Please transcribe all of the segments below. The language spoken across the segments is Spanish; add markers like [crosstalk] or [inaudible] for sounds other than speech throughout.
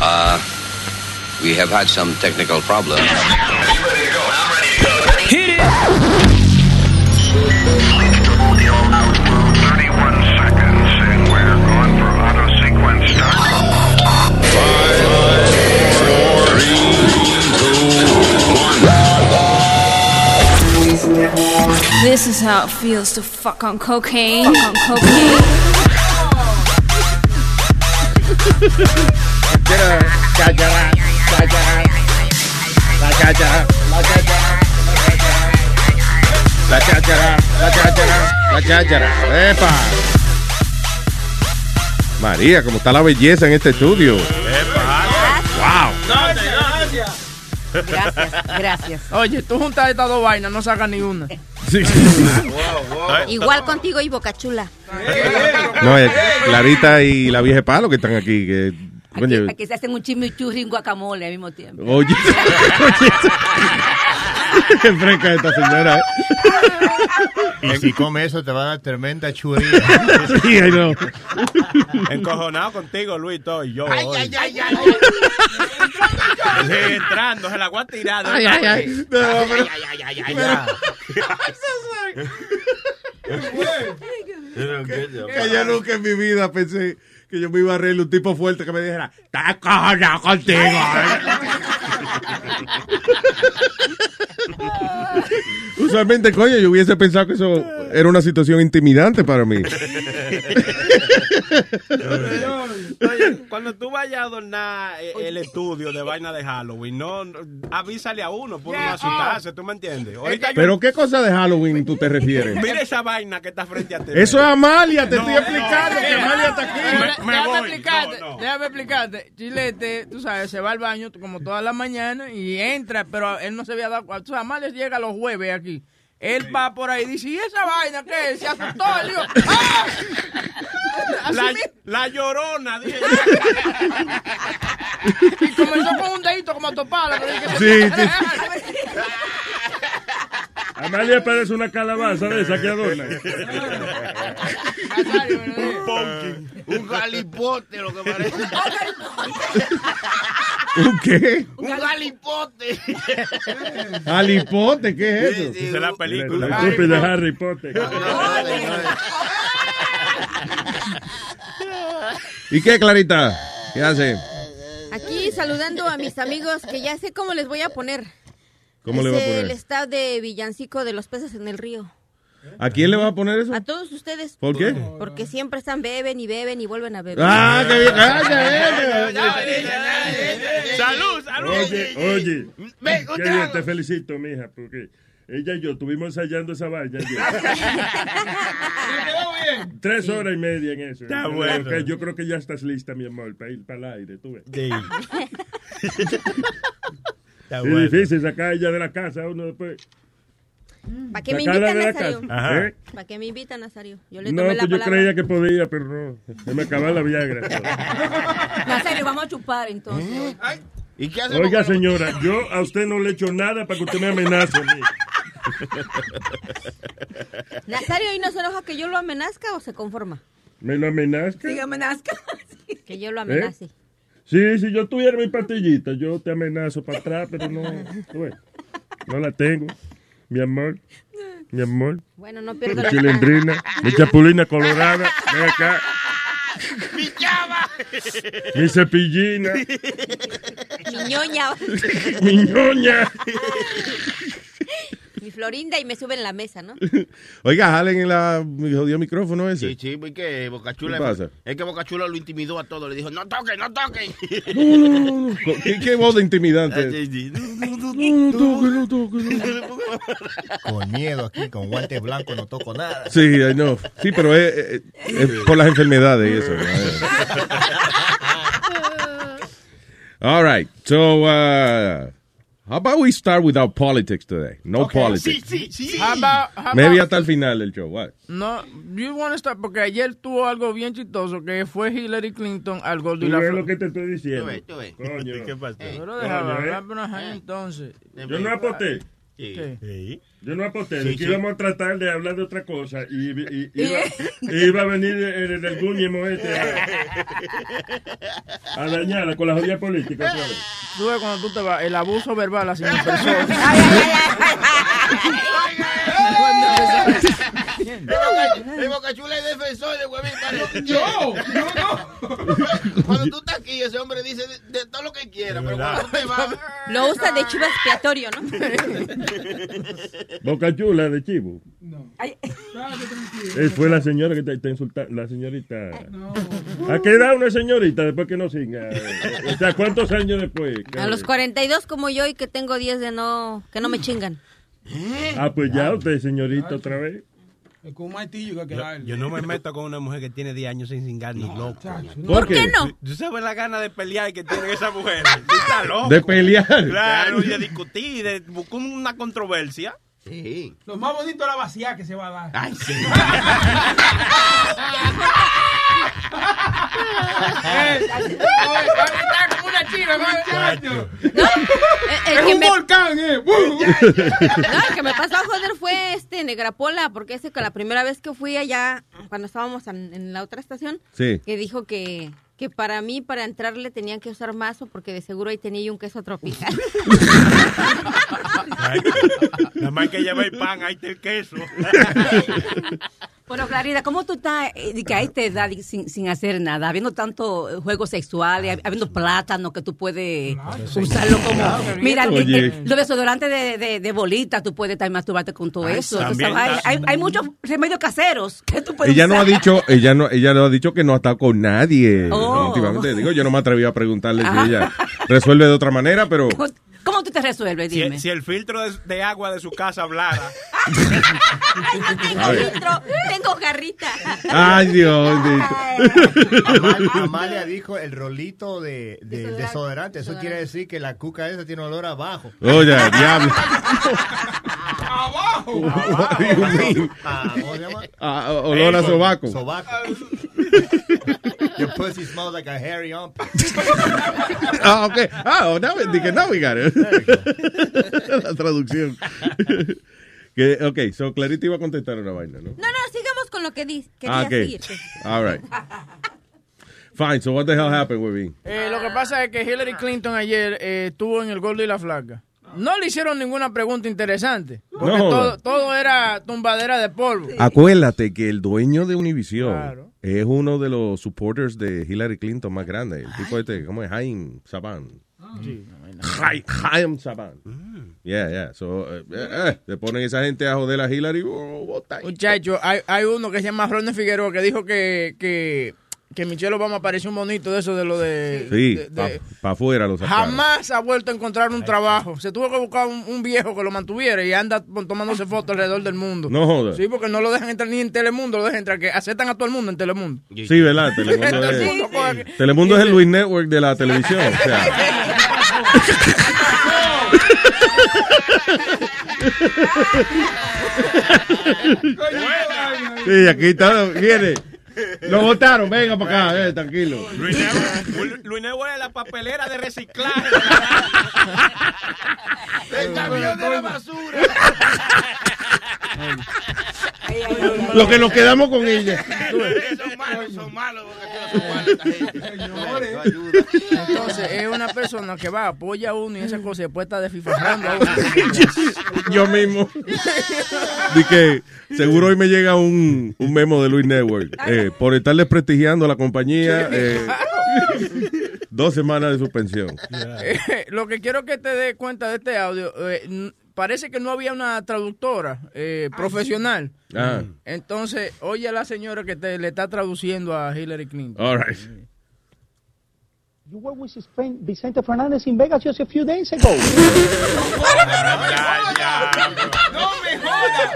Uh, we have had some technical problems. Hit it! This is how it feels to fuck on cocaine. Fuck on cocaine. [laughs] La cháchara, la cháchara, la cháchara. ¡Epa! María, como está la belleza en este estudio. ¡Wow! Gracias, gracias. Oye, tú juntas estas dos vainas, no sacas ni una. Sí. Igual contigo y Boca Chula. No, es Clarita y la vieja palo que están aquí. Que, coño, Aquí se hacen un chimichurri y un guacamole al mismo tiempo. oye, qué fresca esta señora. ¿eh? Y si come eso, te va a dar tremenda churría. Sí. Encojonado contigo, Luis, todo y yo. Ay, hoy. ay, ay, ay, Sí, entrando, se la voy a tirar. Ay, ay, ay. No, pero- ay, ay, ay, ya. Que yo nunca en mi vida pensé que yo me iba a reír un tipo fuerte que me dijera, está cojonado contigo. [laughs] Usualmente, coño, yo hubiese pensado que eso era una situación intimidante para mí. Oye, cuando tú vayas a adornar eh, el estudio de vaina de Halloween, no, avísale a uno por no asustarse, ¿tú me entiendes? Ahorita yo- Pero ¿qué cosa de Halloween tú te refieres? Mira esa vaina que está frente a ti. Eso es Amalia, te No, estoy no, explicando que Amalia está aquí. Déjame, me déjame voy. explicarte, No, no. déjame explicarte. Chilete, tú sabes, se va al baño como todas las mañanas y entra, pero él no se había dado cuenta. Sabes, Amalia llega los jueves aquí. Él va por ahí y dice, ¿y esa vaina qué? Se asustó. Le digo, [laughs] ¡ah! La, llorona, dije. Y comenzó con un dedito como a toparla. pero dije, Sí, sí. [laughs] Amalia parece una calabaza de esa que adorna. Un galipote, lo que parece. ¿Un qué? Un galipote. Alipote, ¿qué es eso? Esa es la película. La estúpida Harry Potter. ¿Y qué, Clarita? ¿Qué hace? Aquí saludando a mis amigos que ya sé cómo les voy a poner. ¿Cómo es le va a el poner? staff de Villancico de los peces en el río. ¿A quién le va a poner eso? A todos ustedes. ¿Por qué? Porque siempre están beben y beben y vuelven a beber. Ah, qué bien. Cállate, Salud, salud. Oye, oye. Qué bien, te felicito, mija, porque ella y yo estuvimos ensayando esa vaina. ayer. Tres horas y media en eso. Está Yo bueno. creo que- Yo creo que ya estás lista, mi amor, para ir para el aire. Tú ves. Sí. Está Es bueno. difícil sacar ella de la casa uno después. ¿Para qué me invitan, Nazario? ¿Eh? ¿Para qué me invitan, Nazario? Yo le No, tomé la pues yo palabra. creía que podía, pero no. Se me acababa la Viagra. [laughs] Nazario, vamos a chupar entonces. ¿Y qué Oiga, señora, yo a usted no le echo nada para que usted me amenace a [laughs] mí. Nazario, ¿y no se enoja que yo lo amenazca o se conforma? ¿Me lo amenazca? Sí, amenazca. [laughs] Que yo lo ¿Eh? Sí, si yo tuviera mi pastillita, yo te amenazo para atrás, pero no, no la tengo. Mi amor, mi amor, Bueno, no pierdo mi la chilindrina, mi chapulina colorada, ven acá, ¡Mi llama! mi cepillina, Mi ñoña, mi ñoña. Mi florinda y me sube en la mesa, ¿no? Oiga, jalen en la jodido micrófono ese. Sí, sí, ¿y qué? Bocachula. ¿Qué pasa? Es que Bocachula lo intimidó a todo. Le dijo, no toquen, no toquen. No, no, no, no. ¿Qué, qué voz de intimidante? No, no toque, no toque, no. Con miedo aquí, con guantes blancos, no toco nada. Sí, I know. Sí, pero es, es- es por las enfermedades y eso. All right. So, uh, how about we start without politics today? No politics. Sí, sí, sí. How about- how Maybe about- hasta el final del show. What? No, you want to start, porque ayer tuvo algo bien chistoso que fue Hillary Clinton al gordo y la flor. lo que te estoy diciendo. Tú ves, tú ves. Coño, [laughs] ¿Qué pasó? Pero déjame Coño, hablar, ¿eh? pero ajá, entonces. yo no aposté. ¿Qué? Yo no aposté, Sí, que sí. íbamos a tratar de hablar de otra cosa y, y- y- [laughs] iba, y iba a venir el, el, Guñemo este a, a dañarla con la jodida política otra vez. Tú ves cuando tú te vas, el abuso verbal así en [laughs] El Bocachula es defensor de huevín. [laughs] Yo, yo no. Cuando tú estás aquí, ese hombre dice de, de todo lo que quiera, pero cuando tú te vas... Lo usa de chivo expiatorio, ¿no? [laughs] Boca Chula de Chivo. Ay, Eh, fue la señora que te, te insulta, la señorita. ¿A qué edad una señorita después que no siga? O sea, ¿cuántos años después? a los 42 como yo y que tengo 10 de no, que no me chingan. Ah, pues ya usted, señorita, otra vez. Es con un martillo que Yo, queda yo no me meto con una mujer que tiene 10 años sin cingar ni loco. ¿Por qué no? ¿Tú sabes la gana de pelear que tienen esas mujeres? [laughs] Tú estás loco. De pelear. Claro, y de discutir, de buscar una controversia. Sí. Lo más bonito es la vacía que se va a dar. Ay, sí. [laughs] Está como una chiva, muchacho. No, el, el que me, volcán, eh. no, el que me pasó a joder fue este Negrapola, porque ese que la primera vez que fui allá, cuando estábamos en, en la otra estación, Sí. que dijo que, que para mí, para entrarle, tenían que usar mazo, porque de seguro ahí tenía yo un queso tropical. Nada más que lleva el pan, ahí está el queso. [laughs] Bueno, Clarida, ¿cómo tú estás eh, que a esta edad sin, sin hacer nada, habiendo tanto eh, juegos sexuales, hab- habiendo plátano que tú puedes usarlo como... Mira, el- el- los desodorantes de, de, de bolita, tú puedes también masturbarte con todo Ay, eso. también hay, está- hay, hay muchos remedios caseros que tú puedes Ella no ha usar. dicho, ella no, ella no ha dicho que no ha estado con nadie Oh. últimamente. Digo, yo no me atreví a preguntarle si ella resuelve de otra manera, pero [laughs] ¿Cómo tú te resuelves? Si, Dime. si el filtro de, de agua de su casa hablara. [laughs] Ver. Filtro, tengo jarrita. ay Dios. Amal- [laughs] Amalia dijo el rolito de, de desodorante. Eso quiere decir que la cuca esa tiene olor abajo. Oye, diablo. Abajo. Mío. Ah, ¿Cómo se llama? Ah, olor a sobaco. Sobaco. Your pussy smells like a hairy armpit. [laughs] Ah, ok. Ah, oh, now, we- dije, now we got it. [laughs] La traducción. [laughs] que, ok, so Clarita iba a contestar una vaina, ¿no? No, no, sigamos con lo que di quería Ah, ok. seguir. All right. Fine, so what the hell happened, Webby? Eh, lo que pasa es que Hillary Clinton ayer eh, estuvo en el Gordo y la Flaca. No le hicieron ninguna pregunta interesante. Porque No. todo, todo era tumbadera de polvo. Acuérdate que el dueño de Univision Claro. es uno de los supporters de Hillary Clinton más grandes. El tipo este, ¿cómo es? Jaime Saban. Sí, no hay nada. Jai- Jaime Saban. Yeah, yeah. So, eh, eh, le ponen esa gente a joder a Hillary. oh. Muchacho, hay, hay uno que se llama Ronald Figueroa que dijo que, que, que Michelle Obama parecía un bonito de eso de lo de... Sí, de- de- para afuera los sacaron. Jamás ha vuelto a encontrar un trabajo. Se tuvo que buscar un, un viejo que lo mantuviera y anda tomándose fotos alrededor del mundo. No jodas. Sí, porque no lo dejan entrar ni en Telemundo, lo dejan entrar, que aceptan a todo el mundo en Telemundo. Sí, ¿verdad? Telemundo [laughs] es, Telemundo es el Luis Network de la televisión. O sea, [laughs] sí, aquí está. Viene. Lo votaron. Venga para acá. eh, tranquilo. Luis Nebo es la papelera de reciclaje. [laughs] El camión de la basura. [laughs] Lo que nos quedamos con ella. son malos, son malos. Entonces, es una persona que va, apoya a uno y esa cosa después está desfifajando a uno. [laughs] Yo mismo. [laughs] Que seguro hoy me llega un, un memo de Luis Network. eh, por estar desprestigiando a la compañía. eh, dos semanas de suspensión. [laughs] Eh, lo que quiero que te des cuenta de este audio, eh, parece que no había una traductora eh, profesional. Ah, Entonces, oye a la señora que te, le está traduciendo a Hillary Clinton. all right. You were with his friend Vicente Fernandez in Vegas just a few days ago. ¡No me jodas!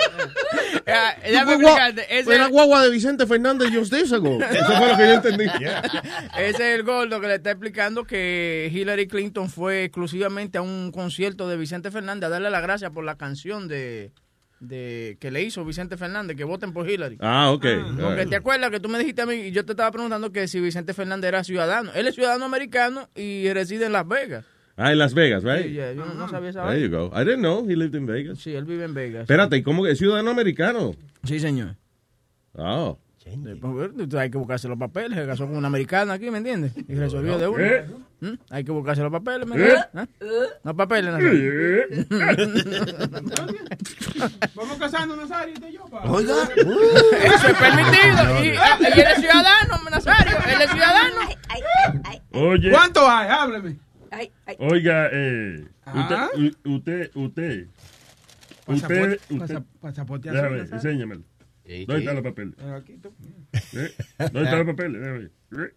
[laughs] Ya me Fue gua- explicaste, ese- fue la guagua de Vicente Fernández just days ago. [laughs] Eso fue lo que yo entendí. [laughs] Ese es el gordo que le está explicando que Hillary Clinton fue exclusivamente a un concierto de Vicente Fernández a darle las gracias por la canción de, de que le hizo Vicente Fernández, que voten por Hillary. Ah, ok. Porque te acuerdas que tú me dijiste a mí y yo te estaba preguntando que si Vicente Fernández era ciudadano. Él es ciudadano americano y reside en Las Vegas. Ah, en Las Vegas, Sí, right? yeah, yo no- no sabía esa There you go. I didn't know he lived in Vegas. Sí, él vive en Vegas. Espérate, ¿y cómo que es ciudadano americano? Sí, señor. Oh. Sí, pues, hay que buscarse los papeles. Se casó con una americana aquí, ¿me entiendes? Y resolvió de uno. ¿Eh? ¿Mm? Hay que buscarse los papeles, ¿me ¿Eh? ¿Ah? No papeles, Nazario. Vamos casando, Nazario, usted y yo. pa. Oiga. Eso es permitido. Y, ah, y él es ciudadano, Nazario. Él es ciudadano. Oye. ¿Cuánto hay? Hábleme. Oiga, eh, usted, u- usted, usted, usted, Pasaporte- usted, pasaporte déjame enséñamelo. ¿Dónde están los papeles? ¿Eh? ¿Dónde están los papeles? Déjame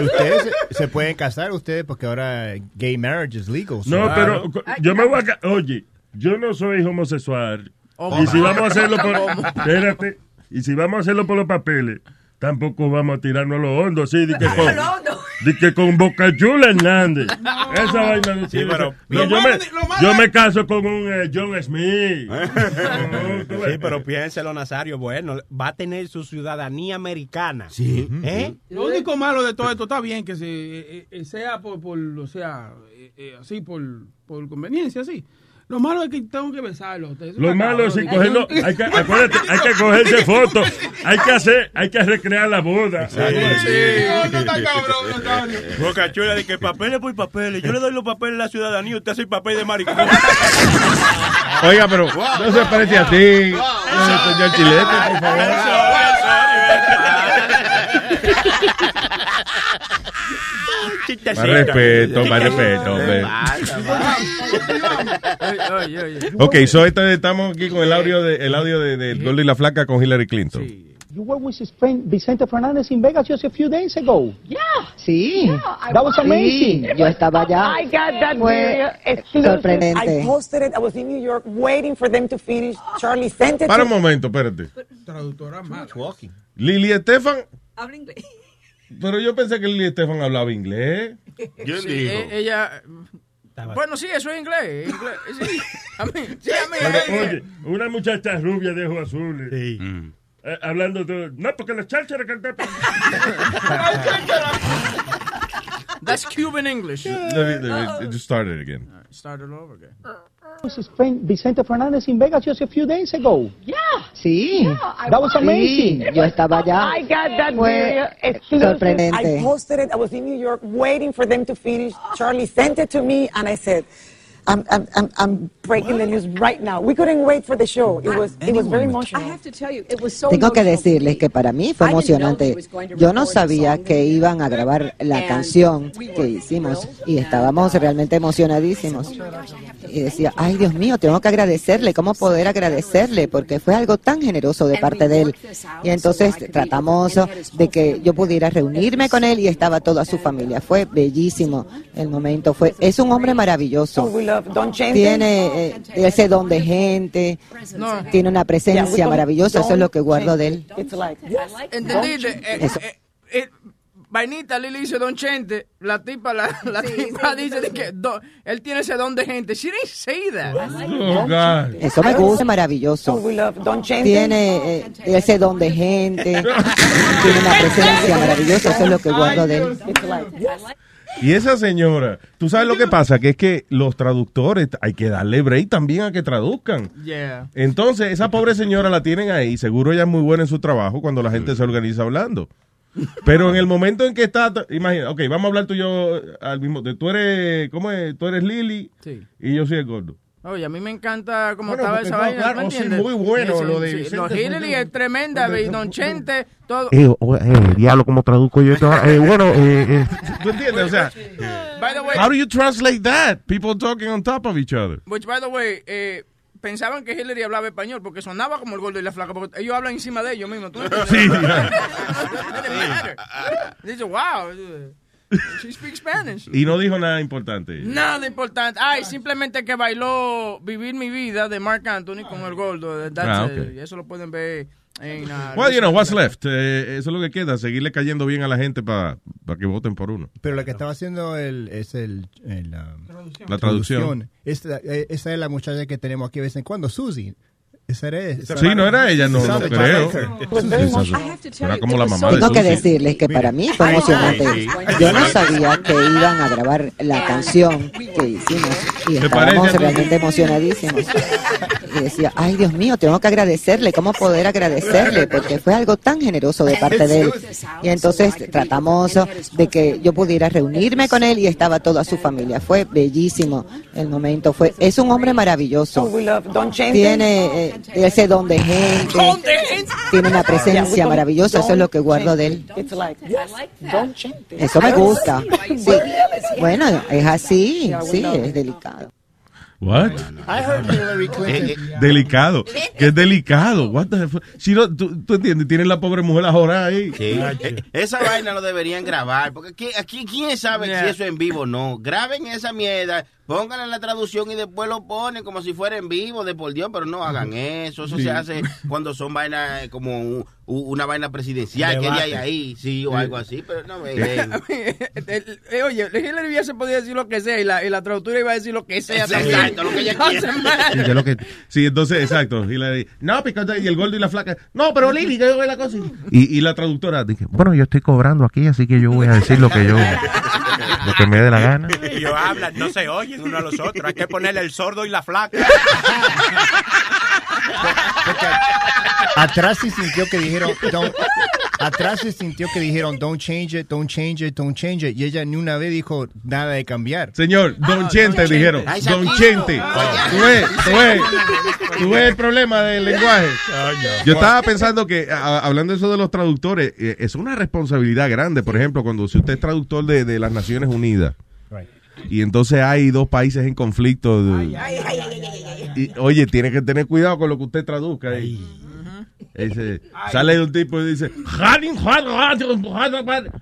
Ustedes se, se pueden casar, ustedes, porque ahora gay marriage is legal. so- No, pero yo me voy a... Oye, yo no soy homosexual. Oh, y si vamos a hacerlo por... [laughs] Espérate. Y si vamos a hacerlo por los papeles, tampoco vamos a tirarnos a lo hondo, así, de que con... De que con Boca Chula Hernández. Esa vaina no Sí, pero- No, yo, me, yo me caso con un eh, John Smith. Sí, pero piénselo, Nazario. Bueno, va a tener su ciudadanía americana. Sí. ¿Eh? Lo único malo de todo esto está bien que se eh, eh, sea por, por o sea, eh, eh, así por, por conveniencia, así. Lo malo es que tengo que besarlo. Eso Lo malo es si cogerlo, hay que, [laughs] acuérdate, hay que cogerse [laughs] fotos, hay que hacer, hay que recrear la boda. Sí, no, no está cabrón, Nazario. Boca Chula de que papeles por papeles. Yo le doy los papeles a la ciudadanía, usted hace el papel de maricón. [laughs] Oiga, pero no se parece a ti. No, señor Chilete, por favor. Más respeto, más respeto. Ok, so esta- estamos aquí con el audio de, el audio de, de Gordo y la Flaca con Hillary Clinton. You were with his friend Vicente Fernandez in Vegas just a few days ago. Yeah. Sí. That was amazing. Sí, yo estaba allá. I got that Fue sorprendente. I posted it. I was in New York waiting for them to finish. Charlie sent it Para un momento, espérate. Traductora mala. Lili Estefan, Habla inglés. pero yo pensé que Lili Estefan hablaba inglés. Sí, e- ella. Bueno, sí, eso es inglés. inglés. Sí, [laughs] a mí, sí, a mí. Pero, oye, una muchacha rubia de ojos azules. eh, hablando de. No, porque los chácharas cantan. That's Cuban English. Let me, let me just start it again. Start it over again. With his friend Vicente Fernandez in Vegas just a few days ago. Yeah. Sí. I That was amazing. yo estaba allá. Oh, I got that Fue video exclusive. sorprendente. I posted it. I was in New York waiting for them to finish. Charlie sent it to me, and I said, I'm, I'm, I'm, I'm breaking the news right now. We couldn't wait for the show. It was, it was very emotional. Tengo que decirles que para mí fue emocionante. Yo no sabía que iban a grabar la canción que hicimos y estábamos realmente emocionadísimos. Y decía, ay Dios mío, tengo que agradecerle, ¿cómo poder agradecerle? Porque fue algo tan generoso de parte de él. Y entonces tratamos de que yo pudiera reunirme con él y estaba toda su familia. Fue bellísimo el momento. Fue, es un hombre maravilloso. Don Chente. Tiene eh, ese don de gente, No. tiene una presencia maravillosa, eso es lo que guardo de él. Eh, eh, eh, Vainita Lili dice Don Chente, la tipa, la, la tipa dice de que do- él tiene ese don de gente. She didn't say that. Oh, God. Eso me gusta, maravilloso. Don Chente. Tiene eh, ese don de gente, [laughs] tiene una presencia maravillosa, eso es lo que guardo de él. Y esa señora, tú sabes lo que pasa, que es que los traductores hay que darle break también a que traduzcan. Yeah. Entonces, esa pobre señora la tienen ahí, seguro ella es muy buena en su trabajo cuando la gente se organiza hablando. Pero en el momento en que está, imagina, ok, vamos a hablar tú y yo al mismo tiempo. Tú eres, ¿cómo es? Tú eres Lili Sí. y yo soy el gordo. Oye, a mí me encanta cómo Bueno, estaba esa no, vaina, claro, ¿me oh, sí, entiendes? muy bueno Sí, lo de sí, Vicente Lo Hillary es tremenda, y Don Chente, todo. Eh, eh, diablo, ¿cómo traduzco yo esto? Eh, bueno, eh, eh, ¿tú entiendes? O sea, By the way, how do you translate that? People talking on top of each other. which, by the way, eh, pensaban que Hillary hablaba español porque sonaba como el gordo y la flaca, porque ellos hablan encima de ellos mismos. ¿tú entiendes? Sí. [laughs] Dice, wow, she speaks Spanish. Y no dijo nada importante. Nada importante. Ay, simplemente que bailó Vivir mi vida de Mark Anthony con el gordo. That's Ah, it. ok. Y eso lo pueden ver en... uh, Well, you know, what's left? Eh, eso es lo que queda, seguirle cayendo bien a la gente para que voten por uno. Pero lo que estaba haciendo el, es el, el, um, La traducción. Esta, eh, esa es la muchacha que tenemos aquí de vez en cuando, Susie. Esa era Sí, no era ella, no, no creo. Era como la mamá de Tengo que decirles que para mí fue emocionante. Yo no sabía que iban a grabar la canción que hicimos y ¿Te estábamos realmente emocionadísimos. Y decía, ay Dios mío, tengo que agradecerle, ¿cómo poder agradecerle? Porque fue algo tan generoso de parte de él. Y entonces tratamos de que yo pudiera reunirme con él y estaba toda su familia. Fue bellísimo el momento. Fue, es un hombre maravilloso. Tiene eh, ese don de gente. Tiene una presencia maravillosa. Eso es lo que guardo de él. Eso me gusta. Sí. Bueno, es así. Sí, es delicado. What? I heard Hillary Clinton. Delicado. Que es delicado. What the fuck? Si no, tú, tú entiendes, tienen la pobre mujer ahora ahí. Sí. Eh, Esa vaina lo deberían grabar, porque aquí, aquí quién sabe si eso es en vivo o no. Graben esa mierda, pónganle la traducción y después lo ponen como si fuera en vivo, de por Dios, pero no hagan eso. Eso Sí. se hace cuando son vainas eh, como un- u- una vaina presidencial que hay ahí, sí, o algo así, pero no me. El- [laughs] eh, Oye, Hillary hubiese podido decir lo que sea y la, y la traductora iba a decir lo que sea Exacto, también. lo que ella [laughs] quiera. se lo que- sí, entonces, exacto. Y, la- no, picante, y el gordo y la flaca. No, pero Lili, que yo la cosa. Y, y la traductora dije, bueno, yo estoy cobrando aquí, así que yo voy a decir lo que yo, [laughs] [laughs] lo que me dé la gana. [laughs] Ellos hablan, no se oyen uno a los otros. Hay que ponerle el sordo y la flaca. [laughs] Atrás se sintió que dijeron, don't, atrás se sintió que dijeron, don't change it, don't change it, don't change it. Y ella ni una vez dijo nada de cambiar. Señor, Don Chente, dijeron. Ay, Don. Chente. Tú ves, tú ves, tú ves el problema del lenguaje. Yo estaba pensando que, a- hablando de eso de los traductores, eh, es una responsabilidad grande. Por ejemplo, cuando si usted es traductor de, de las Naciones Unidas y entonces hay dos países en conflicto. de- y, oye, tiene que tener cuidado con lo que usted traduzca ahí. Ese- sale un tipo y dice,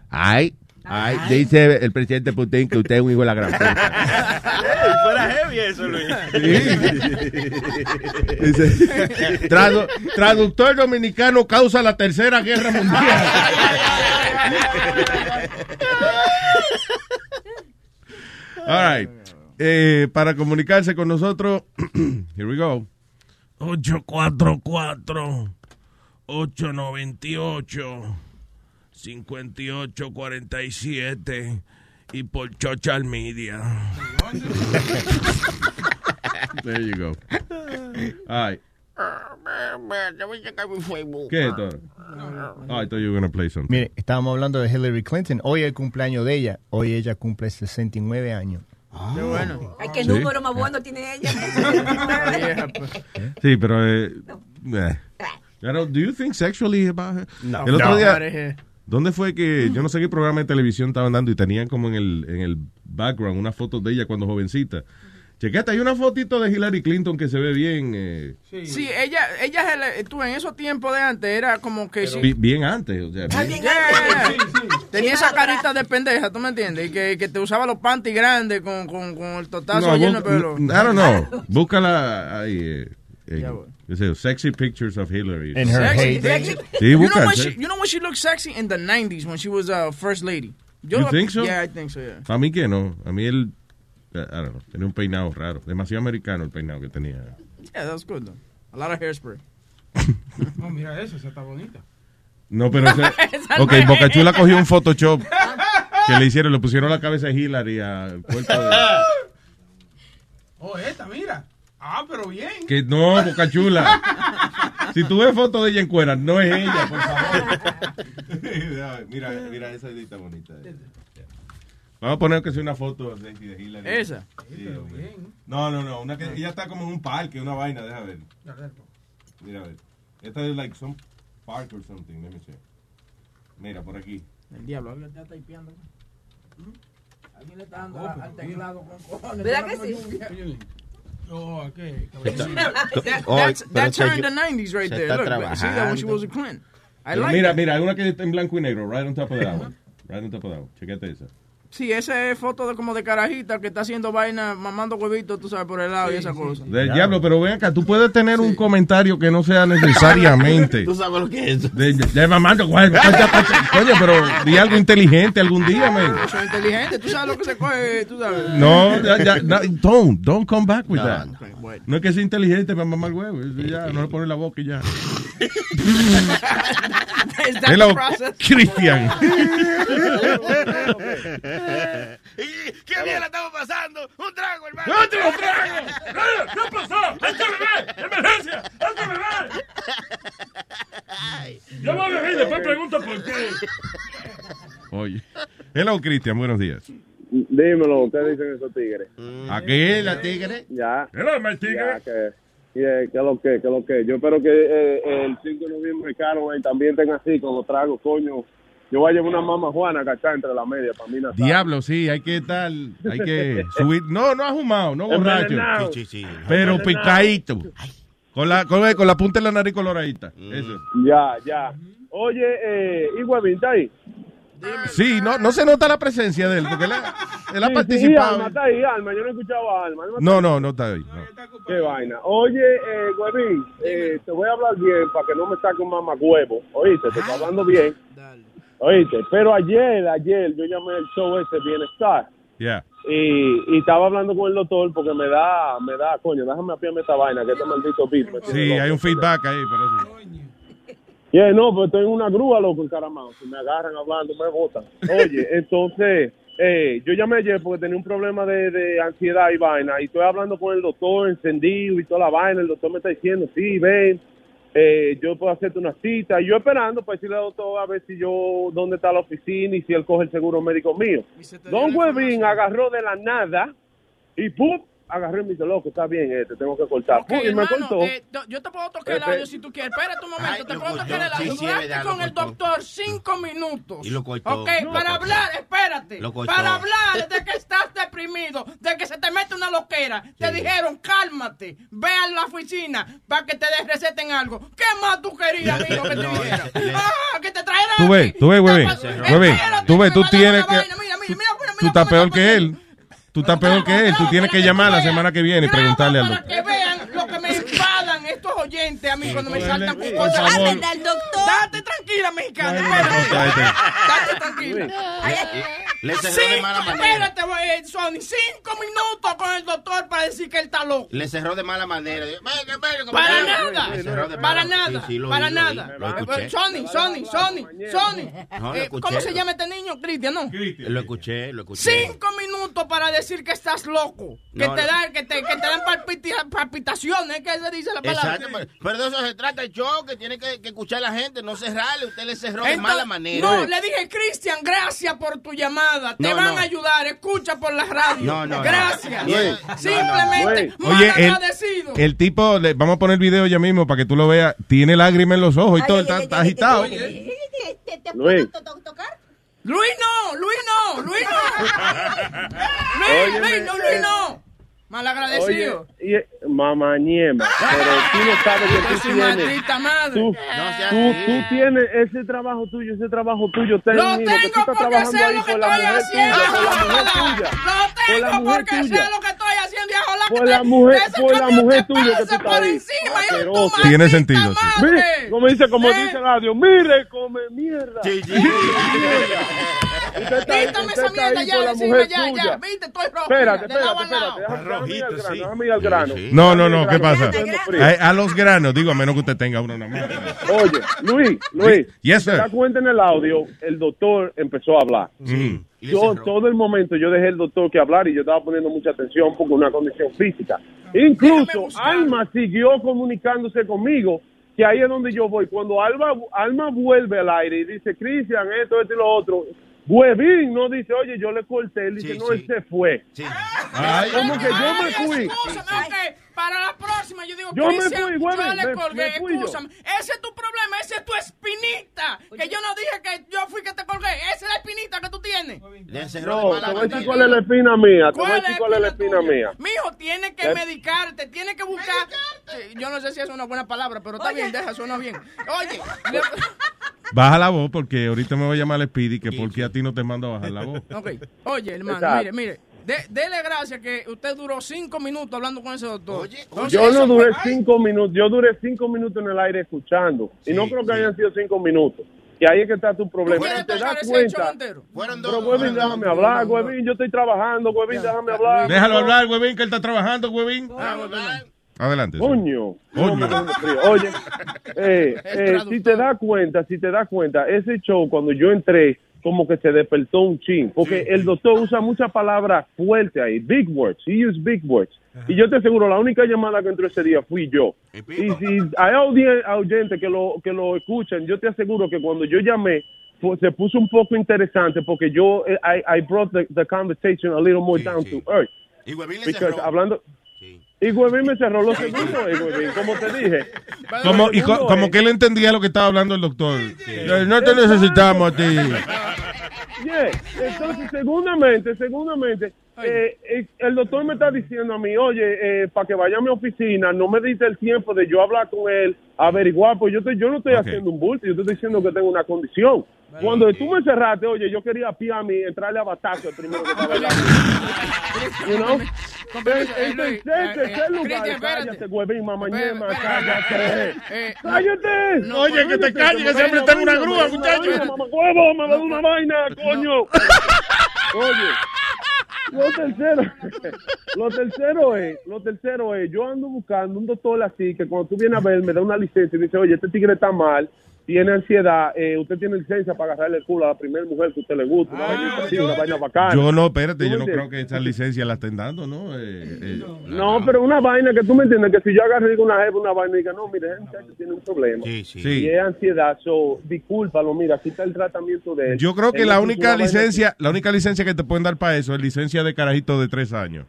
ay, ay, dice el presidente Putin que usted es un hijo de la gran puta. fuera heavy eso, Luis. Dice, tradu- traductor dominicano causa la tercera guerra mundial. All right. Eh, para comunicarse con nosotros, [clears throat] here we go. 844 898 5847 y por Social Media. [laughs] There you go. All right. ¿Qué es esto? I thought you were going to play something. Mire, estábamos hablando de Hillary Clinton. Hoy es el cumpleaños de ella. Hoy ella cumple 69 años. Qué bueno. Ay, qué Sí. número más bueno tiene ella. [laughs] Sí, pero... Eh, eh. Don't- do you think sexually about her? No. El otro No. día... ¿Dónde fue que... Yo no sé qué programa de televisión estaban dando y tenían como en el, en el background una foto de ella cuando jovencita. Chequete, hay una fotito de Hillary Clinton que se ve bien... eh, Sí, ella, ella se le- tú en esos tiempos de antes era como que sí. bi- bien antes. O sea, bien- Yeah, yeah, yeah. Tenía esa carita de pendeja, ¿tú me entiendes? Y que, que te usaba los panties grandes con, con, con el totazo No, lleno de pelo. I don't know. Búscala ahí. Eh, eh, qué sé yo, sexy pictures of Hillary. In her Sexy. Sí, you, know when she, you know when she looked sexy in the 90s when she was uh, first lady. Yo You lo- think so? Yeah, I think so, yeah. A mí que no. A mí él, I don't know, tenía un peinado raro. Demasiado americano el peinado que tenía. Yeah, that was good though. A lot of hairspray. [laughs] No, mira esa, esa está bonita. No, pero ese, [laughs] Esa ok. Bocachula cogió un Photoshop que le hicieron, le pusieron la cabeza de Hillary al cuerpo de... [laughs] Oh, esta, mira. Ah, pero bien. Que no, Bocachula. Si tú ves fotos de ella en cuera, no es ella, por favor. [laughs] mira, mira esa edita bonita. Vamos a poner que sea una foto de, de Hillary. Esa. Sí, hombre. no, no, no. Una que, ella está como en un parque, una vaina, deja ver. Mira, a ver. Esta es like some park or something. Let me see. Mira, por aquí. El diablo, alguien está typeando. Alguien le está dando al- al teclado con cojones. ¿Verdad que sí? Oh. That- Oh, that's in yo- the 90s right there. Look, see that when she was a Clinton. I like mira, that. mira, hay una que está en blanco y negro, right on top of that one. Right on top of that one. Chequete esa. Sí, esa es foto de como de carajita que está haciendo vaina, mamando huevitos, tú sabes, por el lado y esa cosa. Del diablo, pero ven acá, tú puedes tener un comentario que no sea necesariamente. [laughs] ¿Tú sabes lo que es? De, de mamando, güey, coño, pero di algo inteligente algún día, man. Yo soy inteligente, tú sabes lo que se coge, tú sabes. No, ya, ya, no, don't, don't come back with No, that. no. Bueno. No es que sea inteligente para mamar huevo, eso ya, no le pone la boca y ya. [laughs] Hello? Cristian. [laughs] [laughs] ¡Qué bien la estamos pasando! ¡Un trago, hermano! ¡Otro trago! ¿Qué pasó? ¡Hay que beber! ¡Emergencia! ¡Hay que beber! Yo voy a beber y después pregunto por qué. Oye. Hello, Cristian, buenos días. Dímelo, ustedes dicen esos tigres. ¿Aquí la tigre? Ya. Hello, my tigre. Ya, que, que, que lo que, que lo que. Yo espero que eh, el 5 de noviembre Caro eh, también tenga así con los tragos, coño. Yo voy a llevar una mamá Juana cachá entre la media para mí. Diablo, sí, hay que estar, hay que subir. No, no ahumado, no borracho. Sí, sí, sí. Pero picadito. Con la, con, con la punta de la nariz coloradita. Eso. Ya, ya. Oye, eh, ¿y Huevín está ahí? Sí, no, no se nota la presencia de él, porque él ha, él ha Sí, sí, participado. Alma está ahí, Alma. Yo no he escuchado a Alma. No, no, no está ahí. no. Qué vaina. Oye, eh, Huevín, eh, te voy a hablar bien para que no me saque un mamacuevo. Oíste, te estoy hablando bien. Oíste, pero ayer, ayer yo llamé el show ese Bienestar. Yeah. Y, y estaba hablando con el doctor porque me da, me da, coño, déjame apiarme esta vaina, que este maldito beat me Sí, loco. hay un feedback ahí, pero sí. [laughs] Yeah, no, pero estoy en una grúa, loco, encaramado. Si me agarran hablando, me botan. Oye, [laughs] entonces, eh, yo llamé ayer porque tenía un problema de, de ansiedad y vaina. Y estoy hablando con el doctor encendido y toda la vaina. El doctor me está diciendo, sí, ven, eh, yo puedo hacerte una cita. Y yo esperando para decirle al doctor a ver si yo, dónde está la oficina y si él coge el seguro médico mío. Don Huevín agarró de la nada y ¡pum! Agarré y me dice, loco, está bien, eh, te tengo que cortar. Ok, ¡Pum! y me hermano, cortó. eh, yo te puedo tocar el audio si tú quieres. Espérate un momento, te puedo tocar el audio. sí, con el doctor cinco minutos. Y lo cortó. Ok, para hablar, espérate. Lo cortó. Para hablar [laughs] de que estás deprimido, de que se te mete una loquera. Te dijeron, cálmate, ve a la oficina para que te receten algo. ¿Qué más tú querías, [laughs] amigo, que te dijera? Ah, que te trajeran Tú ves, tú ves, Huevín, tú ves, tú tienes que... vaina. Mira, mira, mira, mira, Tú estás peor que él. Tú estás peor que él. Tú tienes que llamar la semana que viene y preguntarle al Para doctor. que vean lo que me enfadan estos oyentes a mí cuando me saltan con cosas. al doctor. Date tranquila, mexicana. Date tranquila. Le cerró de mala manera. Espérate, Sony. Cinco minutos con el doctor para decir que él está loco. Le cerró de mala manera. Para nada, para nada, para nada. Lo escuché. Sony, Sony, Sony, Sony. Eh. ¿Cómo se llama este niño? Cristian, ¿no? Lo escuché, lo escuché. Cinco minutos para decir que estás loco. Que No, te dan, que te, que te dan palpita- palpitaciones, que se dice la palabra. Exacto, pero- de eso se trata el show, que tiene que, que escuchar a la gente, no cerrarle. Usted le cerró de mala manera. No, le dije, Cristian, gracias por tu llamada. Te No, van no. a ayudar. Escucha por la radio. No, no, no. Gracias. Simplemente Oye, el, agradecido. el tipo, le, vamos a poner el video ya mismo para que tú lo veas, tiene lágrimas en los ojos y todo, está, está agitado. Luis. Luis no, Luis no, Luis no. [laughs] Luis, Luis, no, Luis no. Mal agradecido. Oye, y, mamá ñema, pero tú no sabes que [laughs] tú tienes. Tú, tú, tú tienes ese trabajo tuyo, ese trabajo tuyo Lo lo que tú tengo estás porque trabajando sé lo que estoy haciendo. tuya. Lo tengo porque sé tuya. lo que estoy haciendo. La Por la mujer, por la mujer tuya que tú estás encima, Tiene sentido. Mire, como dice, como dice el radio, mire, come mierda. Quítame esa mierda ya ya. Viste, estoy rojo. Espérate, espérate, espérate. Al grano, sí. No, no, no, ¿qué pasa? Grano. A, a los granos, digo, a menos que usted tenga uno nada más. Oye, Luis, Luis, Yes, ¿te sir. das cuenta en el audio? El doctor empezó a hablar. Mm. Yo todo el momento yo dejé el doctor que hablar y yo estaba poniendo mucha atención porque una condición física. Incluso Alma siguió comunicándose conmigo, que ahí es donde yo voy. Cuando Alma, Alma vuelve al aire y dice, Cristian, esto, esto y lo otro, Huevín no dice, oye, yo le corté, él dice, Sí, no, sí. él se fue. Ay. Como que yo me fui. Escúchame, ok. Para la próxima, yo digo, Yo me fui, yo le me- colgué, me fui yo. escúchame. Ese es tu problema, ese es tu espinita. Que yo no dije que yo fui que te colgué. Esa es la espinita que tú tienes. tiene? Le No, de te voy a decir cuál es la espina mía. Te voy a ¿Cuál decir es cuál es la espina tuya? mía. Mijo, tiene que Eh. medicarte, tiene que buscar. Sí, Yo no sé si es una buena palabra, pero está bien, deja, suena bien. [laughs] Oye, [laughs] le- Baja la voz porque ahorita me va a llamar el Speedy que porque a ti no te mando a bajar la voz. ok. Oye, hermano, Exacto. mire, mire. De- dele gracias que usted duró cinco minutos hablando con ese doctor. Entonces, Yo no duré fue- cinco minutos, yo duré cinco minutos en el aire escuchando. Y no creo que hayan sido cinco minutos. Y ahí es que está tu problema. te das cuenta. Pero, Huevín, déjame hablar, Huevín. Yo estoy trabajando, Huevín, déjame hablar. Déjalo hablar, huevín, que él está trabajando, huevín. Ah. Adelante. Coño. Coño. Oye, eh, [laughs] eh, si te das cuenta, si te das cuenta, ese show cuando yo entré, como que se despertó un chin, porque el doctor usa muchas palabras fuertes ahí, big words, he used big words. Y yo te aseguro, la única llamada que entró ese día fui yo. Y si hay oyentes que lo, que lo escuchan, yo te aseguro que cuando yo llamé, se puso un poco interesante porque yo, eh, I, I brought the, the conversation a little more down to earth. Y Because cerró. hablando... Y Huevín me cerró los segundos, eh, Huevín, como te dije. Como, y co- Segundo, como que él entendía lo que estaba hablando el doctor. Eh, No te necesitamos a ti. [laughs] Yeah. Entonces, segundamente, segundamente, eh, eh, el doctor me está diciendo a mí, oye, eh, para que vaya a mi oficina, no me diste el tiempo de yo hablar con él, averiguar, pues yo, estoy- yo no estoy Ok. haciendo un bulto, yo te estoy diciendo que tengo una condición. Cuando tú me cerraste, oye, yo quería a a mí entrarle a batazo el primero que estaba. [laughs] You know? Eh, eh, cállate, huevín, mamañema, cállate. Eh, ¡Cállate! Oye, que te calles, que siempre en una grúa, muchacho. ¡Huevo, me da una vaina, coño! [laughs] Oye, lo tercero, lo tercero es, lo tercero es, yo ando buscando un doctor así que cuando tú vienes a ver me da una licencia y dice, oye, este tigre está mal, tiene ansiedad, eh, usted tiene licencia para agarrarle el culo a la primera mujer que usted le gusta, una vaina así, una vaina bacana. Yo no, espérate, ¿Tú yo no entiendes? creo que esa licencia la estén dando, ¿no? Eh, eh, No, pero una vaina que tú me entiendes, que si yo digo una jefa, una vaina y diga, no, mire, ese tiene un problema. Sí, sí. Sí. Y es ansiedad, so, discúlpalo, mira, aquí está el tratamiento de él. Yo creo que Él la única licencia, la única licencia que te pueden dar para eso es licencia de carajito de tres años.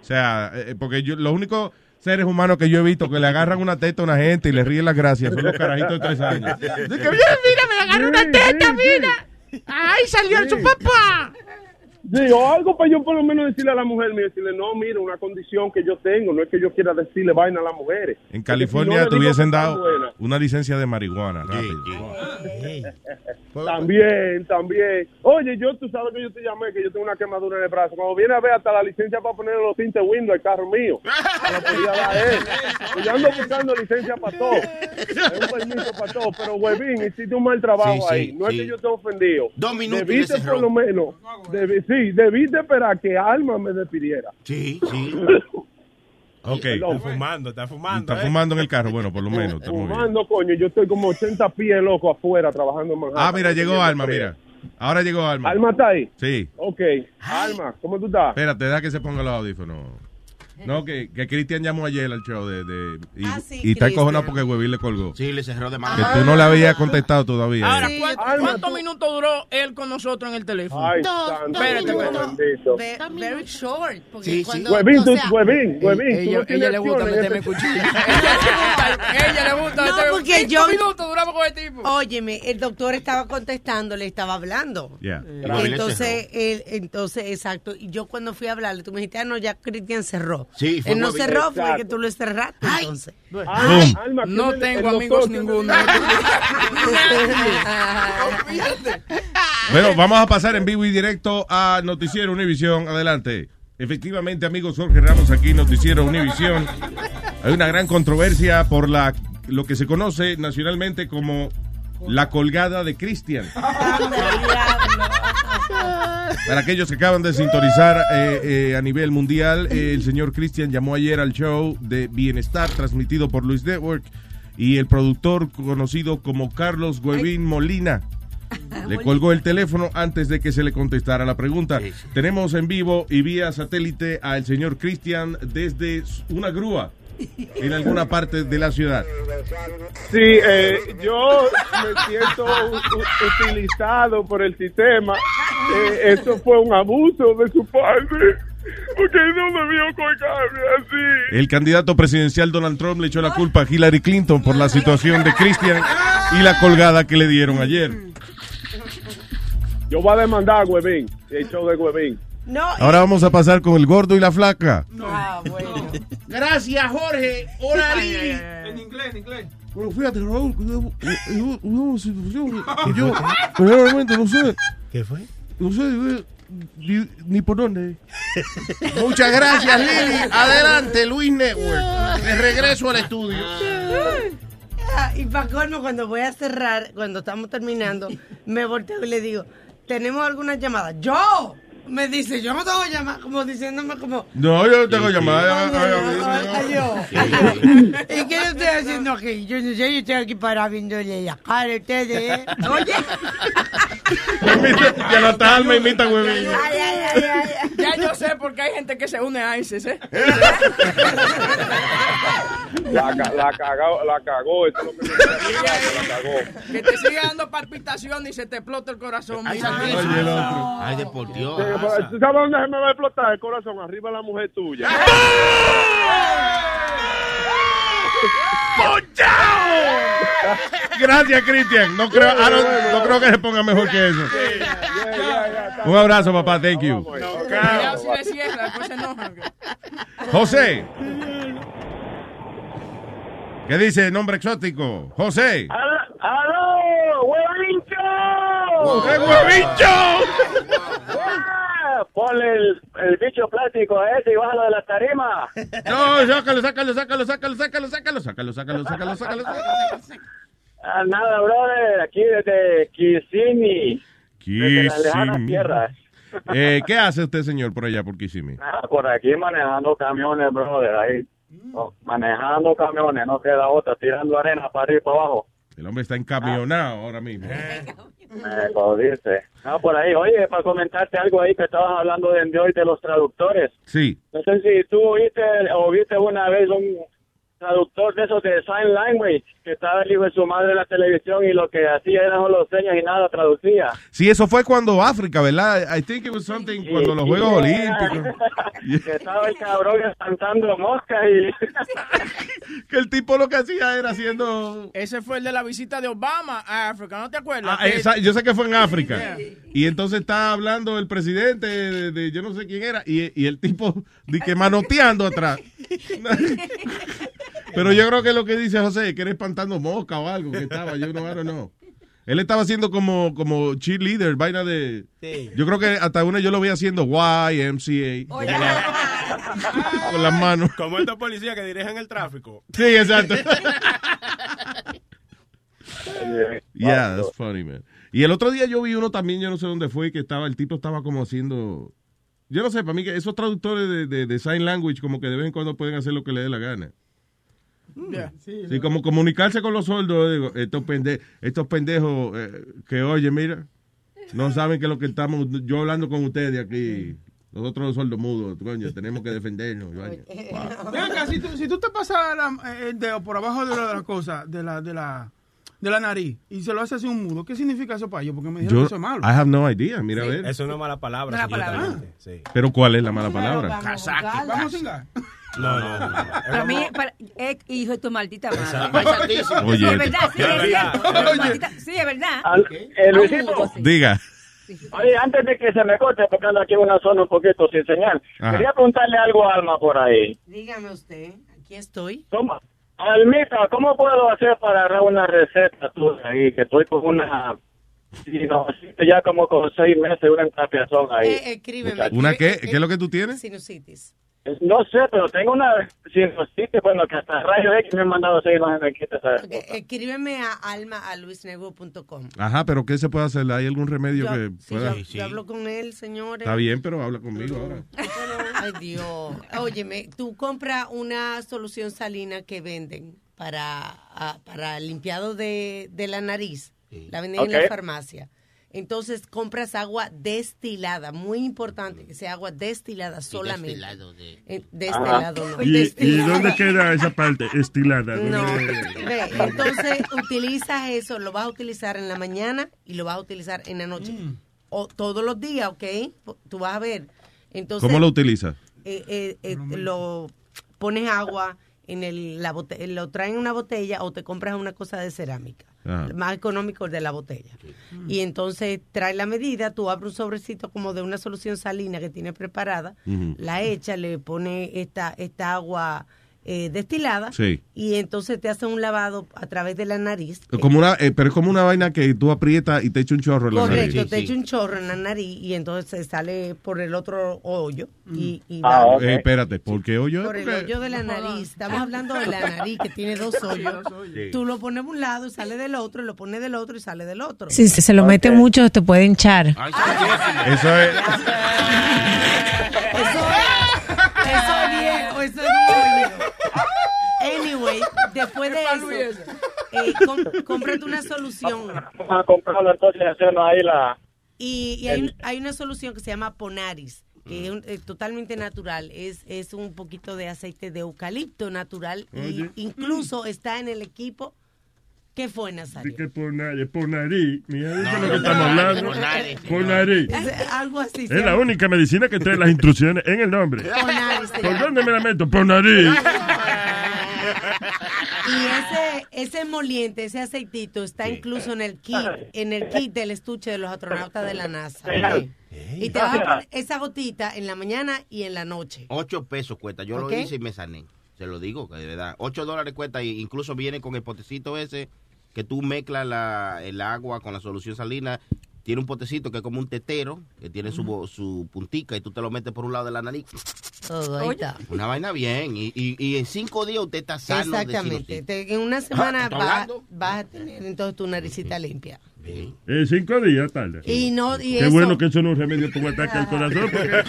O sea, eh, porque yo, los únicos seres humanos que yo he visto que le agarran una teta a una gente y le ríen las gracias son los carajitos de tres años. Dice que, mira, mira, me agarró una teta, mira. ¡Ay, salió su papá! Sí, o algo para yo por lo menos decirle a la mujer, mira, decirle, no, mira, una condición que yo tengo, no es que yo quiera decirle vaina a las mujeres. En California si no le te digo hubiesen dado buena. una licencia de marihuana, rápido. [laughs] También, también. Oye, yo, tú sabes que yo te llamé, que yo tengo una quemadura en el brazo. Cuando viene a ver hasta la licencia para poner los tintes window al carro mío, [laughs] me la podía dar él. Pues yo ando buscando licencia para todo. Es un permiso para todo. Pero, huevín, hiciste un mal trabajo Sí, sí, ahí. No sí. es que yo esté ofendido. Dos minutos Debiste por lo menos, debi- sí, debiste esperar que Alma me despidiera. Sí, sí. [laughs] Ok. Está fumando, está fumando. Está ¿eh? fumando en el carro, bueno, por lo menos. Está. Fumando, coño, yo estoy como 80 pies loco afuera trabajando en Manhattan. Ah, mira, llegó Alma, mira. Ahora llegó Alma. Alma está ahí. Sí. Ok. Alma, ¿cómo tú estás? Espérate, deja que se ponga los audífonos. [laughs] No, que, que Cristian llamó ayer al show de, de- y, Ah, sí, y está encojonado porque Huevín le colgó. Sí, le cerró de Que mala tú no le habías contestado todavía. Ahora, ¿cuánto- ¿cuántos tú- minutos duró él con nosotros en el teléfono? Ay, Dos, dos Espérate, minutos. Ve- Very short. Sí, sí. Huevín, o tú, sea, huevín, huevín. tú Ella, no tienes ella le gusta meterme este- cuchillo. [laughs] ella le gusta No, meterme porque yo- minutos duramos con el tipo. Óyeme, el doctor estaba contestando, le estaba hablando. Ya. Y Huevín le entonces, él, entonces, exacto. Y yo cuando fui a hablarle, tú me dijiste, ah, no, ya Cristian cerró. Sí, fue Él no cerró, fue que tú lo cerraste, entonces. Alma, Boom. Alma, ¿quién No tengo el amigos ninguno. [laughs] Bueno, vamos a pasar en vivo y directo a Noticiero Univisión. Adelante. Efectivamente, amigos, Jorge Ramos aquí, Noticiero Univisión. Hay una gran controversia por la lo que se conoce nacionalmente como la colgada de Cristian. [laughs] Para aquellos que acaban de sintonizar eh, eh, a nivel mundial, eh, el señor Cristian llamó ayer al show de Bienestar transmitido por Luis Network y el productor conocido como Carlos Huevín Molina. Le colgó el teléfono antes de que se le contestara la pregunta. Tenemos en vivo y vía satélite al señor Cristian desde una grúa en alguna parte de la ciudad. Sí, eh, yo me siento utilizado por el sistema. Eh, eso fue un abuso de su parte. Porque no debió colgarme así. El candidato presidencial Donald Trump le echó la culpa a Hillary Clinton por la situación de Christian y la colgada que le dieron ayer. Yo voy a demandar a Huevín, el show de Huevín. No, Ahora vamos a pasar con el gordo y la flaca. Ah, bueno. Gracias, Jorge. Hola, Lili. En inglés, en inglés. Bueno, fíjate, Raúl, que yo- yo- yo- una situación que yo realmente no sé. ¿Qué fue? No sé eh, ni, ni por dónde. [laughs] Muchas gracias, Lili. Adelante, Luis Network. De regreso al estudio. Y para colmo, cuando voy a cerrar, cuando estamos terminando, me volteo y le digo, ¿tenemos alguna llamada? ¡Yo! Me dice, yo no tengo llamada, como diciéndome como... No, yo no tengo llamada. Adiós. [laughs] ¿Y qué yo estoy haciendo aquí? Yo no sé, yo estoy aquí para viéndole la cara a ustedes. ¿eh? [laughs] Oye. Y a la talma imita huevín. Ya yo sé por qué hay gente que se une a ISIS, ¿eh? [laughs] La, la cagó, la cagó, eso es lo que me la cagó. Que te siga dando palpitación y se te explota el corazón. Ay, mira. Otro. Ay, de por Dios. Sí, pero, ¿Tú sabes dónde se me va a explotar el corazón? Arriba la mujer tuya. Gracias, Cristian. No creo, don't- no creo que se ponga mejor que eso. Un abrazo, papá. Thank you. José. ¿Qué dice nombre exótico? José. ¡Aló! ¡Huevincho! ¡Qué huevincho! Ah, Ponle el, el bicho plástico a ese y bájalo de la tarima. No, sácalo, sácalo, sácalo, sácalo, sácalo, sácalo, sácalo, sácalo, sácalo, sácalo. Ah, nada, brother, aquí desde Kissimmee. Desde las lejanas Kissimmee. tierras. Eh, ¿Qué hace usted, señor, por allá, por Kissimmee? Ah, por aquí manejando camiones, brother, ahí. Manejando camiones, no queda otra, tirando arena para arriba y para abajo. El hombre está encamionado ahora mismo. Me jodiste. No, por ahí, oye, para comentarte algo ahí que estabas hablando de hoy de los traductores. Sí. No sé si tú oíste o viste una vez un traductor de esos de sign language que estaba el hijo de su madre en la televisión y lo que hacía eran solo señas y nada traducía. Sí, eso fue cuando África, ¿verdad? I think it was something cuando los Juegos Olímpicos. [laughs] que estaba el cabrón espantando moscas y [laughs] Que el tipo lo que hacía era haciendo... Ese fue el de la visita de Obama a África, ¿no te acuerdas? Ah, esa- yo sé que fue en África. Y entonces está hablando el presidente de, de- yo no sé quién era y, y el tipo de que manoteando atrás. [laughs] Pero yo creo que lo que dice José es que era espantando mosca o algo que estaba, yo no, don't know. Él estaba haciendo como, como cheerleader, vaina de... Yo creo que hasta una yo lo vi haciendo YMCA. Con las manos. Como estos policías que dirigen el tráfico. Sí, exacto. Yeah, that's funny, man. Y el otro día yo vi uno también, yo no sé dónde fue, que estaba, el tipo estaba como haciendo, yo no sé, para mí que esos traductores de, de, de sign language como que de vez en cuando pueden hacer lo que les dé la gana. Ya. Sí, como comunicarse con los sordos, digo, estos, pende- estos pendejos eh, que, oye, mira, no saben que lo que estamos, yo hablando con ustedes aquí, nosotros los sordos mudos, coño, tenemos que defendernos. vaina. Ven acá, si tú, si tú te pasas la- el dedo por abajo de la, de la cosa, de la, de la, de la nariz, y se lo haces así un mudo, ¿qué significa eso para ellos? Porque me dijeron Yo, que eso es malo. I have no idea, mira a ver. Eso no es mala palabra. Mala palabra. Sí. Pero ¿cuál es la mala palabra? Casaque. Vamos a. No, no, no. Para mí, para, es hijo de tu maldita madre. Oye, Sí, es verdad, sí, Es verdad. Maldita- Sí, es verdad. Eh, Luisito. Diga. Oye, antes de que se me corte, porque ando aquí en una zona un poquito sin señal, Ajá. quería preguntarle algo a Alma por ahí. Dígame usted, aquí estoy. ¿Cómo? Almita, ¿cómo puedo hacer para agarrar una receta tuya ahí? Que estoy con una... sí, no, ya como con seis meses, una entapiazón ahí. Eh, escríbeme. ¿Una qué? ¿Qué es lo que tú tienes? Sinusitis. No sé, pero tengo una sinusitis, bueno, que hasta rayo X me han mandado seis imágenes me quita esa Ok, escríbeme a alma a luisnego.com. Ajá, pero ¿qué se puede hacer? ¿Hay algún remedio Yo, que sí, pueda? yo, yo hablo con él, señores. Está bien, pero habla conmigo ahora. [laughs] Ay, Dios. Óyeme, tú compras una solución salina que venden para, ah, para el limpiado de, de la nariz. La venden en la farmacia. Entonces compras agua destilada, muy importante que sea agua destilada solamente. destilado de- Eh, destilado, no. [laughs] ¿Y, dónde queda esa parte? Estilada. No, ¿Dónde- ve, entonces utilizas eso, lo vas a utilizar en la mañana y lo vas a utilizar en la noche. O todos los días, ¿ok? Tú vas a ver. Entonces, ¿Cómo lo utilizas? eh, eh, eh, lo pones agua en el, la lo traen en una botella o te compras una cosa de cerámica. Ajá. más económico el de la botella. Y entonces trae la medida, tú abres un sobrecito como de una solución salina que tiene preparada, la echa, le pone esta, esta agua eh, destilada Sí. y entonces te hace un lavado a través de la nariz. Como una, eh, pero es como una vaina que tú aprietas y te echa un chorro en la Correcto, nariz. te echa un chorro en la nariz y entonces se sale por el otro hoyo y, y Ah, va- Eh, espérate, ¿por qué hoyo? por el Porque- hoyo de la nariz. Estamos hablando de la [laughs] nariz que tiene dos hoyos. Sí. Tú lo pones de un lado y sale del otro, y lo pones del otro y sale del otro. Si se lo mete mucho, te puede hinchar. Eso es. [laughs] Eso es viejo, eso es viejo. Anyway, después de eso, eh, com- cómprate una solución. Vamos a comprarlo entonces y hacernos ahí la... Y, y hay, un- hay una solución que se llama Ponaris, que es un- eh, totalmente natural. Es, es un poquito de aceite de eucalipto natural. Y incluso está en el equipo. ¿Qué fue, Nazario? Que por nariz, por nariz. Mira, eso No, es lo no, que estamos hablando. por nariz. Por nariz. Es algo así. Es la única medicina que trae las instrucciones en el nombre. Ponaris se ¿Por dónde me la meto? Por nariz. [laughs] [laughs] Y ese, ese moliente, ese aceitito está incluso en el kit, en el kit del estuche de los astronautas de la NASA. Y te vas a poner esa gotita en la mañana y en la noche. Ocho pesos cuesta. Yo lo hice y me sané. Se lo digo, que de verdad. Ocho dólares cuesta y incluso viene con el potecito ese que tú mezclas la, el agua con la solución salina. Tiene un potecito que es como un tetero, que tiene su, bo- su puntica y tú te lo metes por un lado de la nariz. Todo ahí está. Una vaina bien. Y, y, y en cinco días usted está sano. de Exactamente. Te- en una semana ¿estás vas, vas a tener entonces tu naricita limpia. Eh, cinco días tarde. Y no, y Qué eso- bueno que eso no es remedio para un ataque al corazón. Porque...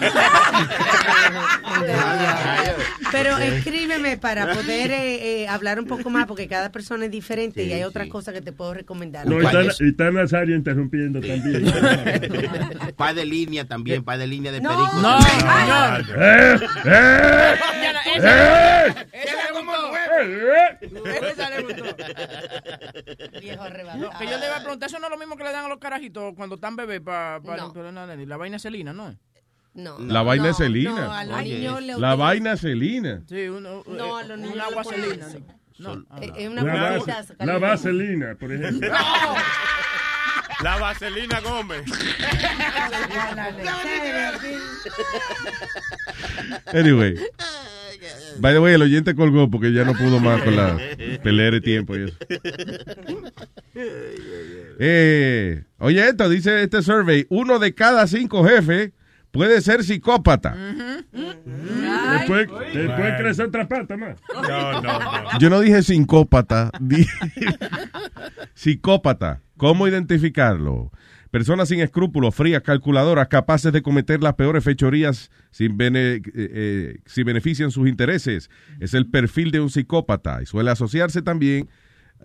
Pero escríbeme para poder eh, eh, hablar un poco más, porque cada persona es diferente y hay otras cosas que te puedo recomendar. No, está, y está Nazario interrumpiendo también. Pay de línea también, pay de línea de No. perico. No, también. señor. ¡Eh! ¡Eh! ¡Eh! Esa le gustó. Viejo No, que yo le iba a preguntar, eso no es lo mismo que le dan a los carajitos cuando están bebés para la vaina celina, ¿no? No. La vaina es no, celina. a los niños le La vaina celina. Sí, uno, No, a los niños un agua celina. No, ah, Eh, Es una La, base- caliente. la vaselina, por ejemplo. La vaselina Gómez. Anyway. By the way, el oyente colgó porque ya no pudo más con la pelea de tiempo y eso. Eh, oye, esto dice este survey: uno de cada cinco jefes puede ser psicópata. Después, después crece otra pata más. No, no, no. Yo no dije psicópata, dije psicópata. ¿Cómo identificarlo? Personas sin escrúpulos, frías, calculadoras, capaces de cometer las peores fechorías sin, bene- eh, eh, si benefician sus intereses. Es el perfil de un psicópata y suele asociarse también,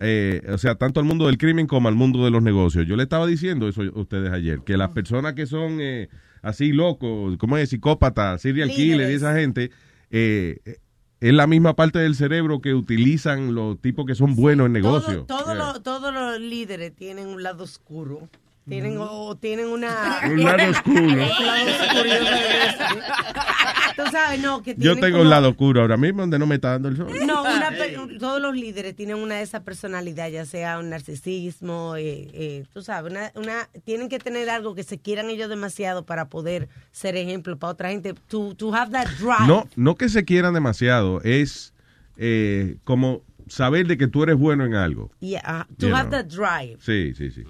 eh, o sea, tanto al mundo del crimen como al mundo de los negocios. Yo le estaba diciendo eso a ustedes ayer, que las personas que son eh, así locos, como es psicópata, serial killer y esa gente, eh, es la misma parte del cerebro que utilizan los tipos que son buenos en negocio. Todo- todos Yeah. los- todos los líderes tienen un lado oscuro. Tienen, o tienen una... [laughs] Un [laughs] lado oscuro. Un lado oscuro. Tú sabes, no, que Yo tengo como- un lado oscuro ahora mismo donde no me está dando el sol. No, una [laughs] todos los líderes tienen una de esas personalidades, ya sea un narcisismo, eh, eh, tú sabes, una, una, tienen que tener algo que se quieran ellos demasiado para poder ser ejemplo para otra gente. To, to have that drive. No, no que se quieran demasiado, es eh, como saber de que tú eres bueno en algo. Yeah, uh, to You have know. that drive. Sí, sí, sí.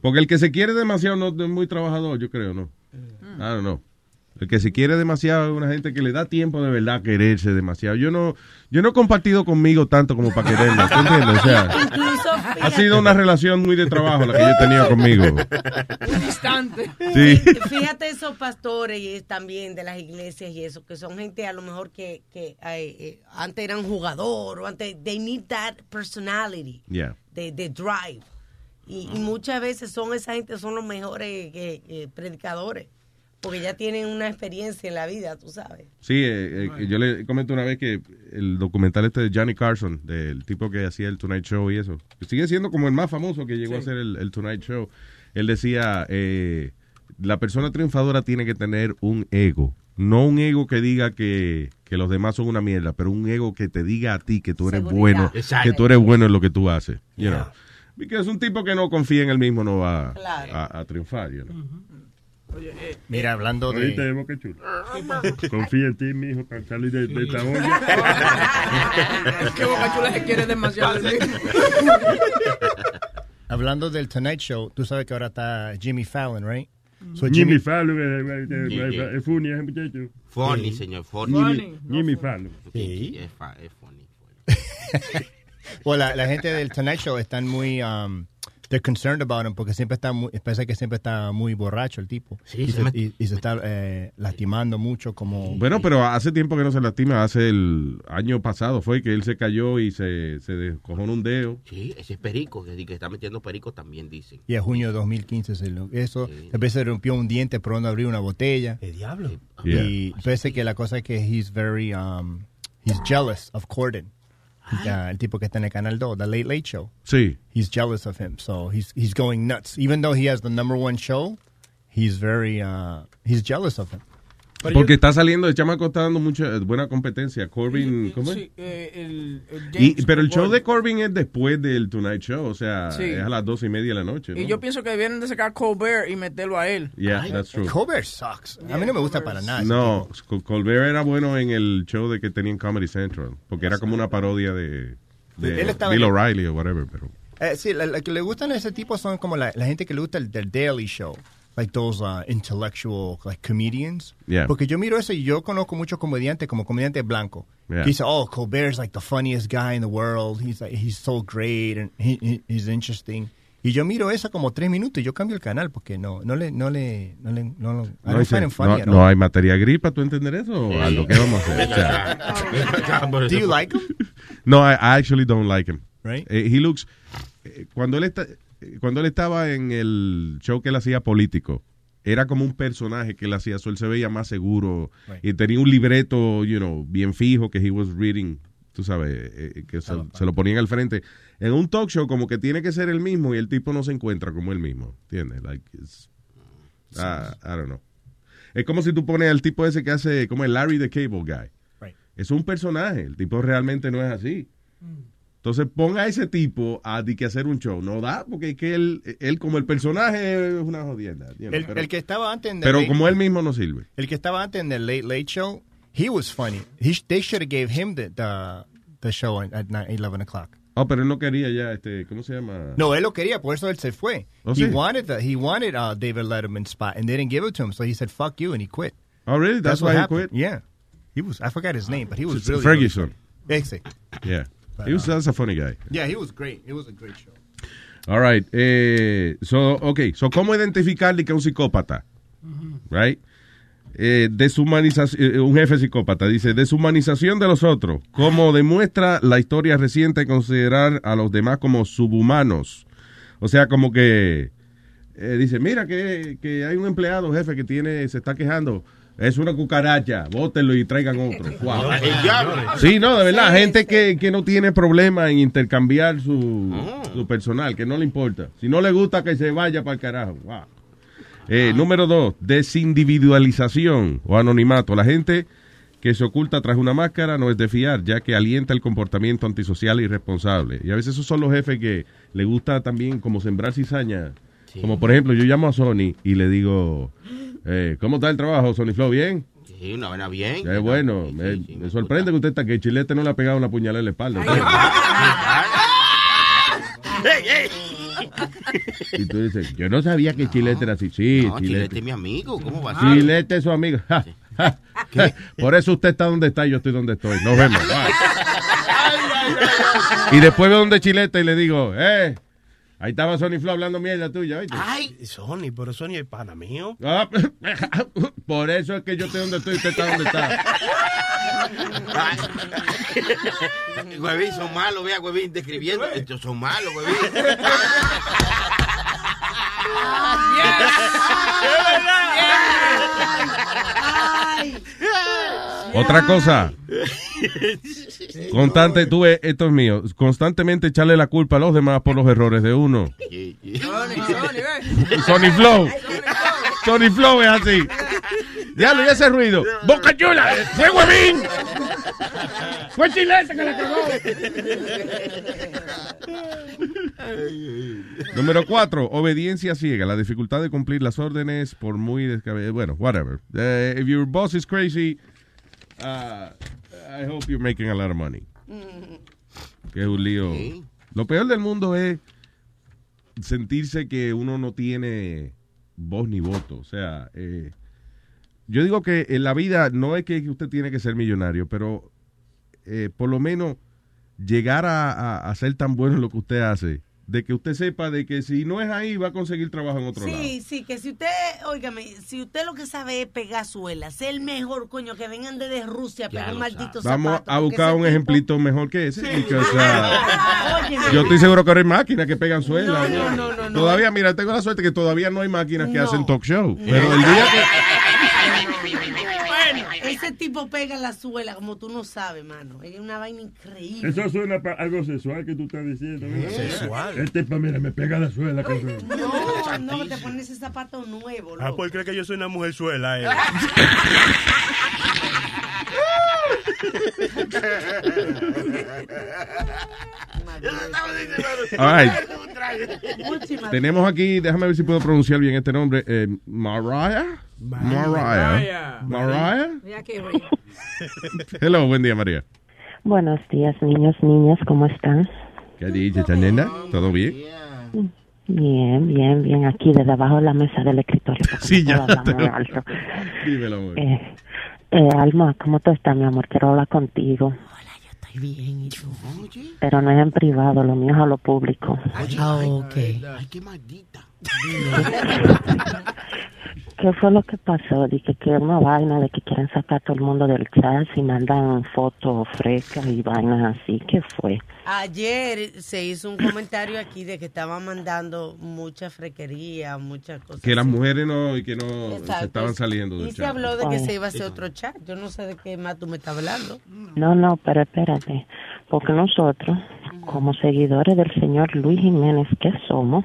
Porque el que se quiere demasiado no es muy trabajador, yo creo, ¿no? I don't know. El que se quiere demasiado es una gente que le da tiempo de verdad a quererse demasiado. Yo no, yo no he compartido conmigo tanto como para quererme, ¿tú entiendes? O sea, Incluso, ha sido una relación muy de trabajo la que yo he tenido conmigo. Un instante. Sí. Fíjate esos pastores y también de las iglesias y eso, que son gente a lo mejor que, que eh, eh, antes eran jugador o antes, they need that personality, Yeah. de, de drive. Y, y muchas veces son esa gente, son los mejores eh, eh, predicadores, porque ya tienen una experiencia en la vida, tú sabes. Sí, eh, eh, yo le comenté una vez que el documental este de Johnny Carson, del tipo que hacía el Tonight Show y eso, que sigue siendo como el más famoso que llegó a hacer el, el Tonight Show. Él decía, eh, la persona triunfadora tiene que tener un ego. No un ego que diga que, que los demás son una mierda, pero un ego que te diga a ti que tú eres Seguridad. bueno, Exacto. que tú eres bueno en lo que tú haces. You know. Porque es un tipo que no confía en él mismo, no va Claro. a, a triunfar. you know. Mira, hablando Oíste, de... Boca Chula. Confía en ti, mijo, para salir de, de esta olla. [laughs] Es que Boca Chula se quiere demasiado. ¿sí? [laughs] Hablando del Tonight Show, tú sabes que ahora está Jimmy Fallon, right? So Jimmy Fallon, eh, eh, eh, es funny ese muchacho. Funny, Sí. señor, funny. Jimmy, Jimmy Fallon. Sí, es funny. [laughs] Bueno, la, la gente del Tonight Show están muy... Um, they're concerned about him porque siempre está muy, parece que siempre está muy borracho el tipo. Sí, y, se me- y- y se está eh, lastimando mucho como... Bueno, pero hace tiempo que no se lastima. Hace el año pasado fue que él se cayó y se, se descojonó un dedo. Sí, ese es perico, que, que está metiendo perico también dicen. Y en junio de 2015 se lo, eso. Después se rompió un diente por no abrir una botella. ¿Qué diablo? Yeah. Y parece que la cosa es que he's very, um, he's jealous of Corden. Ya, el tipo que está en el Canal 2, The Late Late Show. Sí. He's jealous of him, so he's he's going nuts. Even though he has the number one show, he's very, uh, he's jealous of him. Porque está saliendo, el chamaco está dando mucha buena competencia. Corbin, ¿cómo es? Sí, eh, el, el Y, James pero el show de Corbin es después del Tonight Show, o sea, Sí. es a las dos y media de la noche. Y yo pienso que debieron de sacar Colbert y meterlo a él. Yeah, that's true. Colbert sucks. A mí no me gusta para nada. No, Col- Colbert era bueno en el show de que tenía en Comedy Central, porque era como una parodia de, de Él estaba Bill O'Reilly o whatever, pero... Eh, sí, la, la que le gustan a ese tipo son como la, la gente que le gusta el del Daily Show. Like those uh, intellectual like comedians. Yeah. Porque yo miro eso y yo conozco muchos comediantes como comediante blanco. Yeah. Que dice, oh, Colbert's like the funniest guy in the world. He's like, he's so great and he, he- he's interesting. Y yo miro eso como tres minutos y yo cambio el canal porque no, no le, no le, no le, no, lo- I No, don't dice, find him funny no- at no all. hay materia gris para tú entender eso, o Aldo, ¿qué vamos a hacer? [laughs] O sea, Do you like him? No, I, I actually don't like him. Right. Eh, he looks eh, cuando él está cuando él estaba en el show que él hacía político, era como un personaje que él hacía, so él se veía más seguro Right. y tenía un libreto, you know, bien fijo que he was reading, tú sabes, eh, que se, se lo ponían al frente. En un talk show como que tiene que ser el mismo y el tipo no se encuentra como el mismo, ¿entiendes? Like it's- ah, I don't know. Es como si tú pones al tipo ese que hace como el Larry the Cable Guy. Right. Es un personaje, el tipo realmente no es así. Entonces ponga a ese tipo a di que hacer un show. No da, porque es que él, él como el personaje es una jodienda. you know, El, pero el que estaba antes en the pero late- como él mismo no sirve. El que estaba antes en el Late Late Show, he was funny. He, they should have gave him the, the, the show at, at 9, 11 o'clock. Oh, pero él no quería ya, este, ¿cómo se llama? No, él lo quería, por eso él se fue. Oh, he sí. wanted the, he wanted uh, David Letterman's spot, and they didn't give it to him, so he said, "Fuck you," and he quit. Oh, really? That's, why he quit? Yeah, he was. I forgot his name, but he was really Ferguson. Ese. Yeah. He was that's a funny guy. Yeah, he was great. It was a great show. All right. Eh, so, okay. So, ¿cómo identificarle que es un psicópata? Right? Eh, deshumanización, eh, un jefe psicópata dice, deshumanización de los otros, como [laughs] demuestra la historia reciente considerar a los demás como subhumanos. O sea, como que eh, dice, mira que, que hay un empleado jefe que tiene, se está quejando, es una cucaracha, bótenlo y traigan otro. [laughs] Wow. Sí, no, de verdad, gente que, que no tiene problema en intercambiar su, su personal, que no le importa. Si no le gusta, que se vaya para el carajo. Wow. Eh, Número dos, desindividualización o anonimato. La gente que se oculta tras una máscara no es de fiar, ya que alienta el comportamiento antisocial e irresponsable. Y a veces esos son los jefes que le gusta también como sembrar cizaña. Como por ejemplo, yo llamo a Sony y le digo, eh, ¿cómo está el trabajo, Sony Flow? ¿Bien? Sí, una buena bien. Es bueno, me, me sorprende que usted está que el chilete no le ha pegado una puñalada en la espalda. ¡Ey, ey! Y tú dices, yo no sabía que Chilete era así. Sí, No, Chilete Chilete. es mi amigo, ¿cómo va a ser? Chilete es su amigo. Ja, ja, ja. Por eso usted está donde está y yo estoy donde estoy. Nos vemos. Bye. Y después veo donde Chilete y le digo, eh, ahí estaba Sony Flow hablando mierda tuya. ¿oíste? Ay, Sony, pero Sony es pana mío. Ah, [laughs] por eso es que yo estoy donde estoy y usted está donde está. [laughs] Huevín, son malos, vea, Huevín, describiendo. Estos son malos, Huevín. [laughs] Otra cosa. Constante, tú ves, esto es mío. Constantemente echarle la culpa a los demás por los errores de uno. Sony Flow. Sony Flow es así. Diablo, y ese ruido. Boca chula. ¡Fue huevín! Fue Chilete que la cagó. Número cuatro, obediencia ciega, la dificultad de cumplir las órdenes por muy descabellado. Bueno, whatever. Eh, if your boss is crazy, uh, I hope you're making a lot of money. Que es un lío. Lo peor del mundo es sentirse que uno no tiene voz ni voto. O sea, eh, yo digo que en la vida no es que usted tiene que ser millonario, pero eh, por lo menos llegar a, a- a ser tan bueno en lo que usted hace, de que usted sepa de que si no es ahí va a conseguir trabajo en otro lado. Sí, sí, que si usted, óigame, si usted lo que sabe es pegar suelas, ser el mejor, coño, que vengan desde Rusia a pegar un maldito Vamos a buscar un tipo- ejemplito mejor que ese. [laughs] yo estoy seguro que ahora hay máquinas que pegan suelas. No, no, no, no, no. Todavía, mira, tengo la suerte que todavía no hay máquinas que No. hacen talk show. Pero el día que... Tipo pega la suela como tú no sabes, mano. Es una vaina increíble. Eso suena pa- algo sexual que tú estás diciendo. ¿verdad? Sexual. Este pa, mira, me pega la suela. que- No, [laughs] no, te pones ese zapato nuevo. Ah, loco. pues cree que yo soy una mujer suela, eh. [laughs] All right. Tenemos aquí, déjame ver si puedo pronunciar bien este nombre. Eh, Mariah. Mariah. Mariah. [laughs] Hello, buen día, María. Buenos días, niños, niñas, ¿cómo están? ¿Qué dice, nena? ¿Todo bien? Bien, bien, bien, aquí desde abajo de la mesa del escritorio. Sí, ya. muy alto. Dímelo, amor. Eh, eh, Alma, ¿cómo tú estás, mi amor? Quiero hablar contigo. Estoy bien, ¿y tú? Pero no es en privado, lo mío es a lo público. Ah, ok. Ay, qué maldita. ¿Qué fue lo que pasó? Dije que una vaina de que quieren sacar a todo el mundo del chat y mandan fotos frescas y vainas así. ¿Qué fue? Ayer se hizo un comentario aquí de que estaban mandando mucha frequería, muchas cosas. Que las así. mujeres no, y que no Exacto. se estaban saliendo Y del se chat. habló de que Ay. se iba a hacer otro chat. Yo no sé de qué más tú me estás hablando. No, no, pero espérate, porque nosotros, como seguidores del señor Luis Jiménez que somos,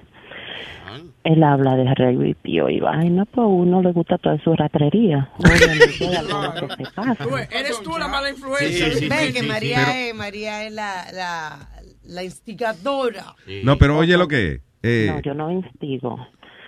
él habla de rey Pío y vaina, pues a uno le gusta toda su ratrería. [laughs] Eres tú la mala influencia. Ve que María, es, María es la, la, la instigadora. No, pero oye lo que es. Eh, No, yo no instigo.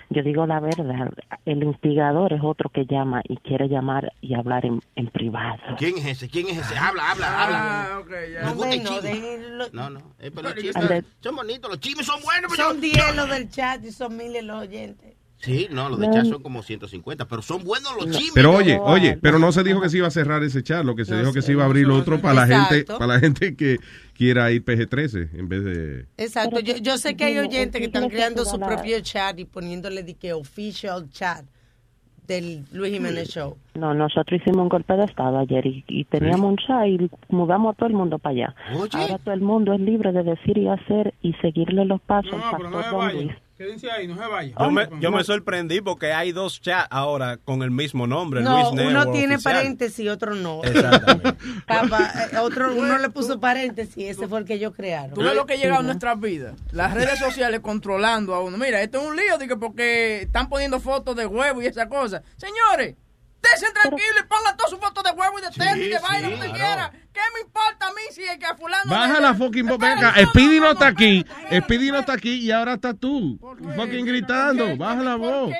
Yo digo la verdad. El instigador es otro que llama y quiere llamar y hablar en, en privado. ¿Quién es ese? ¿Quién es ese? Habla, habla, habla. Ah, ok, ya. Nos gusta el Bueno, chisme. déjenlo. No, no. eh, pero los chismes son bonitos. Los chismes son buenos. pero Son yo- 10 los del chat y son miles los oyentes. Sí, no, los de No. chat son como 150, pero son buenos los chismes. Pero oye, oye, pero no se dijo que se iba a cerrar ese chat, lo que se dijo que se iba a abrir otro para la gente, para la gente que quiera ir PG-13 en vez de Exacto, yo, yo sé que hay oyentes que están creando su propio chat y poniéndole de que official chat del Luis Jiménez Show. No, nosotros hicimos un golpe de estado ayer y, y teníamos un chat y mudamos a todo el mundo para allá. Ahora todo el mundo es libre de decir y hacer y seguirle los pasos No, al no pastor se Don vaya. Luis. Quédense ahí, no se vaya. Yo me, yo me sorprendí porque hay dos chats ahora con el mismo nombre, No, Luis uno Network tiene oficial. paréntesis y otro no. Exactamente. [laughs] Capaz, eh, otro, uno le puso paréntesis, ese fue el que ellos crearon. Tú ves lo que llega a nuestras vidas. Las redes sociales controlando a uno. Mira, esto es un lío digo, porque están poniendo fotos de huevo y esa cosa. Señores, déjense tranquilos y pongan todas sus fotos de huevo y de tenis y de vaina, lo que quiera. ¿Qué me importa a mí si es que a fulano... Baja la fucking voz, ven acá. Speedy no está aquí. Speedy no está aquí y ahora está tú. Fucking gritando. Baja la voz.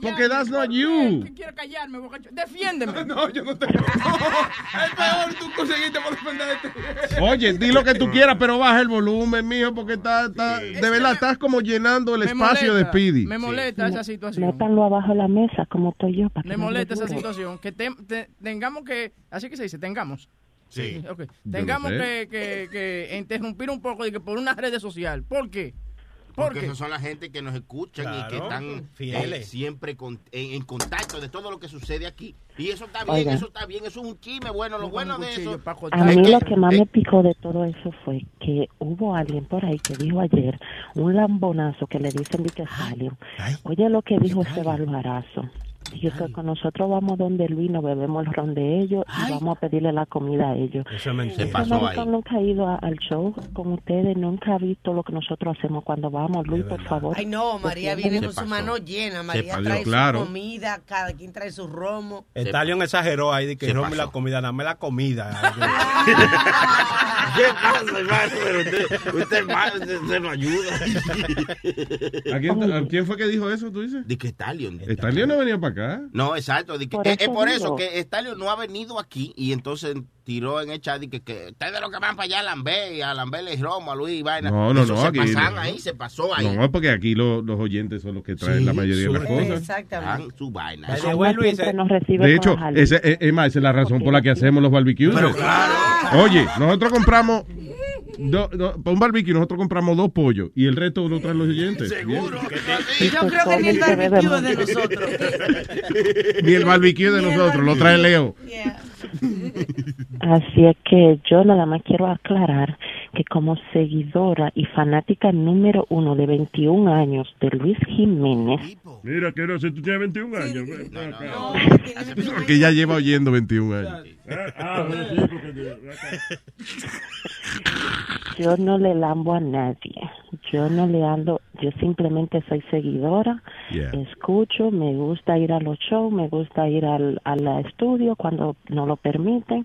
Porque that's not you. ¿Qué quiere callarme, bocacho? Defiéndeme. [laughs] No, yo no tengo. [laughs] es peor tú conseguiste por defenderte. Oye, di lo que tú [laughs] quieras, pero baja el volumen, mijo, porque está, está de verdad estás como llenando el espacio de Speedy. Me molesta esa situación. Métanlo abajo de la mesa como estoy yo. Para que Me molesta le esa situación. Que te- te- tengamos que. Así que se dice, tengamos. Sí. Tengamos que, que, que interrumpir un poco de que por una red social. ¿Por qué? ¿Por Porque qué? esas son la gente que nos escuchan y que están fieles. eh, siempre con- en, en contacto de todo lo que sucede aquí. Y eso está bien, Oiga. eso está bien, eso es un chisme. Bueno, lo bueno de eso. A mí es lo que- que más eh, me picó de todo eso fue que hubo alguien por ahí que dijo ayer, un lambonazo que le dicen de que salió. Oye lo que dijo ese barbarazo. Y que con nosotros vamos donde Luis, nos bebemos el ron de ellos y vamos a pedirle la comida a ellos. Eso me- se pasó ahí. nunca ha ido a- al show con ustedes, nunca ha visto lo que nosotros hacemos cuando vamos. Luis, por favor. Ay, no, María viene con su mano llena. María pasó, trae claro. su comida, cada quien trae su romo. Stallion exageró ahí de que no me la comida, dame la comida. [laughs] ¿Qué pasa, hermano? Pero usted, usted, hermano, usted, usted no ayuda. ¿A quién, a quién fue que dijo eso, tú dices? Di que Stallion. Stallion no venía para acá. No, exacto. di que- Por es, por eso que Stallion no ha venido aquí y entonces tiró en el chat y que, que ustedes lo que van para allá a Lambé, y a Lambé y Romo, a Luis y vaina. No, no, Eso no. Se Aquí, pasan ahí, se pasó ahí. No, porque aquí lo- los oyentes son los que traen Sí, la mayoría de las su- cosas. Exactamente. Su vaina. Alma siempre nos recibe De hecho, ese, es, es más, esa es la razón por la que hacemos los barbecues. Pero claro. Oye, nosotros compramos, do- do- para un barbecue nosotros compramos dos pollos y el resto lo traen los oyentes. [laughs] Seguro. Yo creo que ni el [laughs] barbecue es de nosotros. Ni el barbecue de nosotros, lo trae Leo. Así es que yo nada más quiero aclarar que como seguidora y fanática número uno de 21 años de Luis Jiménez, Mira, que no sé, tú tienes 21 años. ven acá. Que ya lleva oyendo 21 años. Ah, ah, sí, yo no le lambo a nadie. Yo no le ando, yo simplemente soy seguidora, Yeah. escucho, me gusta ir a los shows, me gusta ir al, al estudio cuando no lo permiten,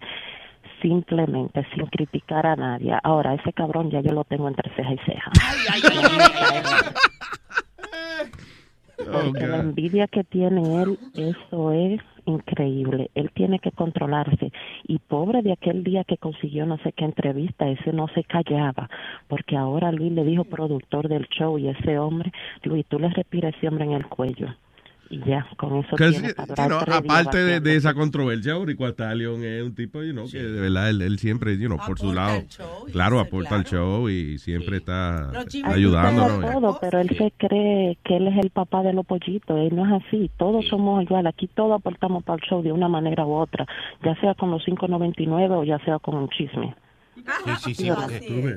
simplemente sin criticar a nadie. Ahora, ese cabrón ya yo lo tengo entre ceja y ceja. [laughs] Porque la envidia que tiene él, eso es increíble. Él tiene que controlarse. Y pobre de aquel día que consiguió no sé qué entrevista, ese no se callaba. Porque ahora Luis le dijo productor del show y ese hombre, Luis, tú le respiras a ese hombre en el cuello. Y ya, con eso tiene sí, you know, aparte de, de esa controversia, Stallion es un tipo, you know, que de verdad él, él siempre, you know, por su lado, claro, aporta al show y siempre está ayudándonos. todos, pero él se cree que él es el papá de los pollitos. Él no es así. Todos somos igual. Aquí todos aportamos para el show de una manera u otra, ya sea con los 5.99 o ya sea con un chisme. Sí, sí, sí. Yo- porque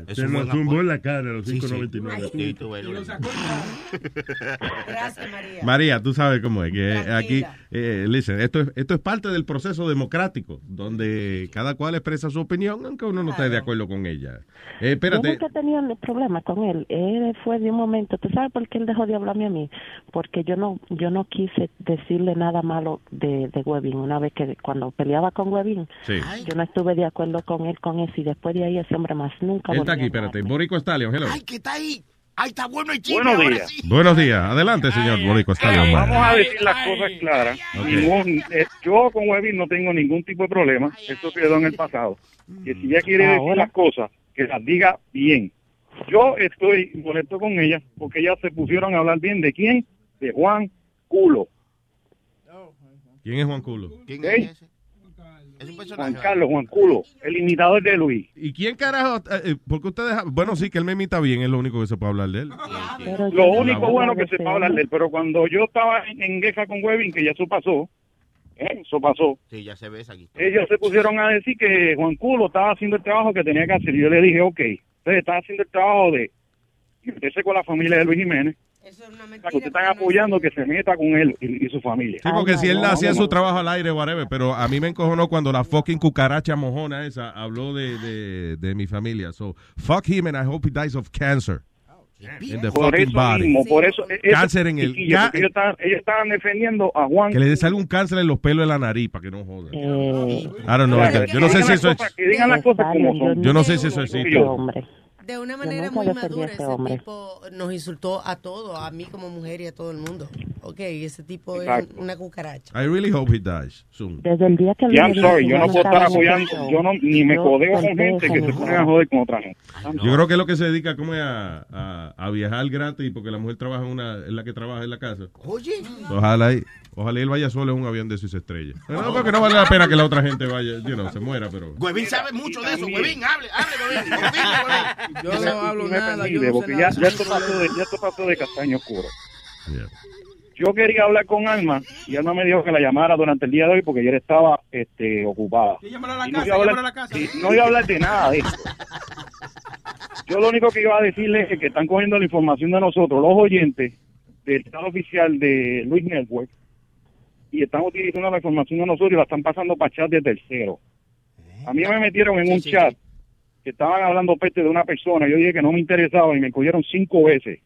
es Se lo apoyo. en la cara a los Sí, sí. 5.99. Sí, Luis. [laughs] Gracias, María. María, tú sabes cómo es, que aquí, eh, listen, esto es, esto es parte del proceso democrático, donde cada cual expresa su opinión, aunque uno no esté de acuerdo con ella. Eh, Yo espérate, nunca he tenido problemas con él. Él fue de un momento. ¿Tú sabes por qué él dejó de hablarme a mí? Porque yo no yo no quise decirle nada malo de, de Webin. Una vez que cuando peleaba con Webin, Sí. yo no estuve de acuerdo con él con eso. Y después de ahí ese hombre más nunca él está aquí, espérate, Borico Stallion, hello. ¿Qué está ahí? Ahí está bueno el chisme. Buenos días. sí. Buenos días, adelante, señor Borico Stallion. Vamos a decir las cosas claras. Ok. Ningún- eh, yo con Webby no tengo ningún tipo de problema. Esto quedó en el pasado. Que si ella quiere decir Ahora. las cosas, que las diga bien. Yo estoy molesto con ella porque ellas se pusieron a hablar bien de quién, de Juan Culo. ¿Quién es Juan Culo? ¿Quién ¿Eh? es ese? Es un personaje. Juan Carlos, Juan Culo, el imitador de Luis. ¿Y quién carajo? eh, eh, porque ustedes. Bueno, sí, que él me imita bien, es lo único que se puede hablar de él. Lo único bueno que se puede hablar de él, pero cuando yo estaba en, guerra con Webin, que ya eso pasó, ¿eh? eso pasó, Sí, ya se ve aquí. ellos se pusieron a decir que Juan Culo estaba haciendo el trabajo que tenía que hacer. Y yo le dije, ok, ustedes están haciendo el trabajo de meterse con la familia de Luis Jiménez. O sea, que ustedes están apoyando que se meta con él y, y su familia. Sí, porque si él no, hacía no, su no. trabajo al aire, whatever, pero a mí me encojonó cuando la fucking cucaracha mojona esa habló de, de, de mi familia. So, fuck him and I hope he dies of cancer. In the Por fucking eso body. mismo, por eso. eso- Cáncer en el... ellos, estaban, ellos estaban defendiendo a Juan. que le salga un cáncer en los pelos de la nariz para que no joda. Eh, I don't know. Claro, yo no sé que si digan eso las es... cosas- Que digan las cosas como son. Yo no sé si eso existe. De una manera muy madura, ese tipo nos insultó a todos, a mí como mujer y a todo el mundo. Ok, ese tipo Exacto. es una cucaracha. I really hope he dies soon. Desde el día que Ya, I'm sorry, yo no puedo estar apoyando, yo no, ni me codeo con gente que se ponen a joder con otra gente. Yo creo que es lo que se dedica como es a, a, a viajar gratis porque la mujer trabaja en una, es la que trabaja en la casa. Oye. Ojalá y, ojalá y él vaya solo en un avión de eso y se estrella. Pero no, porque no vale la pena que la otra gente vaya, you know, se muera, pero... Huevín sabe mucho de eso. Huevín, hable, hable, Huevín. Yo Y no hablo y me nada, yo no porque nada. ya, ya esto pasó de, ya esto pasó de castaño oscuro. Yo quería hablar con Alma y Alma me dijo que la llamara durante el día de hoy porque ayer estaba este, ocupada. Llámala a la Y no casa, iba a hablar- llámala a la casa. no iba a hablar de nada de esto. Yo lo único que iba a decirle es que están cogiendo la información de nosotros, los oyentes, del estado oficial de Luis Network, y están utilizando la información de nosotros y la están pasando para chat de tercero. A mí me metieron en un chat que estaban hablando peste de una persona, yo dije que no me interesaba y me cogieron cinco veces.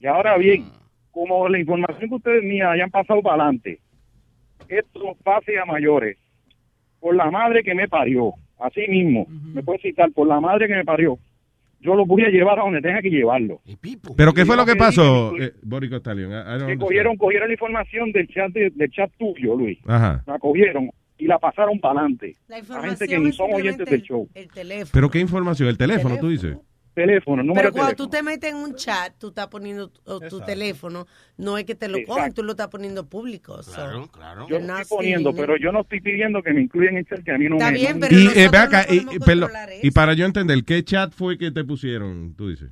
Y ahora bien, como la información que ustedes mías hayan pasado para adelante, esto pase a mayores, por la madre que me parió, así mismo, me puede citar, por la madre que me parió, yo lo voy a llevar a donde tenga que llevarlo. ¿Pero qué fue lo que pasó, eh, Borico que cogieron, cogieron la información del chat, de- del chat tuyo, Luis. Ajá. La cogieron y la pasaron para adelante. La La gente información que ni son oyentes del show. El teléfono. ¿Pero qué información? ¿El teléfono, tú dices? Teléfono, número Pero de cuando teléfono. tú te metes en un chat, tú estás poniendo tu, teléfono, no es que te lo Exacto. cogen, tú lo estás poniendo público. Claro, claro. Yo lo estoy poniendo, pero yo no estoy pidiendo que me incluyan en el chat que a mí no Está me... bien, pero Y, nosotros eh, ve acá, no y, y para yo entender, ¿qué chat fue que te pusieron, tú dices?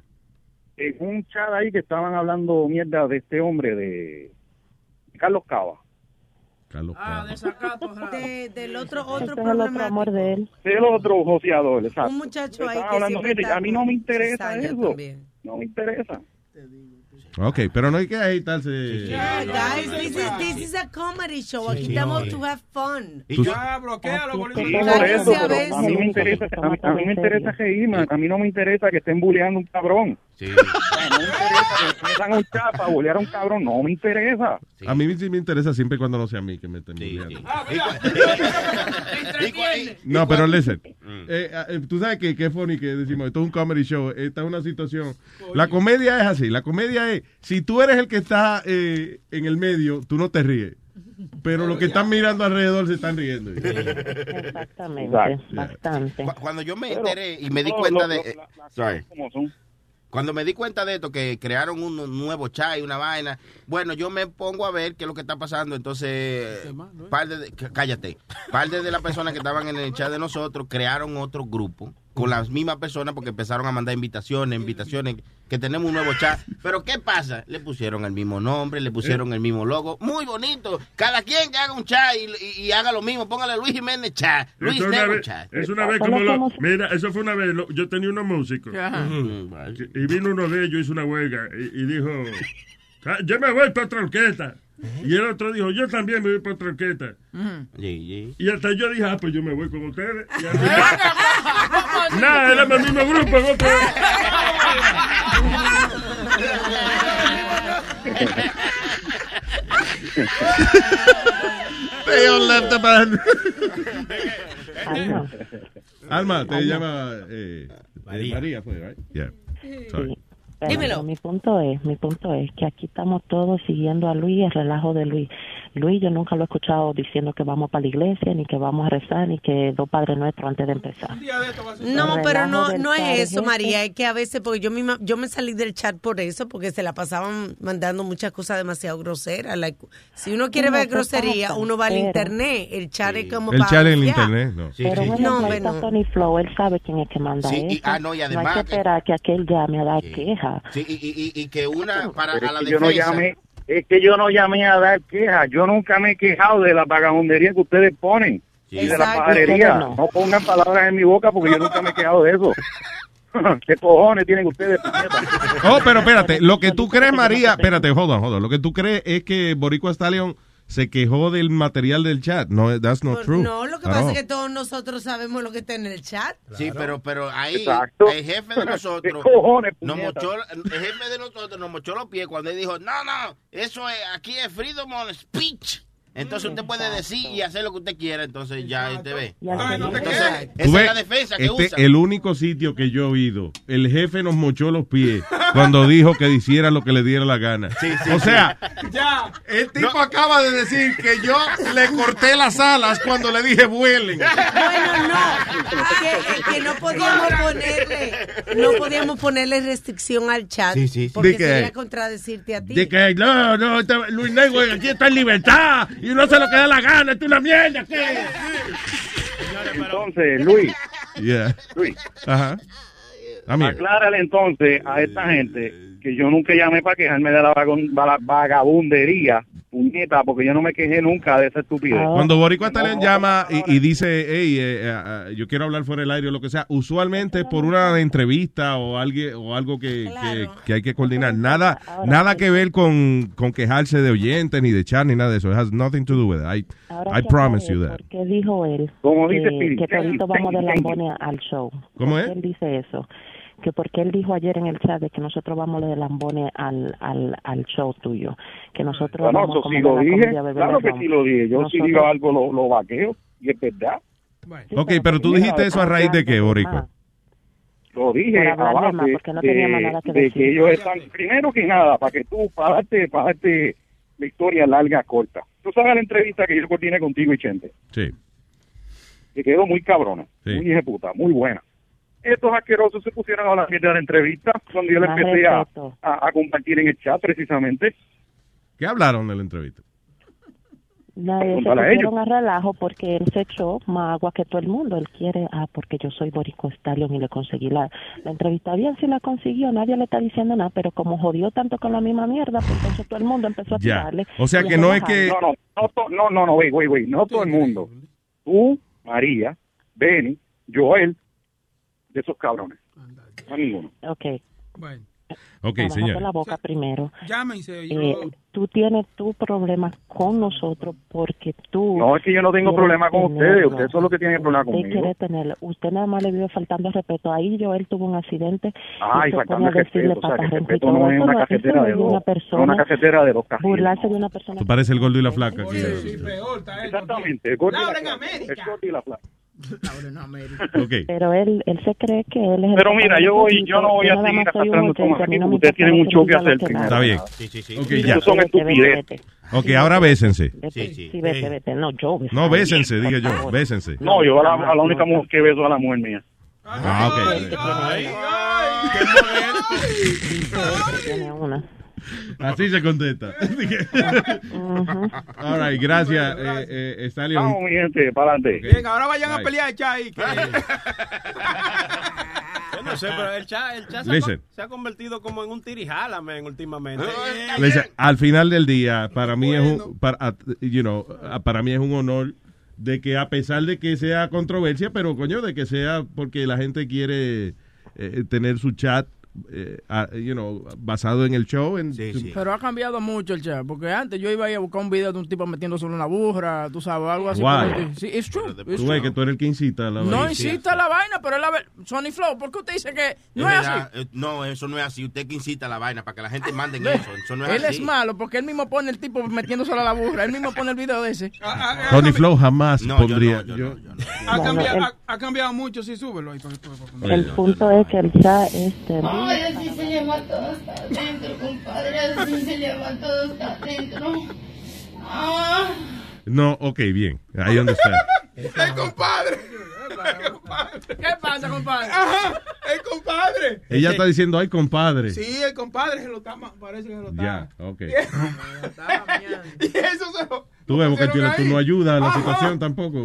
En un chat ahí que estaban hablando mierda de este hombre, de Carlos Cava. Carlos Ah, desacato. De- del otro, otro Ese es el otro amor de él. El otro joseador, exacto. Un muchacho ahí que hablando siempre está A mí no me interesa eso. también. No me interesa. Ok, pero no hay que agitarse. Yeah, guys, this is, this is a comedy show. Aquí estamos to have fun. Tú- Ya, bloquealo, Sí, por eso, a pero veces. a mí me interesa, a mí, a mí me interesa a mí no me interesa que estén bulleando a un cabrón. Sí. No me interesa que metan un chat para bullear a un cabrón, no me interesa. A mí sí me interesa siempre y cuando no sea a mí que me estén bulleando. [laughs] No, pero listen. Eh, eh, tú sabes que qué funny que decimos, esto es un comedy show, esta es una situación. La comedia es así, la comedia es, si tú eres el que está eh, en el medio, tú no te ríes. Pero los que están mirando alrededor se están riendo. Exactamente, Exacto. bastante. Cu- Cuando yo me enteré y me di no, cuenta de... eh, la- sorry. son. Cuando me di cuenta de esto, que crearon un nuevo chat y una vaina, bueno, yo me pongo a ver qué es lo que está pasando. Entonces, par de, cállate, par de, de las personas que estaban en el chat de nosotros crearon otro grupo con las mismas personas porque empezaron a mandar invitaciones, invitaciones, que tenemos un nuevo chat. Pero ¿qué pasa? Le pusieron el mismo nombre, le pusieron el mismo logo. Muy bonito. Cada quien que haga un chat y, y- y haga lo mismo. Póngale Luis Jiménez chat, Luis vez- chat. es una vez como lo, mira, eso fue una vez, lo- yo tenía unos músicos Ajá. Ujú. y vino uno de ellos, hizo una huelga y, y dijo, "Ah, yo me voy para otra orquesta. Y el otro dijo, yo también me voy para otra orquesta. Y hasta yo dije, ah, pues yo me voy con ustedes. Y al Nada, éramos el mismo grupo. en otra- They all left the band. Alma. Alma, te llama eh, María. María fue, right? Yeah. Sorry. Pero Dímelo. Mi punto es, mi punto es que aquí estamos todos siguiendo a Luis, el relajo de Luis. Luis, yo nunca lo he escuchado diciendo que vamos para la iglesia, ni que vamos a rezar, ni que dos padres nuestros antes de empezar. No, pero no, no es eso. María. Es que a veces, porque yo misma, yo me salí del chat por eso, porque se la pasaban mandando muchas cosas demasiado groseras. Like, si uno quiere No, ver ¿qué grosería, pasa? uno va al Pero- internet. El chat es como El para chat en el internet, no. Pero un No, ejemplo, hombre, ahí está no. Tony Flow, él sabe quién es que manda Sí, y- ah, no, y además hay que esperar que aquel llame a dar queja. Sí, y, y- y- y que una para Pero a la que yo no defensa. Es que yo no llamé a dar quejas. Yo nunca me he quejado de la vagabundería que ustedes ponen y de la pajarería. No. No. pongan palabras en mi boca porque yo nunca me he quejado de eso. [laughs] ¿Qué cojones tienen ustedes? puñeta? Oh, pero espérate, lo que tú crees, María, espérate, joda, joda. Lo que tú crees es que Boricua Stallion se quejó del material del chat. No, that's not true. No, lo que pasa all. es que todos nosotros sabemos lo que está en el chat. Sí, pero, pero ahí Exacto. el jefe de [laughs] nosotros ¿Qué cojones, nos mochó, el jefe de nosotros nos mochó los pies cuando él dijo, no, no, eso es, aquí es freedom of speech. Entonces usted puede decir y hacer lo que usted quiera, entonces ya usted ve. Entonces, esa ves, es la defensa que este usa. el único sitio que yo he oído. El jefe nos mochó los pies cuando dijo que hiciera lo que le diera la gana. sí, o sea, Ya. el tipo acaba de decir que yo le corté las alas cuando le dije vuelen. Bueno, no, que, que no podíamos ponerle, no podíamos ponerle restricción al chat, Sí, sí, sí. porque sería contradecirte a ti. De que no, no, Luis Nego aquí está en libertad y no se lo que da la gana, esto es una mierda. ¿qué? Entonces, Luis, Yeah. Luis, Ajá. Aclárale entonces a esta gente que que yo nunca llamé para quejarme de la, vagabundería, puñeta, porque yo no me quejé nunca de esa estupidez. Cuando Boricua Talent llama y, y dice, hey, eh, eh, eh, yo quiero hablar fuera del aire o lo que sea, usualmente por una entrevista o, alguien, o algo que, que- que hay que coordinar. Nada nada que ver con, con quejarse de oyentes, ni de chat, ni nada de eso. It has nothing to do with it. I, Ahora I que promise aclaré you that. ¿Por qué dijo él Como que, dice que todito vamos de lambones al show? ¿Cómo ¿Por es? él dice eso? Que porque él dijo ayer en el chat de que nosotros vamos de lambones al, al, al show tuyo. Que nosotros Bueno, vamos eso como sí de lo dije, claro que sí lo dije. Yo si Nosotros- digo algo lo, lo vaqueo, y es verdad. Ok, pero tú dijiste eso a raíz de qué, Boricua? Lo dije a de más, base porque no teníamos de, nada que de decir. que ellos están, primero que nada, para que tú, para darte, para darte la historia larga, corta. Tú sabes la entrevista que yo coordiné contigo y Chente, Sí. que quedó muy cabrona, Sí. muy ejecuta, muy buena. Estos asquerosos se pusieron a hablar mierda de la entrevista, cuando yo le Más empecé a, a, a compartir en el chat precisamente. ¿Qué hablaron de la entrevista? Nadie se a pusieron a relajo porque él se echó más agua que todo el mundo. Él quiere, ah, porque yo soy Borico Stallion y le conseguí la, la entrevista. Bien, sí la consiguió, nadie le está diciendo nada, pero como jodió tanto con la misma mierda, pues entonces todo el mundo empezó a Ya. tirarle. O sea que no es que- No, no, no, no, no, wait, wait, no todo el mundo. Tú, María, Benny, Joel, de esos cabrones. No ninguno. Ok. Bueno, Ok, a señor. la boca primero. llámense. Yo, Eh, tú tienes tu problema con nosotros porque tú... No, es que yo no tengo problema con ustedes, tenerlo. ustedes son los que tienen problema Usted conmigo. quiere tenerlo. Usted nada más le vive faltando respeto. Ahí yo, él tuvo un accidente. Ay, y faltando a respeto, o sea, que respeto no es una no de dos, no persona una cajetera de dos. Burlarse de una persona Tú pareces el gordo y la flaca. aquí. Exactamente, el gordo y la Laura en flaca, América. el gordo y la flaca. [laughs] Ok. Pero él, él se cree que él es el Pero mira, yo voy, yo no voy a seguir arrastrando mí aquí, porque ustedes tienen mucho que hacer. Está bien. Sí, sí, sí. Ok, ya. Eso son Vete, vete, estupideces. Ok, ahora bésense. Vete, sí, vete, vete. No, yo. beso. No, bésense, diga yo. Bésense. No, yo a la, a la única mujer que beso a la mujer mía. Ah, ok. Tiene una. Así se contesta. All right, gracias, eh, eh, Stallion. Vamos, mi gente, para adelante. Bien, ahora vayan a Bye. pelear, Chay. que- [laughs] Yo no sé, pero el chat, el chat se, ha, Listen. con- se ha convertido como en un tirijala, man, últimamente. Dice, al final del día, para mí es un, para, you know, para mí es un honor de que a pesar de que sea controversia, pero coño, de que sea porque la gente quiere eh, tener su chat, eh, ah, you know, basado en el show. En, Pero ha cambiado mucho el chat, porque antes yo iba a ir a buscar un video de un tipo metiéndose en una burra, tú sabes, algo así. Como- Sí, it's true. it's Tú ves que tú eres el que incita la No vaina. incita la vaina, pero es la ver- Sony Flow, ¿por qué usted dice que no Es es, verdad, así? eh, No, eso no es así. Usted que incita la vaina para que la gente mande eso. Eso no es él así. es malo porque él mismo pone el tipo metiéndose a la burra, él mismo pone el video de ese. [laughs] Tony Flow jamás No, yo pondría. no, yo yo- Ha, cambiado, ha, ha cambiado mucho, sí, súbelo ahí. El punto es que el chat es terrible. Ay, así se llama todo hasta adentro, compadre. Así se llama todo hasta adentro. Ah. No, ok, bien. Ahí donde está. ¡El compadre! ¿Qué pasa, compadre? Ajá, el compadre. Ella está diciendo, ay, compadre. Sí, el compadre se lo está, ma- parece que se lo está. Ya, ok. [laughs] y eso se lo... Tú ves, porque tú, pusieron tú no ayudas a la Ajá. situación tampoco.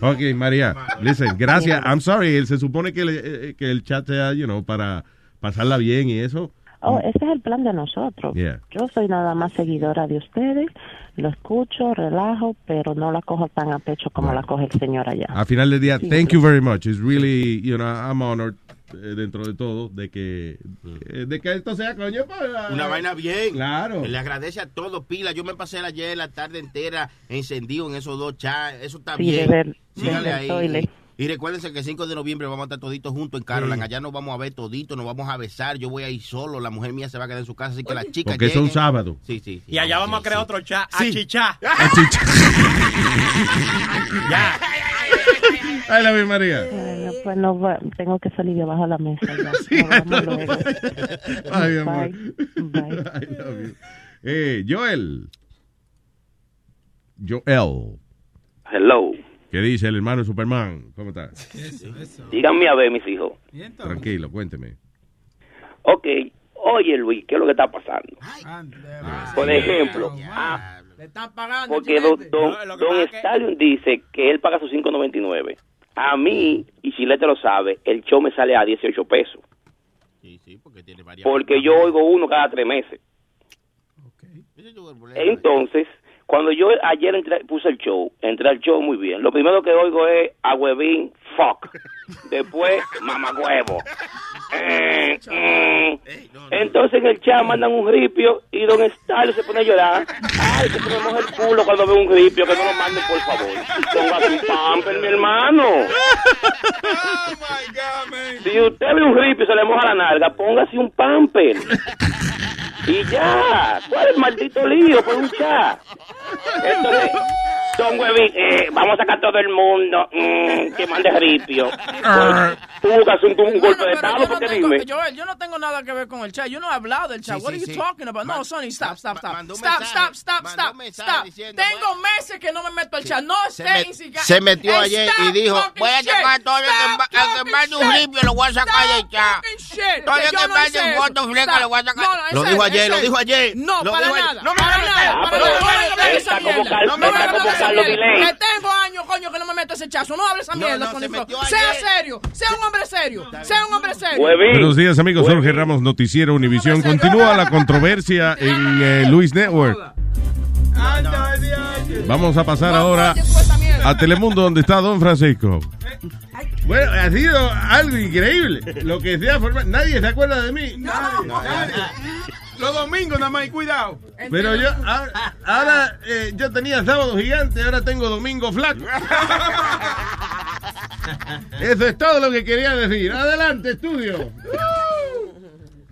Ok, María, listen, gracias. I'm sorry, se supone que, le- eh, que el chat sea, you know, para pasarla bien y eso. Oh, ese es el plan de nosotros. Yeah. Yo soy nada más seguidora de ustedes, lo escucho, relajo, pero no la cojo tan a pecho como la coge el señor allá. Al final del día, Sí. thank you very much. It's really, you know, I'm honored eh, dentro de todo de que, eh, de que esto sea, coño, para- Una vaina bien. Claro. Le agradece a todos, pila. Yo me pasé ayer la tarde entera encendido en esos dos chats. Eso está Sí, bien. de ver- Sígale el ahí. Y recuérdense que el 5 de noviembre vamos a estar toditos juntos en Caroline. Allá nos vamos a ver toditos, nos vamos a besar. Yo voy a ir solo. La mujer mía se va a quedar en su casa. Así que las chicas. Porque es un sábado. Sí, sí. sí. Y allá vamos a crear otro chat, Sí. [laughs] achichá. ya. Ay, la bien, María. Bueno, pues no va- tengo que salir debajo de la mesa ya. [laughs] Luego. Ay, mi amor. Bye. I love you. Eh, Joel. Joel. Hello. ¿Qué dice el hermano Superman? ¿Cómo está? Díganme a ver, mis hijos. Tranquilo, cuénteme. Ok, oye Luis, ¿qué es lo que está pasando? Por ejemplo, ah, Le están pagando. porque don, don, don Stallion dice que él paga sus 5.99. A mí, y Chilete lo sabe, el show me sale a 18 pesos. Sí, sí, porque tiene varias. porque yo oigo uno cada tres meses. Entonces, cuando yo ayer entré- puse el show, entré al show muy bien. Lo primero que oigo es a huevín, fuck. Después, [laughs] mamagüevo. Eh, mm. Entonces en el chat mandan un ripio y Don Stalin se pone a llorar. Ay, que se me moja el culo cuando ve un ripio, que no lo manden por favor. Ponga su pamper, mi hermano. Si usted ve un ripio y se le moja la nalga, póngase un pamper. Y ya, ¿cuál es el maldito lío por un chat? Entonces, Don Huevín, eh, vamos a sacar todo el mundo mm, que mande ripio. Tú buscas un, un golpe de estado, porque dime. Joel, yo no tengo nada que ver con el chat. Yo no he hablado del chat. Sí, What sí, are you sí. talking about? No, Sonny, stop, stop, stop. un Stop, mensaje, stop, stop, stop, un mensaje stop. diciendo, Tengo meses que no me meto al chat. No Se, esté me- se metió ayer y dijo, voy a sacar todo el que, mande un ripio, lo voy a sacar del chat. Todo el Que mande eso. flecas, Stop. lo voy a sacar. Lo dijo ayer, lo dijo ayer. No, para nada. No me hables nada. nada. No me mierda. Cal- No me está hables Carlos mierda. Delay. Que tengo años, coño, que no me meto ese chazo. No hables esa No, mierda, no, se Sea serio. Sea un hombre serio. Sea un hombre serio. Buenos días, amigos. Jorge Ramos, Noticiero Univisión. Continúa la controversia [laughs] en eh, Luis Network. Vamos a pasar ahora a Telemundo, donde está Don Francisco. Bueno, ha sido algo increíble. Lo que sea Nadie se acuerda de mí. Los domingos nada más, y cuidado. Pero yo, ahora, ahora, eh, yo tenía sábado gigante, ahora tengo domingo flaco. [laughs] Eso es todo lo que quería decir. Adelante, estudio.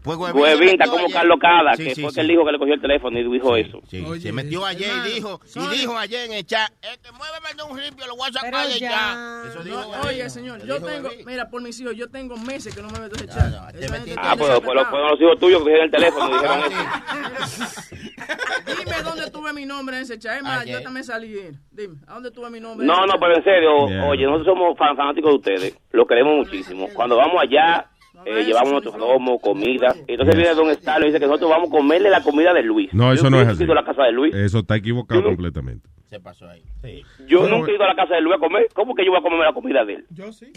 Pues Huevín está como Carlos Cada, Sí, que sí, fue sí. que él dijo que le cogió el teléfono y dijo eso. Sí, se metió ayer y dijo, y dijo ayer en el chat, el que mueve de un ripio lo voy a sacar del ya. chat. Eso No, dijo oye, señor, yo tengo, mira, por mis hijos, yo tengo meses que no me meto ese chat. Esa gente Ah, pues fueron los hijos tuyos que cogieron el teléfono y dijeron eso. [laughs] Dime dónde tuve mi nombre en ese chat. Es más, yo también salí. Dime, ¿a dónde tuve mi nombre? en No, ese no, chat? pero en serio, oye, nosotros somos fan- fanáticos de ustedes, lo queremos muchísimo. Cuando vamos allá, eh, llevamos nuestros romos, comida. Entonces viene Don Star y dice que nosotros vamos a comerle la comida de Luis. No, eso Yo no es nunca he así. ido a la casa de Luis. Eso está equivocado completamente. Se pasó ahí. Yo Pero- nunca he ido a la casa de Luis a comer. ¿Cómo que yo voy a comerme la comida de él? Yo sí. [laughs]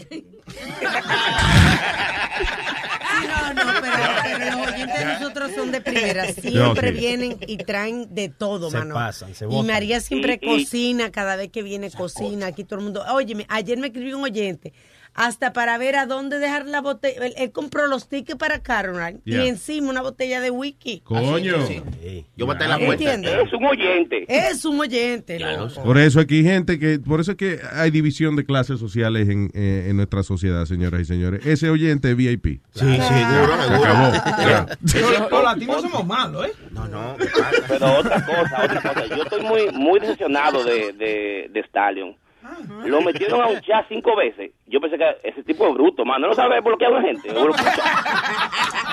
No, no, pero, pero los oyentes de nosotros son de primera. Siempre sí. vienen y traen de todo, Se mano. pasan, se y. María siempre Y- y- cocina, cada vez que viene cocina, aquí todo el mundo. Oye, ayer me escribió un oyente, hasta para ver a dónde dejar la botella. Él, él compró los tickets para Caroline Yeah. y encima una botella de whisky. Coño. Yo voy a estar en la puerta. ¿Entiendes? Es un oyente. Es un oyente. Por eso aquí hay gente que, por eso es que hay división de clases sociales en, eh, en nuestra sociedad, señoras y señores. Ese oyente es VIP. Sí, seguro, Se seguro. acabó. [laughs] Los latinos somos malos, ¿eh? No, no. Pero otra cosa, otra cosa. Yo estoy muy muy decepcionado de, de, de Stallion. Lo metieron a un chat cinco veces. Yo pensé que ese tipo es bruto, mano. No sabe bloquear a una gente.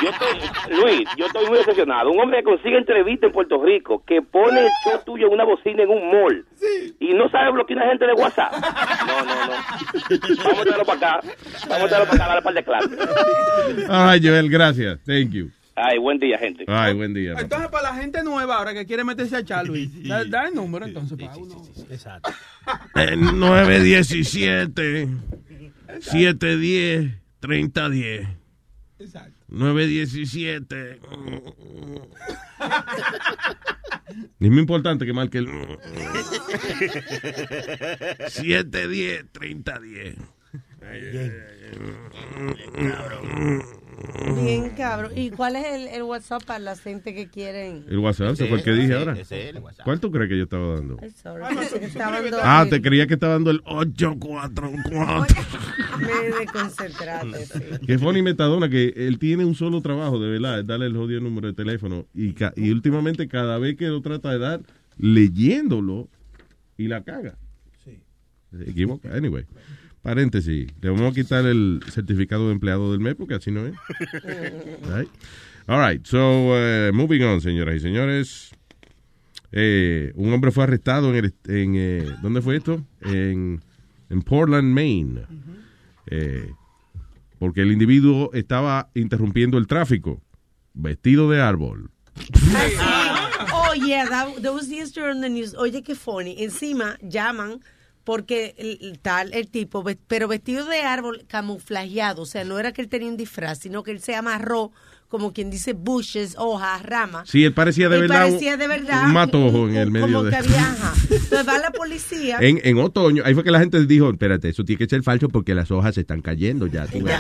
Yo estoy, Luis, yo estoy muy decepcionado. Un hombre que consigue entrevista en Puerto Rico, que pone el show tuyo en una bocina en un mall y no sabe bloquear a una gente de WhatsApp. No, no, no. Vamos a traerlo para acá. Vamos a traerlo para acá, darle par de clases. Ay, Joel, gracias. Thank you. Ay, buen día, gente. Ay, buen día. papá. Entonces, para la gente nueva ahora que quiere meterse a chat, Luis, da, da el número entonces para uno. Exacto. Eh, 917 710 3010 Exacto. 917 Ni muy importante que marque el 710 3010 [laughs] Bien, cabrón. ¿Y cuál es el, el WhatsApp para la gente que quieren? El WhatsApp, ese fue el que dije ese, ahora. ese es el WhatsApp. ¿Cuál tú crees que yo estaba dando? [laughs] Estaba Ah, el- te creía que estaba dando el 844. Me desconcentraste, sí. Que funny metadona que él tiene un solo trabajo, de verdad, es darle el jodido número de teléfono. Y, ca- y últimamente, cada vez que lo trata de dar, leyéndolo y la caga. Sí. Se equivoca. Anyway, paréntesis. Le vamos a quitar el certificado de empleado del mes porque así no es. [laughs] Right? All right, so uh, moving on, señoras y señores. Eh, un hombre fue arrestado en, el, en eh, ¿dónde fue esto? En, en Portland, Maine. Eh, porque el individuo estaba interrumpiendo el tráfico, vestido de árbol. Oh, yeah, that, that was yesterday on the news. Oye, qué funny. Encima llaman porque el, tal, el tipo, pero vestido de árbol camuflajeado, o sea, no era que él tenía un disfraz, sino que él se amarró, como quien dice, bushes, hojas, ramas. Sí, él parecía de Él verdad. un- parecía de verdad Un matojo en el como medio de. que había, ajá. Entonces va la policía. En, en otoño, ahí fue que la gente dijo, espérate, eso tiene que ser falso porque las hojas se están cayendo ya. tú ves".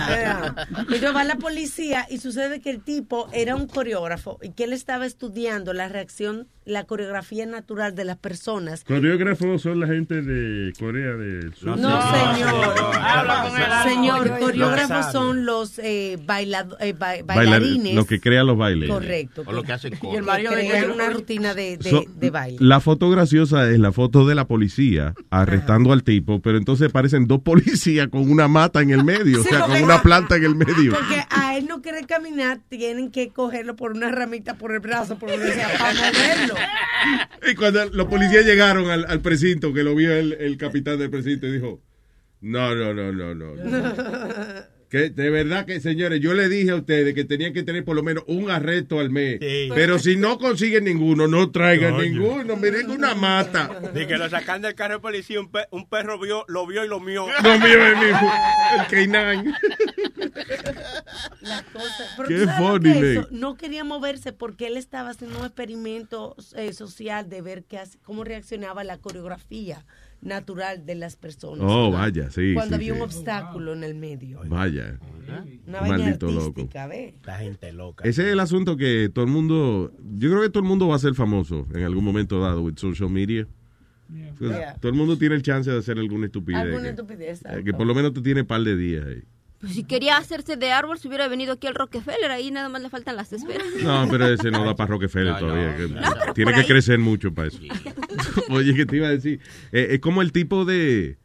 Entonces va la policía y sucede que el tipo era un coreógrafo y que él estaba estudiando la reacción, la coreografía natural de las personas. Coreógrafos son la gente de Corea del Sur. No, señor. Señor, coreógrafos son los eh, bailado- eh, ba- bailarines. lo que crean los bailes. Correcto. O lo que hacen Y el marido de una rutina de, de, So, de baile. La foto graciosa es la foto de la policía arrestando al tipo, pero entonces parecen dos policías con una mata en el medio, Sí, o sea, con una planta en el medio. Porque a él no quiere caminar, tienen que cogerlo por una ramita por el brazo, por donde sea, para moverlo. Y cuando los policías llegaron al, al precinto, que lo vio el, el capitán del precinto, y dijo, no, no, no, no, no. no. [laughs] Que de verdad que, señores, yo le dije a ustedes que tenían que tener por lo menos un arresto al mes. Sí. Pero si no consiguen ninguno, no traigan Coño. ninguno. Miren una mata. Y que lo sacan del carro de policía, un, pe- un perro vio, lo vio y lo mió. Lo mío es mi el K9. Las cosas. Pero Qué funny, que eso, no quería moverse porque él estaba haciendo un experimento eh, social de ver qué cómo reaccionaba la coreografía natural de las personas. Oh, ¿verdad? vaya, sí, Cuando sí, había sí. un obstáculo en el medio. Vaya. Una vaina Maldito loco. La gente loca. Ese es el asunto que todo el mundo, yo creo que todo el mundo va a ser famoso en algún momento dado with social media. Pues, Yeah. Todo el mundo tiene el chance de hacer alguna estupidez. Alguna que, estupidez. eh, que por lo menos tú tienes par de días ahí. Pues si quería hacerse de árbol, si hubiera venido aquí al Rockefeller, ahí nada más le faltan las esferas. No, pero ese no da para Rockefeller No, todavía. no, que no, pero tiene que ahí. crecer mucho para eso. [laughs] Oye, que te iba a decir? Eh, es como el tipo de...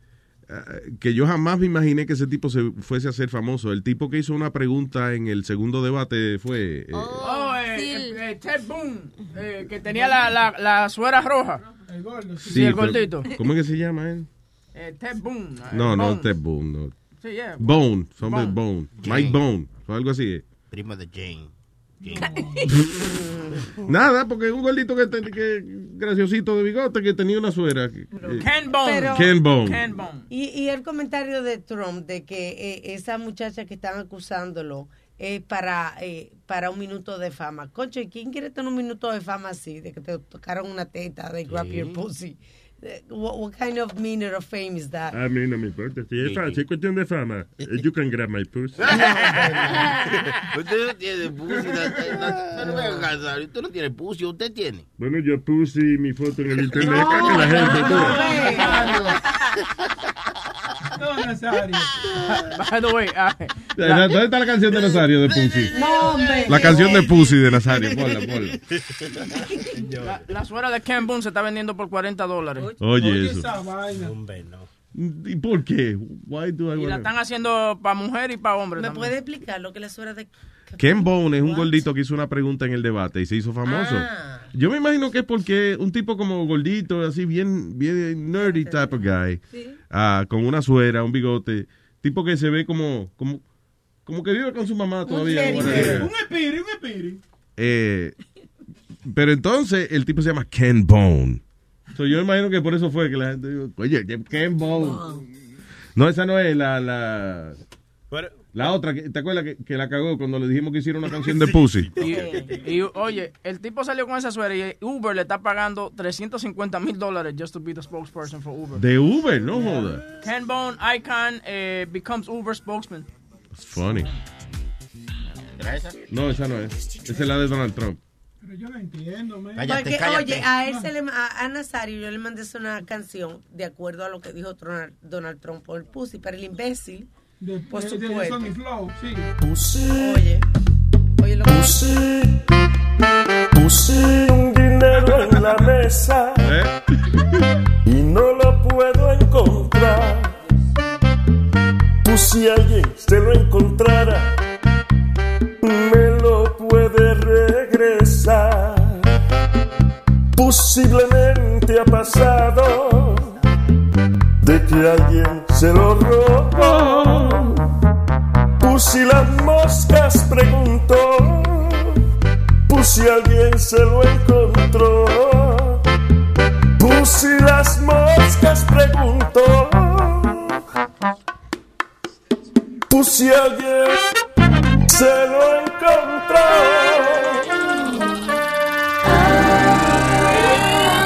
eh, que yo jamás me imaginé que ese tipo se fuese a ser famoso. El tipo que hizo una pregunta en el segundo debate fue... eh, Oh, eh, eh, eh, Ted Boone, eh, que tenía la, la, la suera roja. El gordo. Sí. Sí, el pero- gordito. ¿Cómo es que se llama él? Eh, Ted Boone. eh, No, no. Ted Boone. No. Sí, yeah. Bone, somebody Bone. Bone. Mike Bone, o algo así. Primo de Jane. [laughs] Nada, porque es un gordito que, te- que graciosito de bigote que tenía una suera. eh, Ken Bone. Pero- Ken Bone. Ken Bone. Y, y el comentario de Trump de que eh, esa muchacha que están acusándolo es para, eh, para un minuto de fama. Concho, ¿y quién quiere tener un minuto de fama así? De que te tocaron una teta, de grab Sí. your pussy. What, what kind of minute of fame is that? A mí no me importa. Si es, fa- si es cuestión de fama, you can grab my pussy. [laughs] Usted no tiene pussy. no- no- no- no me haga cansar. Usted no tiene pussy, usted tiene. Bueno, yo puse mi foto en el [laughs] internet para que la gente... No, Nazario. [laughs] By the way, La- ¿Dónde está la canción de Nazario de Pussy? No, hombre. La canción de Pussy de Nazario. Ponla, ponla. [laughs] la, la suera de Ken Boone se está vendiendo por 40 dólares. Oye, eso. Esa vaina. Hombre, no. ¿Y por qué? Why do I Y la están haciendo para mujer y para hombre. ¿Me también. puede explicar lo que la suera de... Ken Bone es un gordito que hizo una pregunta en el debate y se hizo famoso. Ah. Yo me imagino que es porque un tipo como gordito, así bien, bien nerdy type of guy, ah, con una suera, un bigote, tipo que se ve como, como, como que vive con su mamá todavía. Un espiri, un espiri. Eh, pero entonces el tipo se llama Ken Bone. So, yo imagino que por eso fue que la gente dijo, oye, Ken Bone. No, esa no es la, la, Pero, la otra, que- ¿te acuerdas que, que la cagó cuando le dijimos que hiciera una canción de Pussy? Y, y, oye, el tipo salió con esa suera y Uber le está pagando 350 mil dólares just to be the spokesperson for Uber. De Uber, no joda. Ken Bone, Icon, eh, becomes Uber spokesman. It's funny. No, esa no es. Esa es la de Donald Trump. Pero yo no entiendo, man. Cállate, Porque, cállate. oye, a él se le, a, a Nazario yo le mandé una canción de acuerdo a lo que dijo Donald, Donald Trump por el pussy, pero el imbécil, De, por de- supuesto. Flow, sí. Oye, oye lo que Puse, puse un dinero en la mesa y no lo puedo encontrar. Tú si alguien se lo encontrara, me lo puede regresar. Posiblemente ha pasado de que alguien se lo robó. preguntó, pues alguien se lo encontró. Pues las moscas preguntó, pues si alguien se lo encontró.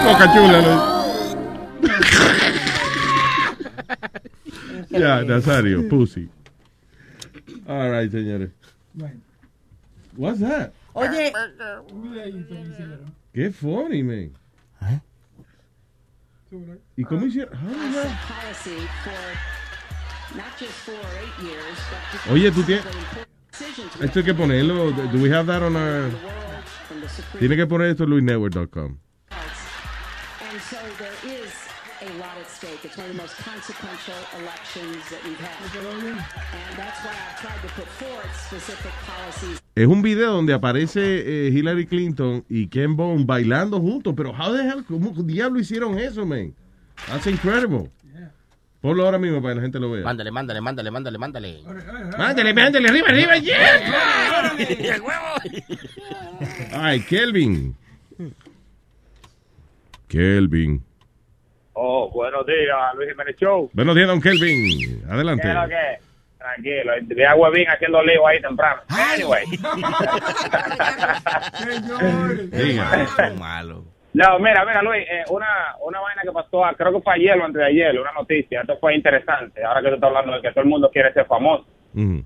Boca chula, Luis. [laughs] ya, Nazario, pussy. All right, señores. What's that? Oye, Qué funny, man. ¿Y cómo hicieron? How did that- Oye, tú tienes. Esto hay que ponerlo. Do we have that on our. Tiene que poner esto en luisnetwork.com. stake. It's one of the most consequential elections that we've had. And that's why I've tried to put forth specific policies. Es un video donde aparece eh, Hillary Clinton y Ken Bone bailando juntos. Pero, how the hell, ¿cómo diablo hicieron eso, man? That's incredible. Ponlo ahora mismo para que la gente lo vea. Mándale, mándale, mándale, mándale, mándale. Mándale, mándale, arriba, arriba, yeah. Ay, Kelvin. Kelvin. Oh, buenos días, Luis Jiménez Show. Buenos días, don Kelvin. Adelante. ¿Qué es lo que? Tranquilo, vi a Huevín haciendo lío ahí temprano. Anyway. [laughs] [laughs] Diga, malo. No, mira, mira, Luis, eh, una, una vaina que pasó, ah, creo que fue ayer o antes de ayer, una noticia, esto fue interesante, ahora que tú estás hablando de que todo el mundo quiere ser famoso. Un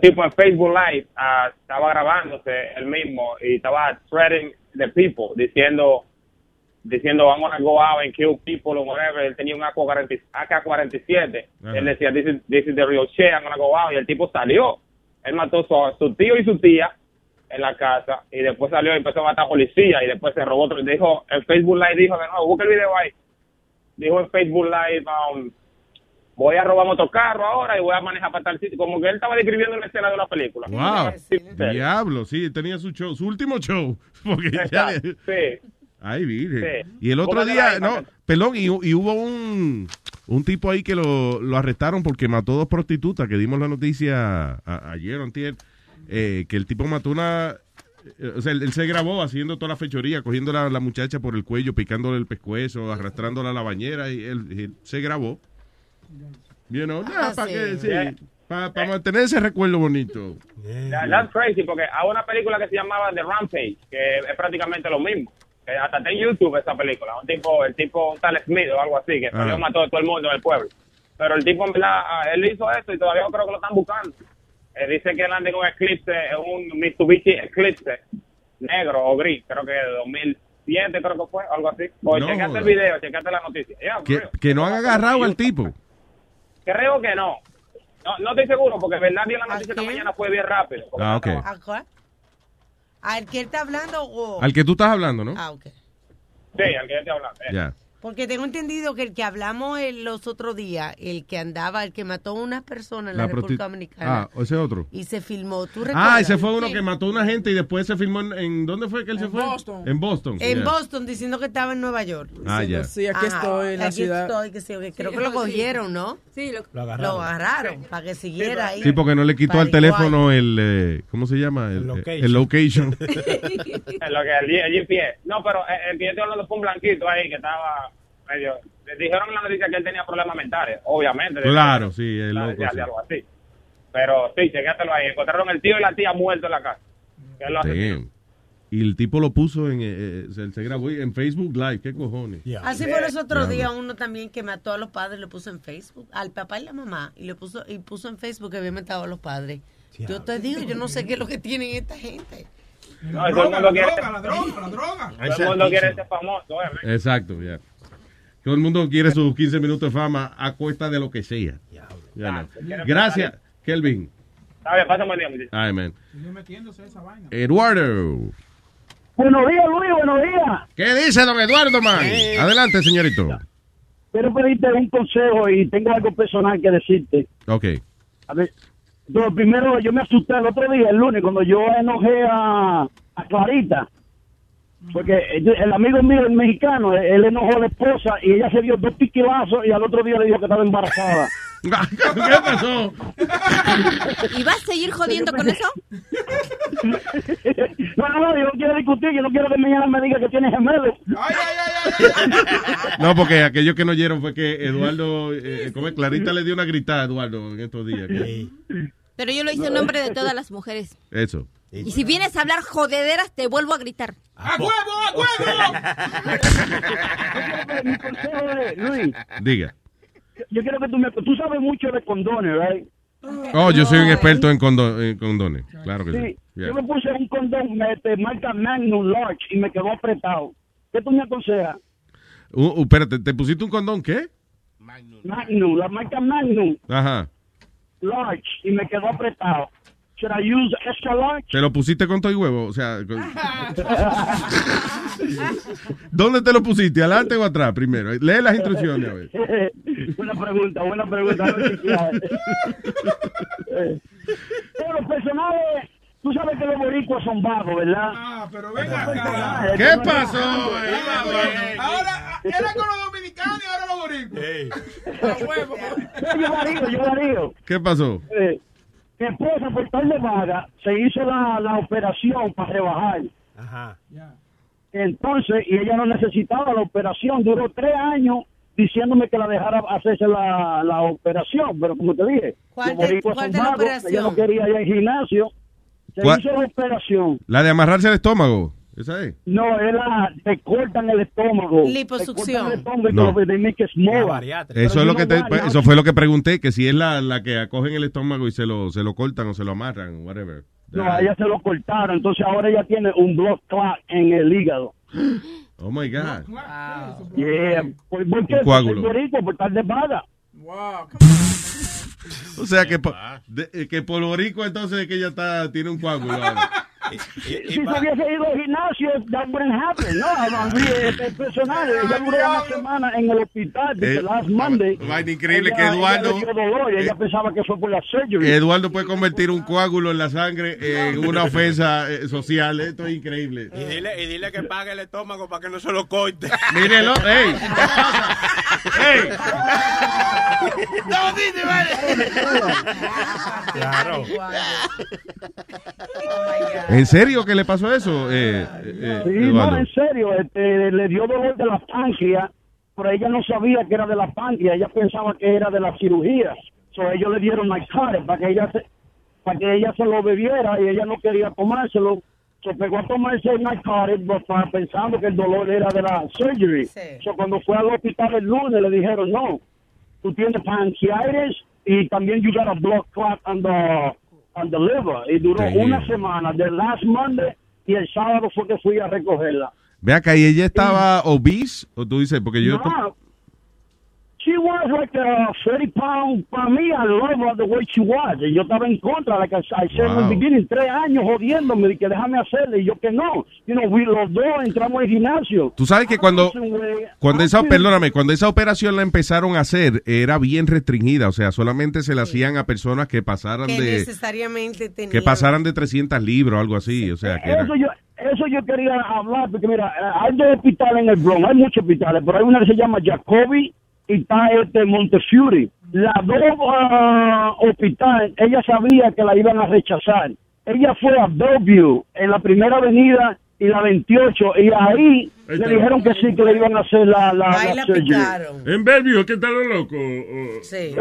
tipo en Facebook Live ah, estaba grabándose él mismo y estaba threatening the people, diciendo, diciendo, I'm gonna go out and kill people or whatever. Él tenía un AK-47, AK-47. Ajá. él decía, this is, this is the real shit, I'm gonna go out, y el tipo salió. Él mató a su, su tío y su tía en la casa y después salió y empezó a matar a policía y después se robó otro. y Dijo, en Facebook Live dijo de nuevo, busca el video ahí. Dijo en Facebook Live, um, voy a robar otro carro ahora y voy a manejar para tal sitio. Como que él estaba describiendo una escena de una película. Wow. Sí, Diablo, sí, tenía su show, su último show. [laughs] Porque Exacto, sí. Ay, virgen. Sí. Y el otro día, no, perdón, y, y hubo un, un tipo ahí que lo, lo arrestaron porque mató dos prostitutas, que dimos la noticia a- ayer antier, eh, que el tipo mató una... eh, O sea, él, él se grabó haciendo toda la fechoría, cogiendo a la, muchacha por el cuello, picándole el pescuezo, arrastrándola a la bañera, y él, él se grabó. You know, Ah, para sí. que, sí, Yeah. para mantener ese recuerdo bonito. That- That's crazy, porque hay una película que se llamaba The Rampage, que es prácticamente lo mismo. Que hasta está en YouTube esa película. Un tipo, el tipo, un tal Smith o algo así, que salió mató a todo el mundo en el pueblo. Pero el tipo, en verdad, ah, él hizo eso y todavía creo que lo están buscando. Eh, dice que él anda en un Eclipse, un Mitsubishi Eclipse, negro o gris, creo que de 2007 creo que fue, algo así. O No el video, chequate la noticia. Yeah, Que, que no han agarrado al tipo. Creo que no. No, no estoy seguro, porque en verdad vi la noticia esta mañana fue bien rápido. Ah, ok. ¿Al que él está hablando o...? Al que tú estás hablando, ¿no? Ah, ok. Sí, al que yo estoy hablando. eh. Ya. Porque tengo entendido que el que hablamos el- los otros días, el que andaba, el que mató a unas personas en la, La República Dominicana. Ah, ese otro. Y se filmó. ¿Tú recuerdas? Ah, ese fue uno Sí. que mató a una gente y después se filmó en, en- ¿dónde fue que él se fue? Boston. En Boston. En yeah. Boston, diciendo que estaba en Nueva York. Ah, ya. Sí, aquí estoy en la aquí ciudad. estoy, que sí, que creo Sí, que lo sí. cogieron, ¿no? Sí, lo, Lo Lo agarraron para que siguiera ahí. Sí, porque no le quitó al igual. teléfono el, eh, ¿cómo se llama? El, location. el location. [laughs] En lo que el, G- el GPS. No, pero eh, el que yo hablando fue un blanquito ahí que estaba medio. le Dijeron en la noticia que él tenía problemas mentales, obviamente. claro, sí, de, loco. de- sí. algo así. Pero sí, chequéatelo ahí. Encontraron el tío y la tía muertos en la casa. Que él lo asesinó. Damn. Y el tipo lo puso en, eh, eh, se, se grabó en Facebook Live, ¿qué cojones? Así fue los otros Diablo. días uno también que mató a los padres, lo puso en Facebook, al papá y la mamá, y le puso y puso en Facebook que había matado a los padres. Yo te digo, yo no sé qué es lo que tienen esta gente. No, todo el mundo quiere. la droga, la droga. Todo el mundo quiere ser famoso, eh. Exacto, ya. Todo el mundo quiere sus 15 minutos de fama a cuesta de lo que sea. Ya no. Gracias, Kelvin. Está bien, pasa buen día, vaina. Eduardo. Buenos días, Luis, buenos días. ¿Qué dice don Eduardo, man? Adelante, señorito. Quiero pedirte un consejo y tengo algo personal que decirte. Ok. A ver, lo primero, yo me asusté el otro día, el lunes, cuando yo enojé a, a Clarita. Porque el el amigo mío, el mexicano, él enojó a la esposa y ella se dio dos piquilazos y al otro día le dijo que estaba embarazada. [laughs] ¿Qué pasó? ¿Y vas a seguir jodiendo con eso? No, [laughs] no, no, yo no quiero discutir, yo no quiero que mañana me diga que tiene gemelos. No, porque aquellos que no oyeron fue que Eduardo, eh, como es, Clarita le dio una gritada a Eduardo en estos días. que- Pero yo lo hice en nombre de todas las mujeres. Eso. Y si vienes a hablar jodederas, te vuelvo a gritar. ¡A huevo, a huevo! Mi consejo es, Luis, Diga. yo quiero que tú me... Tú sabes mucho de condones, ¿right? Oh, yo soy un experto en, condo- en condones. Claro que sí. Sí, Yeah. yo me puse un condón este, marca Magnum Large y me quedó apretado. ¿Qué tú me aconsejas? Uh, uh, espérate, ¿te pusiste un condón qué? Magnum, la marca Magnum Ajá. Large y me quedó apretado. Should I use extra large? ¿Te lo pusiste con todo y huevo? O sea, con- [laughs] ¿dónde te lo pusiste? ¿Adelante o atrás primero? Lee las instrucciones, a ver. [laughs] buena pregunta, buena pregunta. [laughs] Pero los personajes, tú sabes que los boricuas son vagos, ¿verdad? Ah, pero venga acá. ¿Qué pasó? Ahora era con los dominicanos y ahora los boricuas. Huevo. Yo la digo, yo la digo. ¿Qué pasó? Eh, esposa, por tal de vaga, se hizo la, la operación para rebajar. Ajá. Entonces, y ella no necesitaba la operación. Duró tres años diciéndome que la dejara hacerse la, la operación. Pero como te dije, ¿Cuál de- cuál de la operación? Ella no quería ir al gimnasio. Se ¿Cuál? hizo la operación. La de amarrarse el estómago. ¿Esa es? No, era, te cortan el estómago. Liposucción. Te cortan el estómago No. Eso es lo que te, eso fue lo que pregunté, que si es la, la que acogen el estómago y se lo, se lo cortan o se lo amarran, whatever. No, a ella se lo cortaron, entonces ahora ella tiene un blood clot en el hígado. [gasps] Oh my God. Yeah. ¿Por, por qué? Un coágulo. Por por tal de vaga. [laughs] O sea que, po- de- eh, que por entonces es que ella está, tiene un coágulo ahora. [laughs] Si se hubiese ido al gimnasio, that wouldn't happen. No, [laughs] el personaje, ella duró una semana en el hospital, desde Eh, last Monday. increíble Ella- que Eduardo- Ella, eh, pensaba que fue por la surgery. Eduardo puede convertir un coágulo en la sangre en una ofensa eh, social. Esto es increíble. Y dile, y dile que pague el estómago para que no se lo corte. [laughs] Mírelo, ey. [laughs] ¡Ey! No, dice, vale. Claro. ¿En serio que le pasó eso? Eh, eh, Sí, Eduardo? no, en serio, este, le dio dolor de la páncreas, pero ella no sabía que era de la páncreas, ella pensaba que era de la cirugía. So, ellos le dieron narcotics para que ella se, para que ella se lo bebiera y ella no quería tomárselo. Se pegó a tomarse el narcotics but, pa- pensando que el dolor era de la surgery. So, cuando fue al hospital el lunes le dijeron, no, tú tienes pancreatitis y también you got a blood clot on the, on the liver. Y duró Damn. una semana, de last Monday y el sábado fue que fui a recogerla. Ve acá, ¿y ella estaba obese? ¿O tú dices? Porque yo... No, she was like a 30 pound, para mí, I love her the way she was. Y yo estaba en contra, like I, I said in the Wow. beginning, tres años jodiéndome, de que déjame hacerle, y yo que no. You know, we los dos entramos al gimnasio. Tú sabes que cuando, cuando esa, antes- perdóname, cuando esa operación la empezaron a hacer, era bien restringida, o sea, solamente se la hacían a personas que pasaran Que de, necesariamente tenía. que pasaran de 300 libros o algo así, o sea, que era, Eso yo, eso yo quería hablar, porque mira, eh, hay dos hospitales en el Bronx, hay muchos hospitales, pero hay una que se llama Jacobi y está este Montefiore. Las dos ah, hospitales, ella sabía que la iban a rechazar. Ella fue a Bellevue, en la primera avenida y la 28, y ahí le dijeron que sí, que le iban a hacer la, la, Ahí la picaron. En Bellevue, ¿qué tal lo loco? O- Sí.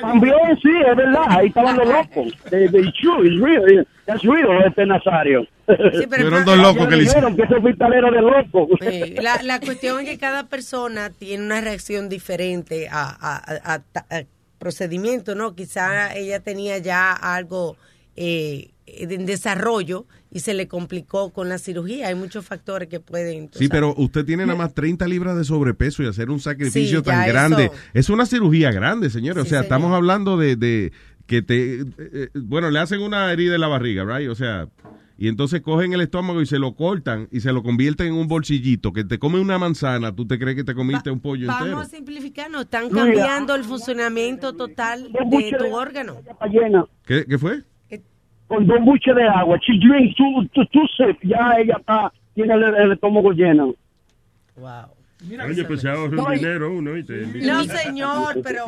También, [laughs] sí, es verdad, ahí estaban los locos. De, de true, it's real, that's real, este Nazario. pero- Fueron dos locos que le hicieron. dijeron que ese hospitalero de loco. Sí, la, la cuestión es que cada persona tiene una reacción diferente a, a, a- a- a procedimiento, ¿no? Quizá ella tenía ya algo eh, en desarrollo y se le complicó con la cirugía. Hay muchos factores que pueden... Sí, sabes. pero usted tiene nada más 30 libras de sobrepeso y hacer un sacrificio Sí, tan grande. eso. Es una cirugía grande, señor. o sea, señor. estamos hablando de, de que te... eh, eh, bueno, le hacen una herida en la barriga, right? O sea, y entonces cogen el estómago y se lo cortan y se lo convierten en un bolsillito. Que te come una manzana, tú te crees que te comiste un pollo Vamos entero. a simplificar, no están cambiando el funcionamiento total de tu órgano. ¿Qué, qué fue? Con dos buches de agua. She drinks two, two, two sips. Ya ella está, tiene el, el estómago lleno. Wow. Oye, pues se ahorra un dinero uno No, señor, pero...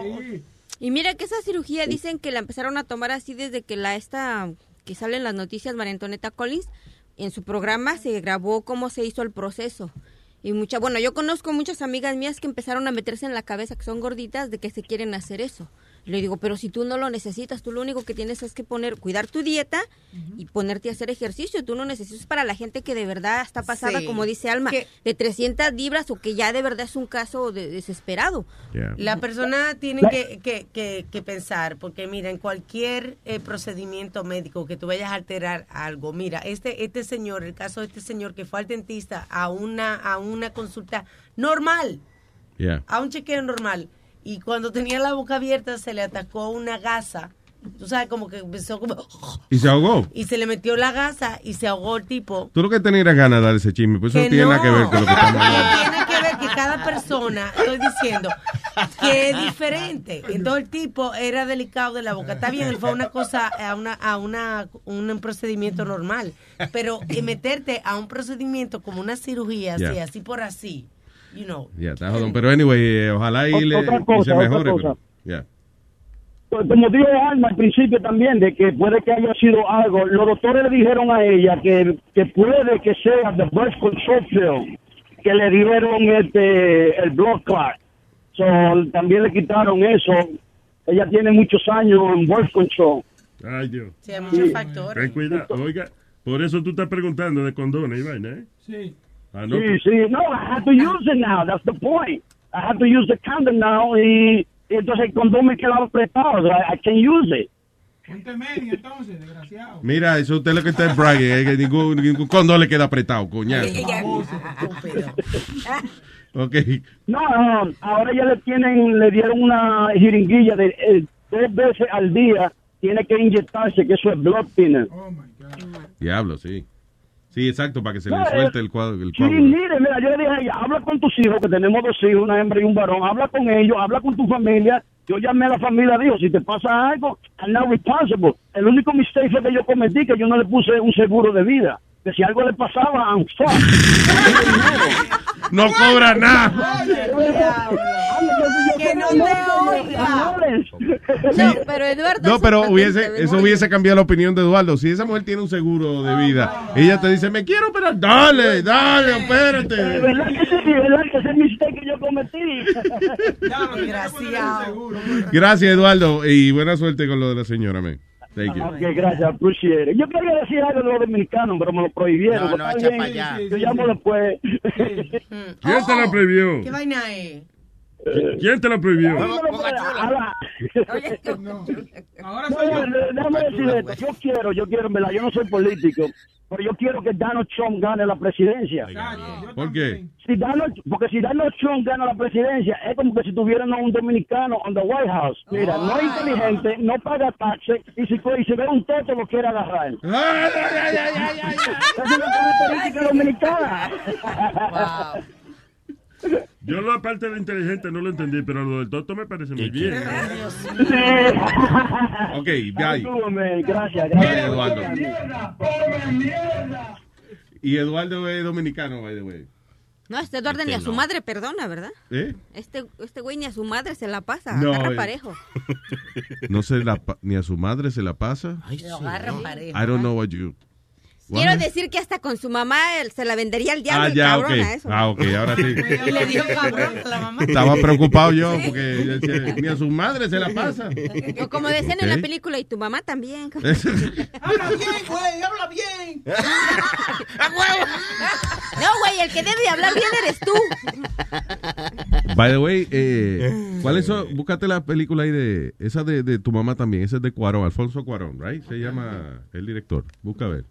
Y mira que esa cirugía dicen que la empezaron a tomar así desde que la esta que sale en las noticias María Antonieta Collins en su programa se grabó cómo se hizo el proceso. Y mucha, bueno, yo conozco muchas amigas mías que empezaron a meterse en la cabeza que son gorditas de que se quieren hacer eso. Le digo, pero si tú no lo necesitas, tú lo único que tienes es que poner, cuidar tu dieta y ponerte a hacer ejercicio. Tú no necesitas para la gente que de verdad está pasada, Sí. como dice Alma, de 300 libras o que ya de verdad es un caso de- desesperado. La persona tiene que, que, que, que pensar, porque mira, en cualquier eh, procedimiento médico que tú vayas a alterar algo, mira, este, este señor, el caso de este señor que fue al dentista a una, a una consulta normal, Yeah. a un chequeo normal, y cuando tenía la boca abierta se le atacó una gasa, tú sabes, como que empezó como... Y se ahogó. Y se le metió la gasa y se ahogó el tipo. Tú lo que tenías ganas de dar ese chisme, pues eso no tiene nada que ver con lo que estamos hablando. Tiene que ver que cada persona, estoy diciendo, que es diferente. Entonces el tipo era delicado de la boca. Está bien, él fue a una cosa, a una, a una, un procedimiento normal. Pero eh, meterte a un procedimiento como una cirugía, así, así por así, you know. Ya, está jodón. Pero anyway, eh, ojalá y, le, otra y cosa, se otra mejore. cosa. pero- ya. Como dijo Alma al principio también, de que puede que haya sido algo, los doctores le dijeron a ella que, que puede que sea the birth control pill, que le dieron este, el blood clot. So, también le quitaron eso. Ella tiene muchos años en birth control. Ay, Dios. Sí, hay muchos factores. Ten cuidado. Oiga, por eso tú estás preguntando de condones y vaina, ¿eh? Sí. Ah, no. Sí, sí, no, I have to use it now, that's the point. I have to use the condom now y, y entonces el condón me quedaba apretado, so I, I can use it. Entonces, desgraciado. Mira, eso usted lo que está es bragging, eh, que ningún, ningún condón le queda apretado, coñazo. Ok. No, no, ahora ya le tienen, le dieron una jeringuilla de eh, tres veces al día, tiene que inyectarse, que eso es blood thinner. Diablo, sí. Sí, exacto, para que se No, le suelte el cuadro. El Sí, mire, mira, yo le dije a ella, habla con tus hijos, que tenemos dos hijos, una hembra y un varón, habla con ellos, habla con tu familia. Yo llamé a la familia, dijo, si te pasa algo, I'm not responsible. El único mistake fue que yo cometí, que yo no le puse un seguro de vida. Que si algo le pasaba, I'm fucked. No cobra nada. Que no te oiga. No, pero Eduardo. No, eso pero es hubiese, eso hubiese cambiado la opinión de Eduardo. Si esa mujer tiene un seguro de vida, ella te dice, me quiero operar. Dale, dale, espérate. ¿Verdad que sí? ¿Verdad que ese es mistake que yo cometí? [laughs] Gracias, Eduardo, y buena suerte con lo de la señora, man. Thank you. Ok, gracias, appreciate it. Yo quería decir algo de los dominicanos, pero me lo prohibieron. No, Pero no, está echa bien, pa' allá. Yo llamo después. [laughs] ¿Quién te la prohibió? ¿Qué vaina es? ¿Quién te la prohibió? Ahora No, soy yo. no, déjame decir esto. Yo quiero, yo quiero, verdad, yo no soy político, pero yo quiero que Donald Trump gane la presidencia. ¿Por qué? Si Donald, porque si Donald Trump gana la presidencia, es como que si tuvieran a un dominicano en the White House. Mira, no es inteligente, no paga taxes, y si, y si ve un toto lo quiere agarrar. Esa es la característica dominicana. Yo la parte de inteligente no lo entendí, pero lo del toto me parece muy bien. Ok, bye. Gracias, Bye, Eduardo. gracias. Y Eduardo es dominicano, by the way. No, este Eduardo ni a su madre perdona, ¿verdad? ¿Eh? Este, este güey ni a su madre se la pasa, No, agarra eh. parejo. [laughs] No se la pa- ni a su madre se la pasa. Lo agarran parejo. I don't know what you. Quiero decir que hasta con su mamá él se la vendería al diablo Ah, el ya, cabrón ok. a eso. Ah, ok, ahora sí. [laughs] Y le dijo cabrón a la mamá. Estaba preocupado yo porque ni a su madre se la pasa. O como decían en la película, y tu mamá también. [laughs] Habla bien, güey, habla bien. [laughs] No, güey, el que debe hablar bien eres tú. By the way, eh, ¿cuál es eso? Búscate la película ahí de esa de, de tu mamá también, esa es de Cuarón, Alfonso Cuarón, right? Se llama el director. Busca a ver.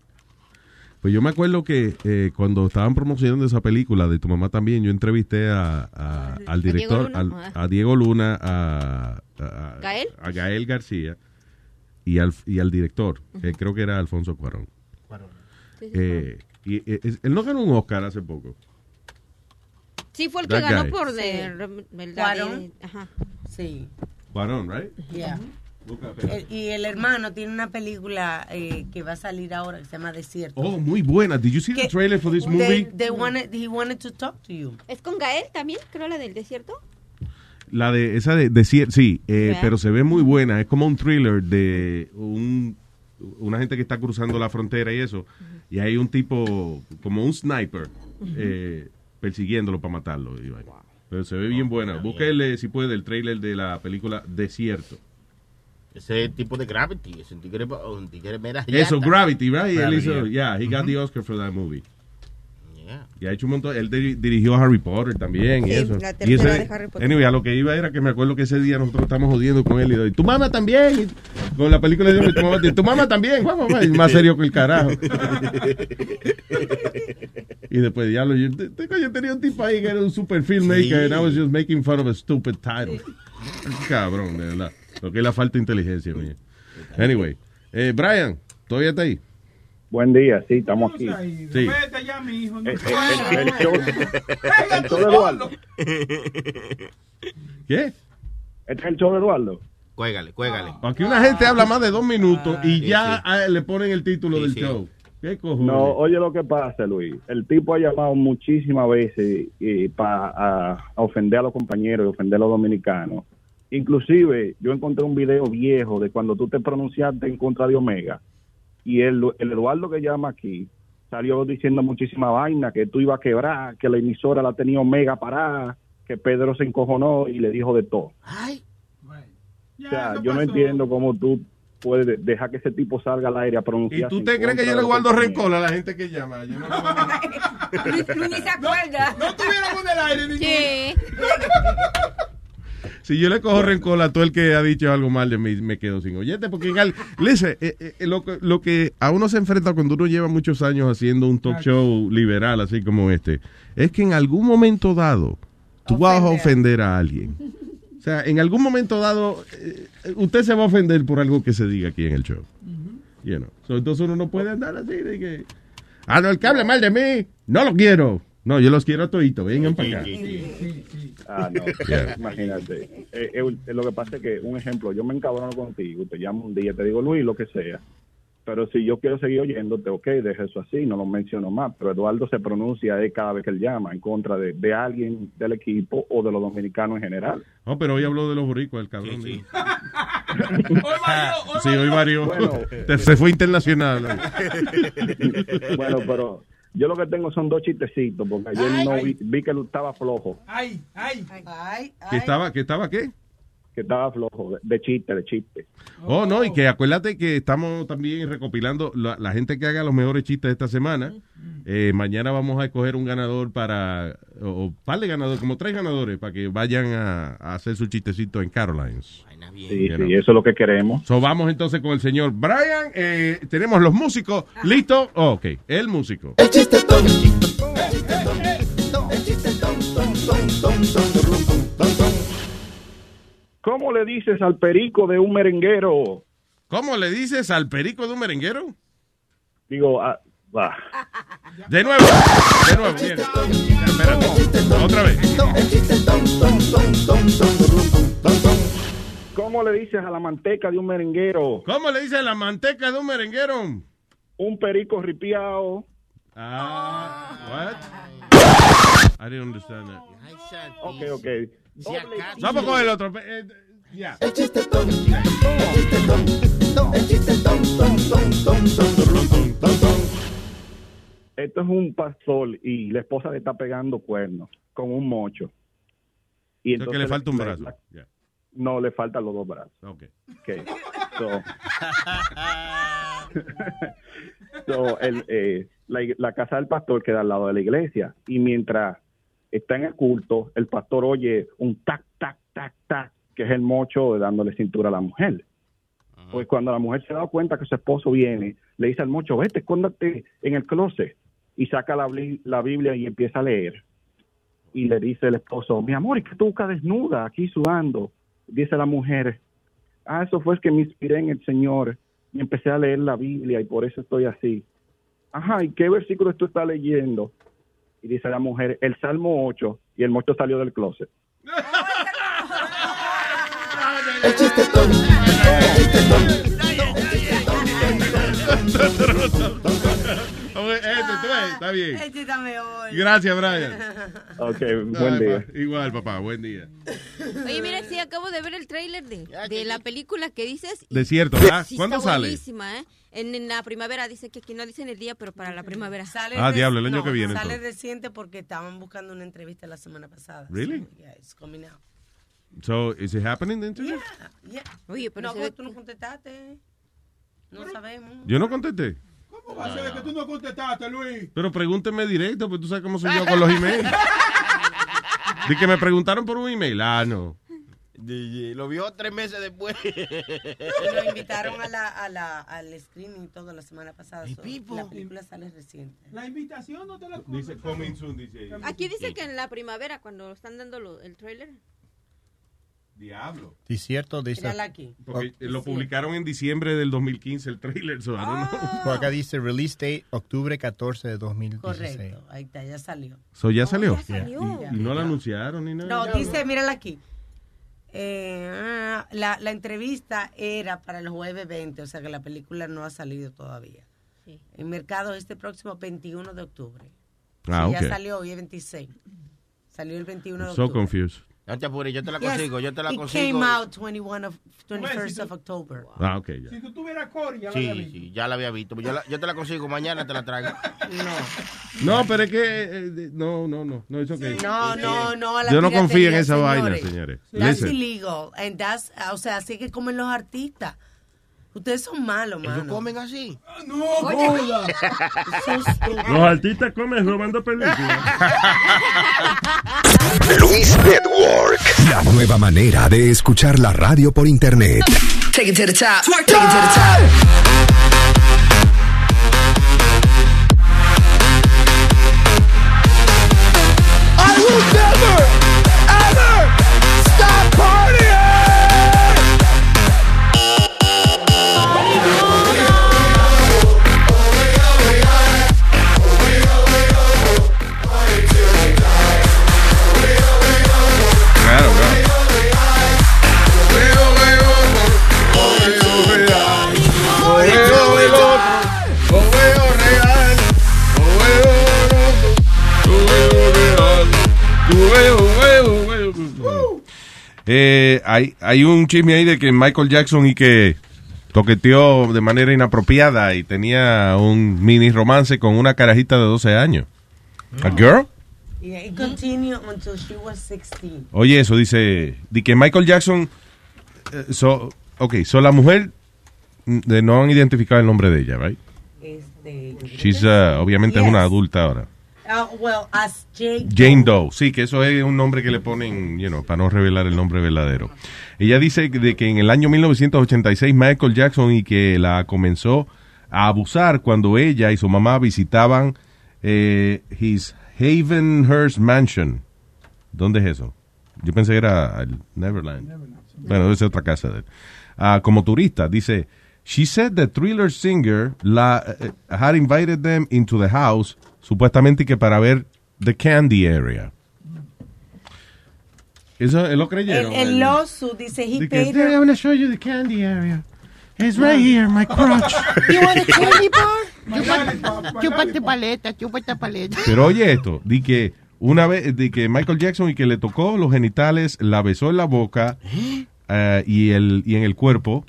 Pues yo me acuerdo que eh, cuando estaban promocionando esa película de tu mamá también, yo entrevisté a, a- al Diego director, Luna? al- a Diego Luna, a, a- ¿Gael? a Gael García y al, y al director, que creo que era Alfonso Cuarón. Eh, y, eh, es- él no ganó un Oscar hace poco. Sí, fue el que ganó guy. por Sí. de, de- Cuarón. Ajá. Sí. Cuarón, right? Yeah. El- y el hermano tiene una película eh, que va a salir ahora que se llama Desierto. Oh, muy buena. Did you see the trailer for this movie? they wanted, he wanted to talk to you. ¿Es con Gael también? Creo la del desierto. La de esa de, de cier- sí, eh, pero se ve muy buena. Es como un thriller de un una gente que está cruzando la frontera y eso. Y hay un tipo como un sniper eh, persiguiéndolo para matarlo. Pero se ve bien buena. Búsquele si puede el trailer de la película Desierto. Ese tipo de Gravity, ese tigre, un tigre mera Eso. Gravity, right? Él Gravity, hizo, yeah. yeah, he got the Oscar for that movie. Yeah. Y ha hecho un montón. Él diri- dirigió a Harry Potter también y eso. la y ese- de Harry Potter. Anyway, a lo que iba era que me acuerdo que ese día nosotros estamos jodiendo con él y doy, tu mamá también. Y con la película de tu mamá, tu mamá también. Y más serio que el carajo. [laughs] y después, diablo, yo, yo tenía un tipo ahí que era un super filmmaker Sí. and I was just making fun of a stupid title. Cabrón, de verdad. Lo que es la falta de inteligencia mía. Anyway, eh, Brian, ¿todavía está ahí? Buen día, sí, estamos aquí. Sí. Vete ya, mi hijo. El, el- el- el show, el show de Eduardo. ¿Qué? Este es el show de Eduardo. Cuégale, cuégale. Aquí una gente habla más de dos minutos y Sí, ya sí. ah, le ponen el título Sí, del sí. show. ¿Qué cojones? No, oye lo que pasa, Luis. El tipo ha llamado muchísimas veces para ofender a los compañeros y ofender a los dominicanos. Inclusive, yo encontré un video viejo de cuando tú te pronunciaste en contra de Omega. Y el, el Eduardo que llama aquí salió diciendo muchísima vaina, que tú ibas a quebrar, que la emisora la tenía Omega parada, que Pedro se encojonó y le dijo de todo. o sea, yo no entiendo cómo tú puedes de- dejar que ese tipo salga al aire a ¿Y pronunciar. tú te crees que yo le guardo rencor a la gente que llama? Yo no- [laughs] ni se acuerda. No tuviéramos en el aire ninguno. Si yo le cojo rencor a todo el que ha dicho algo mal de mí, me quedo sin oyente. Porque, en al- listen, eh, eh, lo, que- lo que a uno se enfrenta cuando uno lleva muchos años haciendo un talk show liberal así como este, es que en algún momento dado tú vas a ofender a alguien. O sea, en algún momento dado, eh, usted se va a ofender por algo que se diga aquí en el show. You know. So, entonces uno no puede andar así de que... Ah, no, el que hable mal de mí, no lo quiero. No, yo los quiero a todito, vengan para acá. Ah, no, [laughs] Yeah. imagínate. Eh, eh, lo que pasa es que, un ejemplo, yo me encabrono contigo, te llamo un día, te digo Luis, lo que sea. Pero si yo quiero seguir oyéndote, ok, deja eso así, no lo menciono más. Pero Eduardo se pronuncia eh, cada vez que él llama en contra de, de alguien del equipo o de los dominicanos en general. No, pero hoy habló de los boricuas, el cabrón. Sí, sí. [laughs] Sí, hoy varió. Bueno. Se fue internacional. [laughs] bueno, pero yo lo que tengo son dos chistecitos, porque ayer no vi, vi que él estaba flojo, Ay, ay. Ay, ¿Que estaba, que estaba qué? Que estaba flojo, de, chiste, de chiste. Oh, no, y que acuérdate que estamos también recopilando la, la gente que haga los mejores chistes de esta semana. Eh, mañana vamos a escoger un ganador para, o, o par de ganadores, como tres ganadores, para que vayan a, a hacer su chistecito en Carolines. Sí, sí, eso es lo que queremos. So, vamos entonces con el señor Brian. Eh, tenemos los músicos. ¿Listo? Oh, ok, el músico. ¿Cómo le dices al perico de un merenguero? ¿Cómo le dices al perico de un merenguero? Digo, ah, va. De nuevo, de nuevo, espérate. Otra vez. ¿Cómo le dices a la manteca de un merenguero? ¿Cómo le dices la manteca de un merenguero? Un perico ripiado. Ah, what? I didn't understand that. Ok, ok. Vamos con el otro. Eh, ya. Esto es un pastor y la esposa le está pegando cuernos con un mocho. Y Eso que le falta un brazo. no, le faltan los dos brazos. Ok. Okay. So, [laughs] so, el, eh, la casa del pastor queda al lado de la iglesia y mientras está en el culto, el pastor oye un tac, tac, tac, tac, que es el mocho dándole cintura a la mujer. Pues cuando la mujer se da cuenta que su esposo viene, le dice al mocho, vete, escóndate en el closet. Y saca la, la Biblia y empieza a leer. Y le dice el esposo, mi amor, ¿y qué tú buscas desnuda aquí sudando? Dice la mujer, ah, eso fue que me inspiré en el Señor y empecé a leer la Biblia y por eso estoy así. Ajá, ¿y qué versículo tú estás leyendo? Y dice la mujer, el Salmo 8 y el mocho salió del closet. El. El está bien. Este está mejor. Gracias, Brian. Ok, Ay, buen día. pa- Igual, papá, buen día. Oye, mira, sí, acabo de ver el tráiler de, de la película que dices. y- Desierto, ¿verdad? Sí, ¿Cuándo está sale? buenísima, ¿eh? En, en la primavera, dice que aquí no dicen el día, pero para la primavera. Sale Ah, diablo, el año que viene, Sale entonces. reciente porque estaban buscando una entrevista la semana pasada. Really? So, yeah, it's coming out. So, is it happening the interview? Yeah. Oye, pero no, tú no contestaste. No sabemos. Yo no contesté. ¿Cómo va a ser que tú no contestaste, Luis? Pero pregúnteme directo, pues tú sabes cómo soy yo con los emails. [laughs] De que me preguntaron por un email. Ah, no. Lo vio tres meses después. Nos invitaron a la, a la, al screening todo la semana pasada. So, la película sale reciente. La invitación no te la Dice coming soon, dice. Aquí dice que en la primavera, cuando están dando lo- el tráiler. Diablo. Sí, cierto, dice. Mírala aquí. Porque lo publicaron en diciembre del 2015, el trailer. so. Por acá dice release date octubre 14 de 2016. Correcto. Ahí está, ya salió. So, ¿Ya salió? ya salió. Y no lo anunciaron ni nada. No, dice, mírala aquí. Eh, ah, la, la entrevista era para el jueves 20, o sea que la película no ha salido todavía. En mercado este próximo 21 de octubre. Ah, Sí, ok. Ya salió hoy es 26. Salió el 21 de So octubre. confused. No te apures, yo te la Yes, consigo, yo te la it consigo. came out 21 of, 21st of October. Ah, ok, ya. Si tú tuvieras Cory, ya lo Sí, había visto. sí, ya la había visto. Yo, la- yo te la consigo, mañana te la traigo. No. No, pero es que. eh, no, no, no. No, es okay. No, no, no. a la Yo no confío en esa vaina, señores. señores. That's Listen. illegal. And that's, o sea, así que comen los artistas. Ustedes son malos, mano. ¿Ellos comen así? No, Oye. joda. Los artistas comen robando películas. Luis Network. La nueva manera de escuchar la radio por internet. Take it to the top. Take it to the top. Eh, hay, hay un chisme ahí de que Michael Jackson y que toqueteó de manera inapropiada y tenía un mini romance con una carajita de 12 años. ¿A girl? Yeah, it continued until she was 16. Oye, eso dice, de que Michael Jackson, eh, so, ok, so la mujer, mm, de- no han identificado el nombre de ella, right? Este, She's, uh, obviamente es una adulta ahora. Uh, well, as Jane, Jane Doe, sí, que eso es un nombre que le ponen, you know, para no revelar el nombre verdadero. Ella dice que- de que en el año 1986 Michael Jackson y que la comenzó a abusar cuando ella y su mamá visitaban eh, his Havenhurst Mansion. ¿Dónde es eso? Yo pensé que era el Neverland. Bueno, debe ser otra casa de él. Ah, como turista, dice, she said the thriller singer la, eh, had invited them into the house, supuestamente que para ver the candy area. Eso él lo el, creyeron. el lawsuit dice he De que, paid "Yeah, her. I'm gonna show you the candy area. It's right here, my crotch. [laughs] You want a candy bar? [laughs] Chúpate, paleta, chúpate paleta. Pero oye esto, di que una vez, di que Michael Jackson y que le tocó los genitales, la besó en la boca [gasps] eh, y, el, y en el cuerpo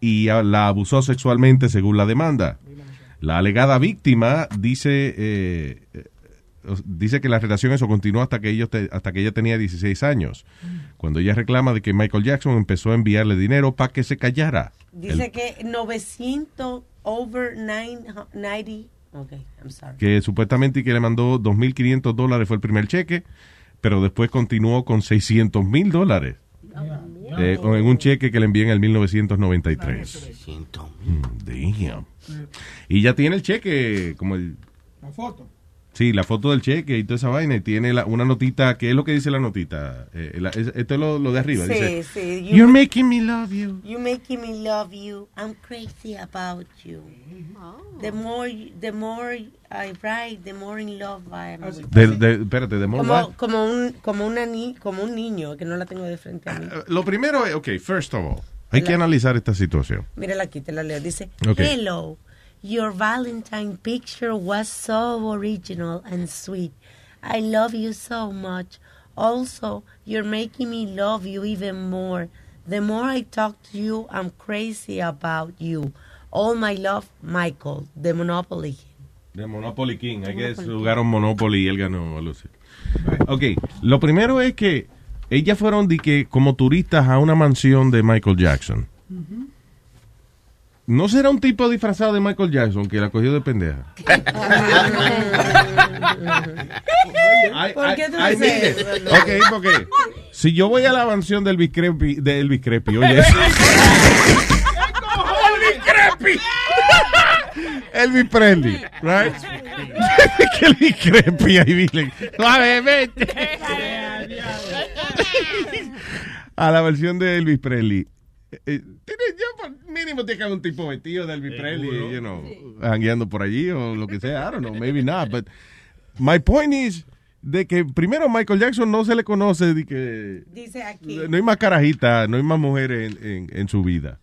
y la abusó sexualmente según la demanda. La alegada víctima dice eh, eh, dice que la relación eso continuó hasta que ellos te- hasta que ella tenía 16 años. Cuando ella reclama de que Michael Jackson empezó a enviarle dinero para que se callara. Dice El- que 900 over 9 90. Ok, I'm sorry. que supuestamente que le mandó 2.500 dólares fue el primer cheque, pero después continuó con 600 mil dólares. Eh, en un cheque que le envían en el 1993. Mm, damn. Y ya tiene el cheque, como el... La foto. Sí, la foto del cheque y toda esa vaina. Y tiene la- una notita. ¿Qué es lo que dice la notita? Eh, la- es- esto es lo, lo de arriba. Sí, dice, sí. You're making me love you. You making me love you. I'm crazy about you. The more, the more I write, the more in love I am. with De, you. de- espérate, de more como, como un, como una ni, como un niño que no la tengo de frente a mí. Lo primero es, ok, first of all, hay que analizar esta situación. Mírala aquí, te la leo. Dice, Ok. Hello, your Valentine picture was so original and sweet. I love you so much. Also, you're making me love you even more. The more I talk to you, I'm crazy about you. All my love, Michael, the Monopoly. De Monopoly King. I guess jugaron Monopoly y él ganó a Lucy. Ok, lo primero es que ellas fueron de que, como turistas a una mansión de Michael Jackson. ¿No será un tipo disfrazado de Michael Jackson que la cogió de pendeja? [laughs] ¿Por qué tú dices eso? Ok, porque si yo voy a la mansión del Elvis Crepi, de Elvis Crepi, oye. [laughs] [laughs] Elvis Presley, right? que Elvis Crepi ahí dile, suavemente. a la versión de Elvis Presley. Eh, eh, tiene, yo por mínimo tiene que haber un tipo vestido de Elvis Presley, you know, hangueando por allí o lo que sea, I don't know, maybe not, but my point is de que primero Michael Jackson no se le conoce de que Dice aquí. no hay más carajita, no hay más mujeres en, en, en su vida,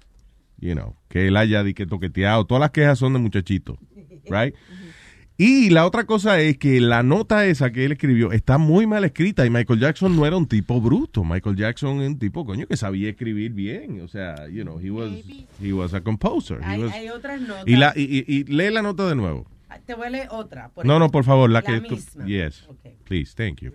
you know, que él haya de que toqueteado, todas las quejas son de muchachitos, right? [laughs] Y la otra cosa es que la nota esa que él escribió está muy mal escrita y Michael Jackson no era un tipo bruto. Michael Jackson es un tipo, coño, que sabía escribir bien. O sea, you know, he was, he was a composer. He Hay, was- hay otras notas. y, la, y, y- y lee la nota de nuevo. Te voy a leer otra. por No, no, por favor, la, que... tú- misma. yes, please, thank you.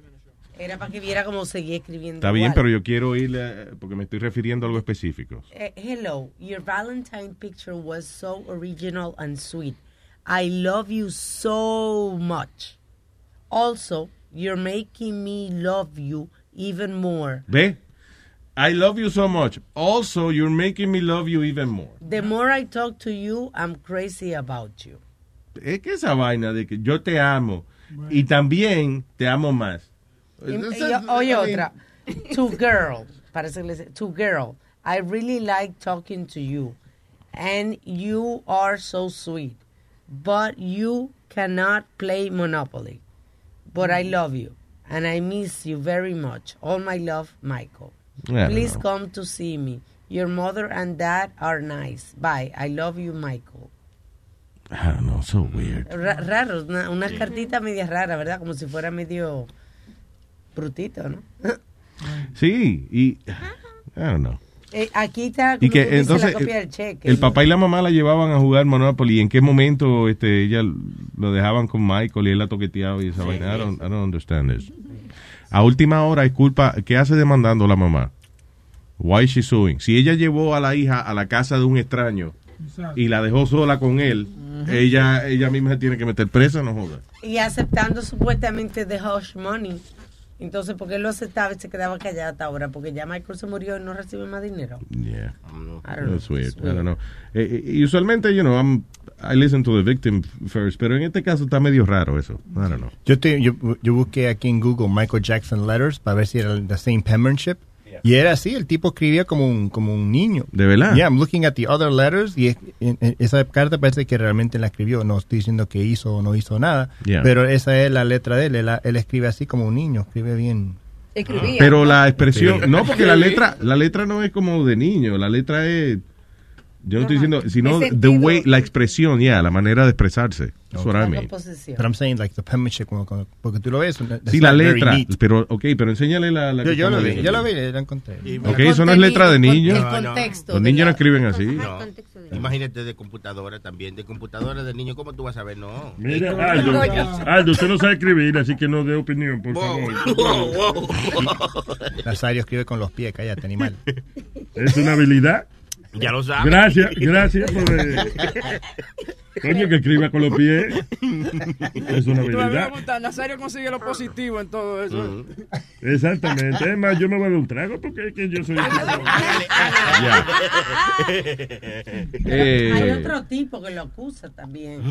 Era para que viera cómo seguía escribiendo. Está bien, igual. pero yo quiero ir porque me estoy refiriendo a algo específico. Eh, hello, your Valentine picture was so original and sweet. I love you so much. Also, you're making me love you even more. ¿Ve? I love you so much. Also, you're making me love you even more. The more I talk to you, I'm crazy about you. Es que esa vaina de que yo te amo y también te amo más. Y- oye otra. To girl. Parece que le dice, to girl. I really like talking to you. And you are so sweet. But you cannot play Monopoly. But I love you. And I miss you very much. All my love, Michael. Don't Please come to see me. Your mother and dad are nice. Bye. I love you, Michael. I don't know, so weird. Ra- raro, una, una cartita media rara, ¿verdad? Como si fuera medio brutito, ¿no? Sí, y I don't know. Eh, aquí está Y que entonces la copia el, del cheque. el papá y la mamá la llevaban a jugar Monopoly. ¿En qué momento este ella lo dejaban con Michael y él la toqueteaba y esa vaina? I don't, I don't understand this. A última hora es culpa, ¿qué hace demandando la mamá? Why is she suing? Si ella llevó a la hija a la casa de un extraño y la dejó sola con él, ella ella misma se tiene que meter presa, no joda. Y aceptando supuestamente de hush money. Entonces, ¿por qué él lo aceptaba y se quedaba callado hasta ahora? Porque ya Michael se murió y no recibe más dinero. Yeah. I don't know. That's weird. I don't know. Eh, eh, usualmente, you know, I'm, I listen to the victim first, pero en este caso está medio raro eso. I don't know. Yo, te- yo, yo busqué aquí en Google Michael Jackson letters para ver si era the same penmanship. Y era así, el tipo escribía como un, como un niño. ¿De verdad? Yeah, I'm looking at the other letters y es- en- en- esa carta parece que realmente la escribió. No estoy diciendo que hizo o no hizo nada, Yeah. pero esa es la letra de él. Él, él escribe así como un niño, escribe bien. Escribía. Pero la expresión, Sí. no, porque la letra, la letra no es como de niño, la letra es, yo no estoy diciendo, sino the way, la expresión, ya, la manera de expresarse. That's what I mean. But I'm saying like the penmanship, porque tú lo ves. Sí, la letra, pero, ok, pero enséñale la, la Yo, yo lo vi, yo lo vi, la encontré. Ok, eso no es letra de niño. El contexto Los niños no escriben así. No. Imagínate de computadora también, de computadora de niño, ¿cómo tú vas a ver? No. Mira, Aldo, Aldo, usted no sabe escribir, así que no dé opinión, por favor. Nazario escribe con los pies, cállate, animal. Es una habilidad. Ya lo sabes. Gracias, gracias por... eh, Coño, que escriba con los pies. Es una habilidad. Nazario consigue lo positivo en todo eso. Exactamente. Es más, yo me voy a dar un trago porque es que yo soy... [laughs] [laughs] Eh, Hay otro tipo que lo acusa también.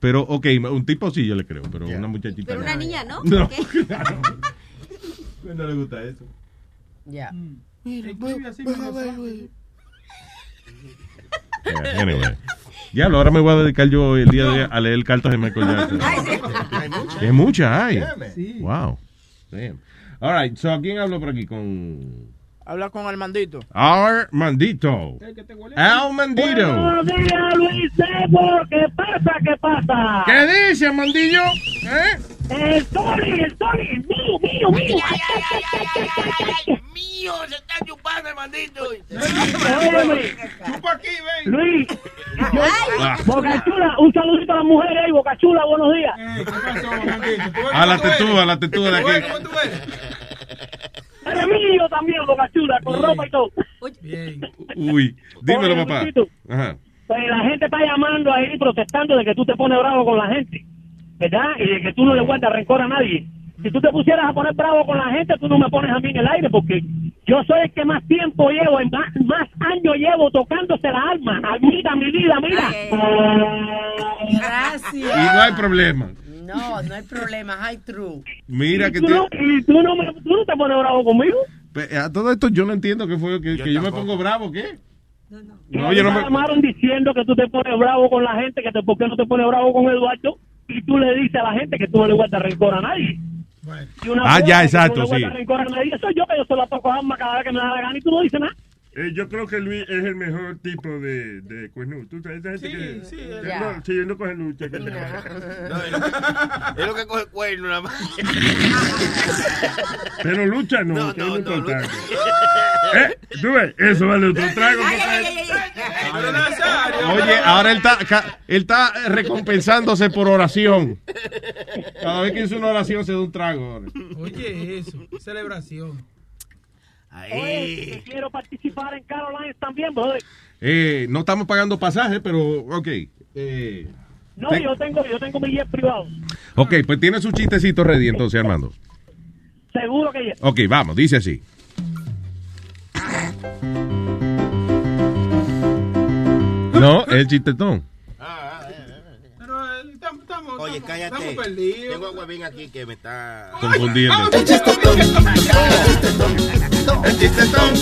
Pero, ok, un tipo sí yo le creo, pero una muchachita Pero no. una niña, ¿no? No, [laughs] claro. No le gusta eso. Ya. Mira, voy así, me lo Yeah, anyway. Ya, ahora me voy a dedicar yo el día de hoy a leer cartas de Michael Jackson. Hay muchas. Es mucha, hay. Sí. Wow. Damn. All right, so, ¿quién habló por aquí? Con Habla con Armandito. Armandito. Armandito. Buenos días, Luis Sebo. ¿Qué pasa? ¿Qué pasa? ¿Qué dice, Armandillo? ¿Eh? El Tony, el Tony, el mío, mío, mío. Mío, se está chupando el maldito. Chupa aquí, ven. Luis, yo, Ay. Boca Chula, un saludito a las mujeres ahí, Boca Chula, buenos días. A la tetúa, a la tetúa de aquí. Eres mío también, Boca Chula, con ropa y todo. Uy, dímelo, Oye, papá. Ajá. Pues la gente está llamando ahí protestando de que tú te pones bravo con la gente, ¿verdad? Y de que tú no le guardas rencor a nadie. Si tú te pusieras a poner bravo con la gente, tú no me pones a mí en el aire, porque yo soy el que más tiempo llevo, más, más años llevo tocándose la alma. Mira, mi vida, mira. Gracias. Y no hay problema. No, no hay problema. Hi, true. Mira ¿Y que tú, te- no, y tú no, me- tú no te pones bravo conmigo? A todo esto yo no entiendo qué fue, que, que yo me pongo bravo, ¿qué? No, Que yo no te me... llamaron diciendo que tú te pones bravo con la gente, que te, ¿por qué no te pones bravo con Eduardo? Y tú le dices a la gente que tú no le guardas rencor a nadie. Y una Ah, ya, de que exacto, tú no le sí. rencor a nadie, soy yo que yo se la toco a cada vez que me da la gana y tú no dices nada. Eh, yo creo que Luis es el mejor tipo de, de cuernudo. ¿Tú sabes? Esa gente que, sí, que ya. no, sí, él no coge lucha. que- No, es lo que- es lo que coge cuerno nada más. Pero lucha no, No, que no, es lo no, importante. ¿Eh? ¿Tú ves? Eso vale otro trago. Oye, ahora él está, él está recompensándose por oración. Cada vez que hizo una oración se da un trago. ahora. Oye, eso, celebración. Oye, quiero participar en Carolines también, brother. Eh, no estamos pagando pasaje, pero ok. Eh, No, Te- yo tengo, yo tengo mi jet privado. ok, pues tiene su chistecito ready entonces, Armando. Seguro que ya. Ok, vamos, dice así. No, el chistetón. Oye, cállate. estamos perdidos. Tengo a Huevín aquí que me está Confundiendo. El chistetón. El chistetón.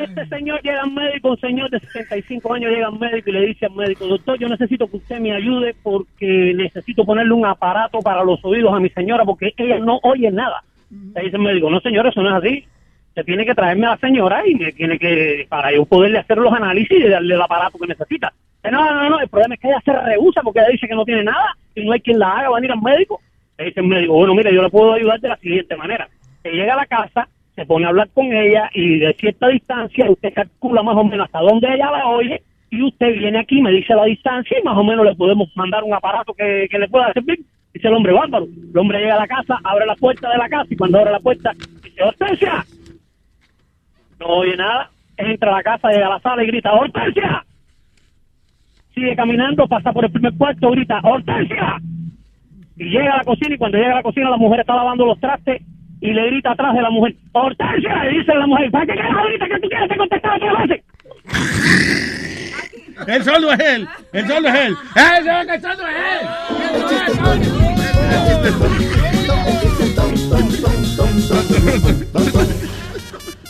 Este señor llega al médico, un señor de 65 años llega al médico y le dice al médico, doctor, yo necesito que usted me ayude porque necesito ponerle un aparato para los oídos a mi señora porque ella no oye nada. Le dice el médico, no señor, eso no es así. Usted tiene que traerme a la señora y me tiene que, para yo poderle hacer los análisis y darle el aparato que necesita. No, no, no, el problema es que ella se rehúsa porque ella dice que no tiene nada y no hay quien la haga, va a ir al médico. Le dice el médico, bueno, mire, yo le puedo ayudar de la siguiente manera. Que llega a la casa, se pone a hablar con ella y de cierta distancia usted calcula más o menos hasta dónde ella la oye y usted viene aquí, me dice la distancia y más o menos le podemos mandar un aparato que, que le pueda servir. Dice el hombre, bárbaro. El hombre llega a la casa, abre la puerta de la casa y cuando abre la puerta dice, ¡Hortensia! No oye nada, entra a la casa, llega a la sala y grita, ¡Hortensia! Sigue caminando, pasa por el primer cuarto, grita, ¡Hortensia! Y llega a la cocina y cuando llega a la cocina la mujer está lavando los trastes y le grita atrás de la mujer, ¡Hortensia! Y dice la mujer, ¿para qué carajo grita que tú quieres que contestar las veces? El solo es él. El solo es él. ¡Eh, el solo es él!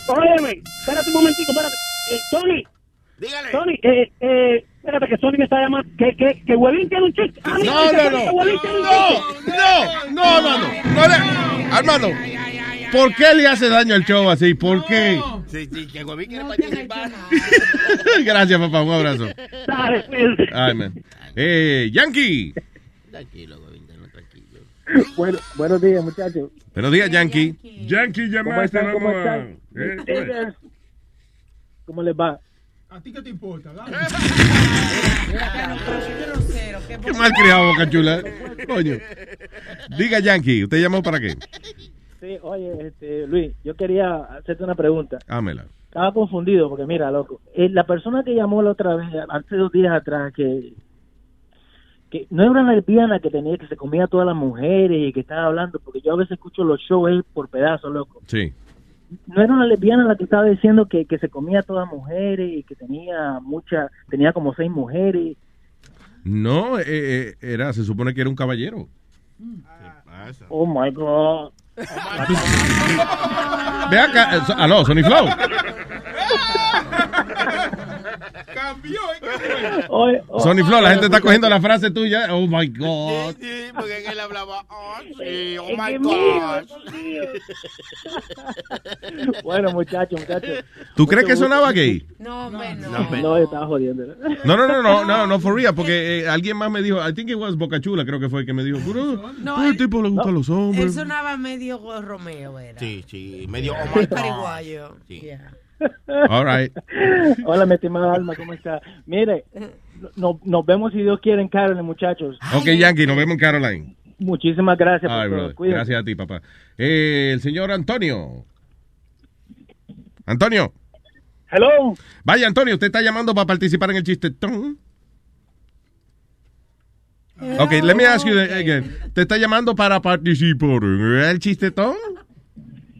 Óyeme, espérate un momentico, espérate. Eh, Tony. Dígale. Tony, eh, eh, espérate que Tony me está llamando. Que, que, que Huevín tiene un chiste. No, no, no. No, no, no, no, no. No le- Armando, ¿por qué le hace daño al show así? ¿Por qué? Sí, sí, que Huevín quiere participar. [laughs] Gracias, papá. Un abrazo. Ay, man. Eh, Yankee. Tranquilo, Huevín. Bueno, buenos días, muchachos. Buenos días, Yankee. Yankee, ¿Cómo llamaste, están? vamos ¿Cómo a... están? ¿Eh? ¿Cómo les va? ¿A ti qué te importa? Dale. [laughs] Qué mal criado, Boca Chula. Coño. Diga, Yankee, ¿usted llamó para qué? Sí, oye, este, Luis, yo quería hacerte una pregunta. Hámela. Estaba confundido porque, mira, loco, eh, la persona que llamó la otra vez, hace dos días atrás, que, que no era una lesbiana que tenía que se comía a todas las mujeres y que estaba hablando, porque yo a veces escucho los shows por pedazos, loco. Sí. No era una lesbiana la que estaba diciendo que, que se comía a todas mujeres y que tenía mucha, tenía como seis mujeres. No, eh, eh, era, se supone que era un caballero. Oh my God. Ve acá, aló, Sony Flow. [laughs] Oye, oh, Sony Flow, la gente está cogiendo la frase tuya. Oh my God. Sí, porque él hablaba, oh, sí, oh Es my God. [laughs] Bueno, muchachos, muchachos. ¿Tú crees que sonaba gay? No, hombre, no. No, yo estaba jodiendo. No, no, no, no, no, no, for real, porque eh, alguien más me dijo, I think it was Boca Chula, creo que fue el que me dijo, pero No, el él- tipo le gustan los Él hombres. sonaba medio Romeo, era. Sí, sí, medio, oh my God. Paraguayo. Sí. Yeah. [laughs] All right. Hola, mi estimada Alma, ¿cómo está? Mire, no- nos vemos si Dios quiere en Carolyn, muchachos. Ok, Yankee, nos vemos en Caroline. Muchísimas gracias por. Gracias a ti, papá. Eh, el señor Antonio. Antonio. Hello. Vaya, Antonio, usted está llamando para participar en el chistetón. Ok, let me ask you again. ¿Te está llamando para participar en el chistetón?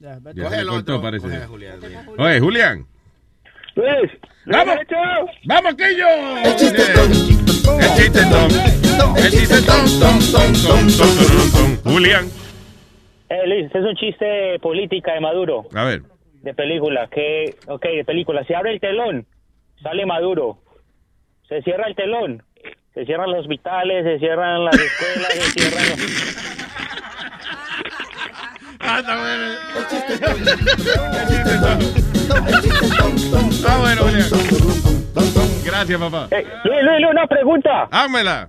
Ya. Ya Coge se el otro, parece. coge Julián. Oye, Julián. Luis. ¡Vamos! ¡Vamos, Quillo! El chistetón. El chistetón. El chistetón. Ton, ton, ton, ton, ton, ton. Julián. Eh, Luis, este es un chiste política de Maduro, A ver. de película. Que, ok, de película. Se abre el telón, sale Maduro. Se cierra el telón, se cierran los hospitales, se cierran las escuelas, se cierran los... [laughs] Está bueno. Ah, bueno. Gracias, papá. Luis, Luis, Luis, una pregunta. Hámela.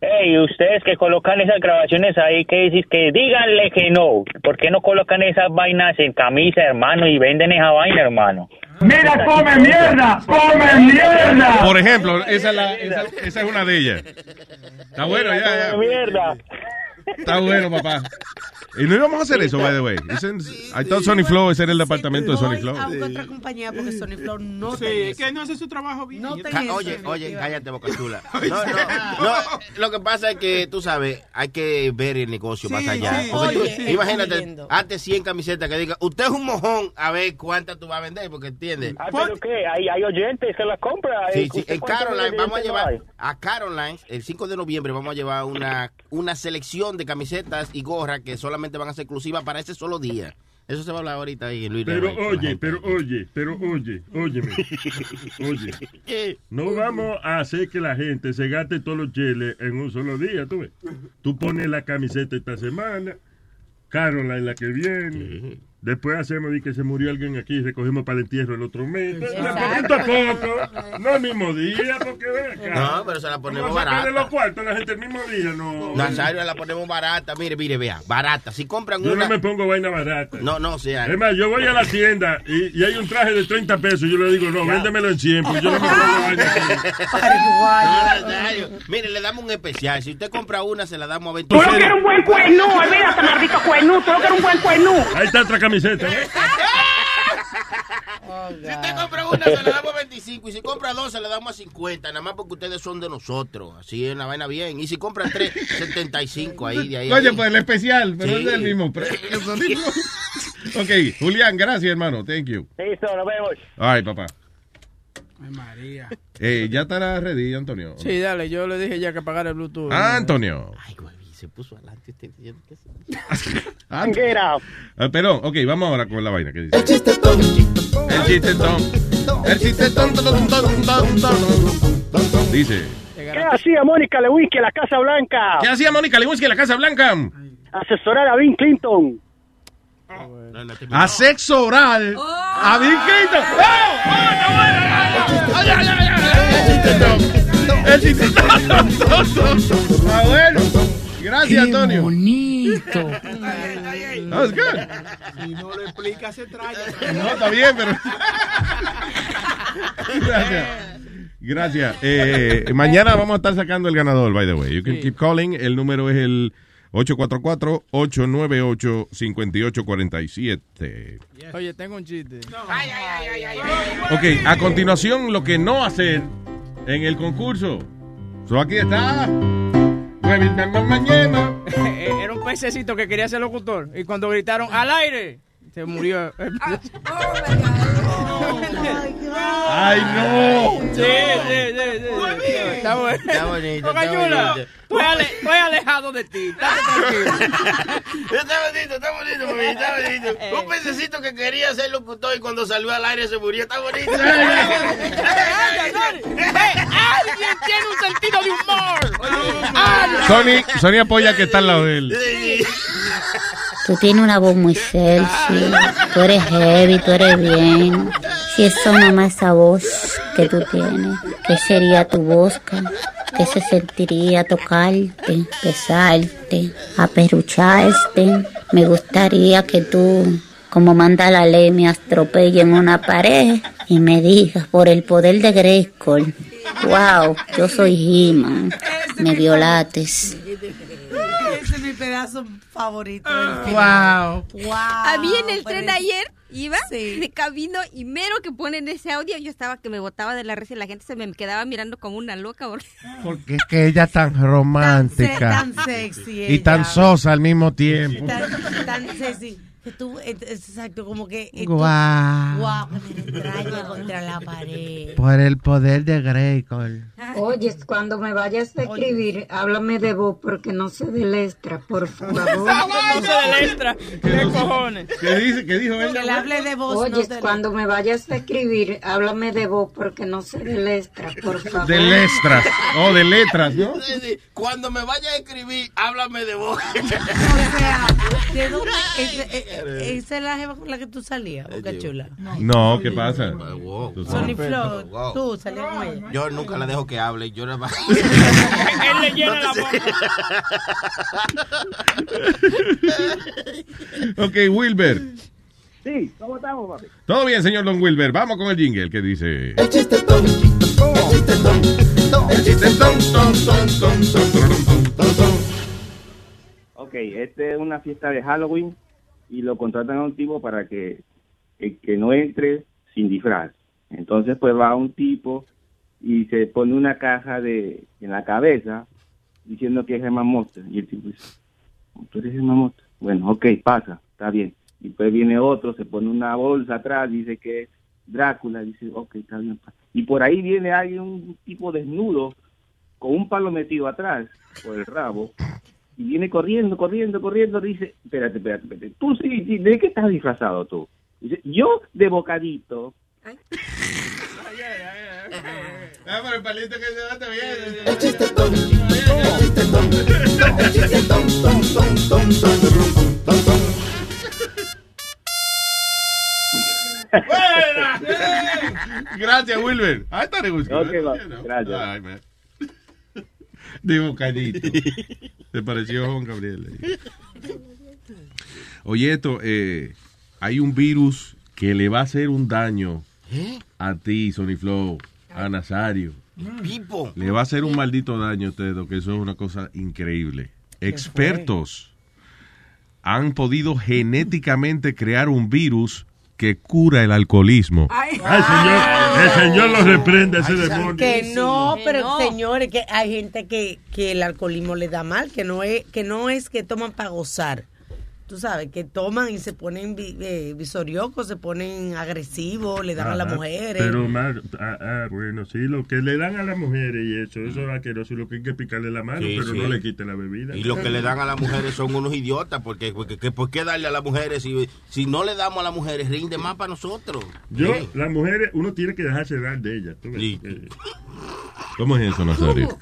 Hey, ustedes que colocan esas grabaciones ahí, que decís que díganle que no. ¿Por qué no colocan esas vainas en camisa, hermano, y venden esa vaina, hermano? Mira, come mierda, come mierda. Por ejemplo, esa es, la- esa, esa es una de ellas. Está bueno, ya, ya. Mierda. Está bueno, papá. Y no íbamos a hacer eso, by the way. Ese- I thought Sony Flow, ese era el departamento de Sony Flow. A otra compañía porque Sony Flow no Sí, es que no hace su trabajo bien. No Ca- tiene Oye, oye, cállate, boca chula. [laughs] No, no, no. Lo que pasa es que, tú sabes, hay que ver el negocio más allá. sí, Porque tú- oye, sí. imagínate, Entiendo. hazte 100 camisetas que diga, usted es un mojón, a ver cuántas tú vas a vender, porque entiendes. Ah, ¿pero qué? Hay, hay oyentes que las compran. Sí, Eh, sí, en ¿cuántos Caroline vamos a oyentes llevar a Caroline el 5 de noviembre vamos a llevar una una selección de camisetas y gorras que solamente van a ser exclusivas para ese solo día. Eso se va a hablar ahorita ahí en Luis Pero oye, pero oye, pero oye, óyeme. [laughs] Oye, no vamos a hacer que la gente se gaste todos los cheles en un solo día, tú ves. Tú pones la camiseta esta semana, Caroline la que viene. Después hacemos de que se murió alguien aquí y recogemos para el entierro el otro mes. A poco, no el mismo día, porque ve acá. No, pero se la ponemos Vamos a barata. los cuartos la gente el mismo día, no. Nazario la ponemos barata, mire, mire, vea, barata. Si compran Yo una no me pongo vaina barata. No, no, o sea, Es más, yo voy a la tienda y, y hay un traje de 30 pesos. Yo le digo, no, véndemelo en 100, pues yo no me pongo vaina [laughs] No, Nazario. Mire, le damos un especial. Si usted compra una, se la damos a 20 Tú lo quieres un buen cuernú, olvídate, maldito cuernú, tú lo quieres un buen cuernú. Ahí está otra camiseta. ¿eh? Si usted compra una, se la damos a 25. Y si compra dos, se la damos a 50. Nada más porque ustedes son de nosotros. Así es una vaina bien. Y si compran tres, 75. Ahí, de ahí. Oye, ahí. pues el especial, pero Sí. es del mismo precio. [laughs] [laughs] ok, Julián, gracias, hermano. Thank you. Listo, nos vemos. Ay, papá. Ay, María. Eh, ¿Ya estará ready, Antonio? Sí, dale, yo le dije ya que apagara el Bluetooth. Ah, Antonio. Ay, güey, se puso adelante este. Ah, ah, perdón, ok, vamos ahora con la vaina que dice. El chistetón. El chistetón. El chistetón. ton, ton, ton, ton. Dice. ¿Qué hacía Mónica Lewinsky en la Casa Blanca? ¿Qué hacía Mónica Lewinsky en la Casa Blanca? Asesorar a Bill Clinton. A sexo oral. A Bill Clinton. ¡Oh! ¡Oh, está bueno! ¡Ay, ay, ay, ay! El chistetón. El chistetón. Ah, bueno. Gracias, Antonio. bonito. That was good. Si no lo explica, se trae. No, está bien, pero. Gracias. Gracias. Eh, mañana vamos a estar sacando el ganador, by the way. You can keep calling. El número es el 844-898-5847. Oye, tengo un chiste. Ok, a continuación, lo que no hacer en el concurso. So, aquí está. Mañana. [laughs] Eh, Era un pececito que quería ser locutor. Y cuando gritaron al aire, se murió. [laughs] el pececito. ¡Ay, no! Sí, sí, sí, sí. Está bueno. Está bonito, está Chula, bonito. Estoy, ale- estoy alejado de ti. Estate tranquilo. Está bonito, está bonito, mami, está bonito. Un pececito que quería ser locutor y cuando salió al aire se murió. Está bonito. Alguien tiene un sentido de humor. Sony, Sony apoya que está al lado de él. Tú tienes una voz muy sexy, tú eres heavy, tú eres bien. Si eso nada más esa voz que tú tienes, ¿qué sería tu voz? ¿Qué se sentiría tocarte, besarte, aperrucharte? Me gustaría que tú, como manda la ley, me atropelle en una pared y me digas por el poder de Grayskull. Wow, yo soy He-Man. Me violates. Pedazo favorito. del film. Wow. Wow. A mí en el tren es- ayer iba de camino y mero que ponen ese audio, yo estaba que me botaba de la risa y la gente se me quedaba mirando como una loca. porque- Porque es que ella es tan romántica. Tan sexy y ella. tan sosa al mismo tiempo. Tan, tan sexy. Que tú, es- es exacto, como que... eh, tú- Guau. Guau, me contra la pared. Por el poder de Grayskull. Oye, cuando me vayas a escribir, háblame de vos porque no sé del extra, por favor. No se del extra. ¿Qué cojones? ¿Qué dice? ¿Qué dijo Que le hable de vos, Oye, no cuando me vayas a escribir, háblame de vos porque no sé del extra, por favor. De letras. Oh, de letras, ¿no? Cuando me vaya a escribir, háblame de vos. O sea, ¿de dónde? Eh, eh, ¿Esa es la jeva con la que tú salías, Boca Chula? No, ¿qué pasa? Sony. Flow, tú salías con ella. Yo nunca la dejo que hable. Yo nada más. [laughs] Él le llena la boca. [laughs] Ok, Wilber. Sí, ¿cómo estamos, papi? Todo bien, señor Don Wilber. Vamos con el jingle que dice. El chiste ton, el chiste ton, el chiste ton, ton, ton, ton, ton, ton, ton, ton. Ok, este es una fiesta de Halloween y lo contratan a un tipo para que, que, que no entre sin disfraz. Entonces pues va un tipo y se pone una caja de en la cabeza diciendo que es Germán Monster. Y el tipo dice, ¿tú eres Germán Monster? Bueno, ok, pasa, está bien. Y después viene otro, se pone una bolsa atrás, dice que es Drácula, dice, ok, está bien. Y por ahí viene alguien, un tipo desnudo, con un palo metido atrás, por el rabo, y viene corriendo, corriendo, corriendo, dice, espérate, espérate, espérate, tú sí, sí, ¿de qué estás disfrazado tú? Dice, yo de bocadito. Ah, pero el palito que se bate bien. El chiste ton, el chiste chiste ton, ton, ton, ton, ton, ton. Gracias, Wilber. I thought it was good. Ok, va, you know. gracias. Ay, man. De bocadito. Se pareció a Juan Gabriel. Oye, esto, eh, hay un virus que le va a hacer un daño ¿Eh? a ti, Sony Flow, a Nazario. Pipo. Le va a hacer un maldito daño a ustedes, que eso es una cosa increíble. Expertos han podido genéticamente crear un virus que cura el alcoholismo. Ay, señor, el señor lo reprende a ese demonio. Que no, Que pero no. señores, que hay gente que, que el alcoholismo le da mal, que no es que no es que toman para gozar. Tú sabes, que toman y se ponen vi- eh, visoriocos, se ponen agresivos, le dan a las mujeres. Pero más, ah, ah, bueno, sí, lo que le dan a las mujeres y eso, eso es asqueroso lo que hay que picarle la mano, Sí, pero sí. no le quite la bebida. Y lo que le dan a las mujeres son unos idiotas, porque, porque que ¿por qué darle a las mujeres si, si no le damos a las mujeres rinde más para nosotros? Yo, Sí. las mujeres, uno tiene que dejarse dar de ellas. Eh, ¿Cómo es eso, Nazario?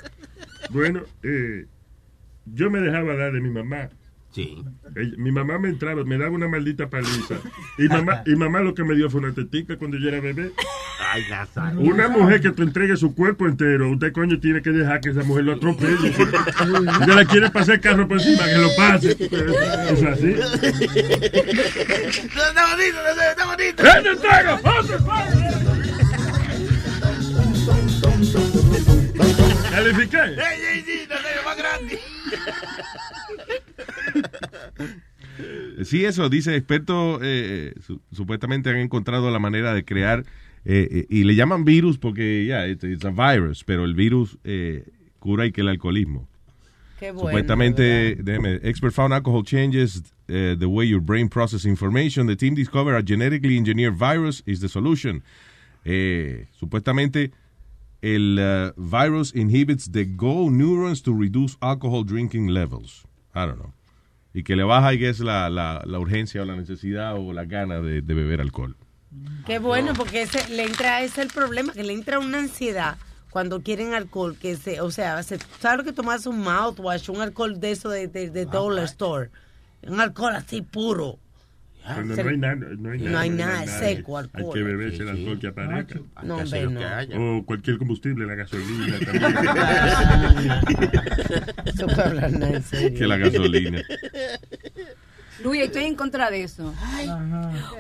Bueno, eh, yo me dejaba dar de mi mamá Sí. Ella- mi mamá me entraba, me daba una maldita paliza. Y mamá, y mamá lo que me dio fue una tetica cuando yo era bebé. Ay, Nazario. Una mujer que te entregue su cuerpo entero, usted coño tiene que dejar que esa mujer lo atropelle. Usted la quiere pasar el carro por encima, que lo pase. Es así. Está bonito, está bonito. ¡Eh, me traigo! ¿Califiqué? ¡Ey, ey, sí, Nazario, más grande! Sí, eso, dice expertos, eh, su- supuestamente han encontrado la manera de crear, eh, eh, y le llaman virus porque, ya, it's, it's a virus, pero el virus eh, cura y que el alcoholismo. Qué bueno. Supuestamente, déjeme, expert found alcohol changes eh, the way your brain processes information. The team discovered a genetically engineered virus is the solution. Eh, supuestamente, el uh, virus inhibits the go neurons to reduce alcohol drinking levels. I don't know. Y que le baja, y es la, la, la urgencia o la necesidad o la gana de, de beber alcohol. Qué bueno, porque ese, le entra, ese es el problema, que le entra una ansiedad cuando quieren alcohol, que se, o sea, se, ¿sabes lo que tomas un mouthwash, un alcohol de eso de, de, de dollar store? Un alcohol así puro. Cuando Se- no hay nada, no hay No nada. hay no nada, seco, Hay alcohol. que beberse Sí, el sí. alcohol que aparezca. No, Hay hombre, no. O cualquier combustible, la gasolina [laughs] [laughs] Eso fue hablar nada en serio. Que la gasolina. Luis, estoy en contra de eso.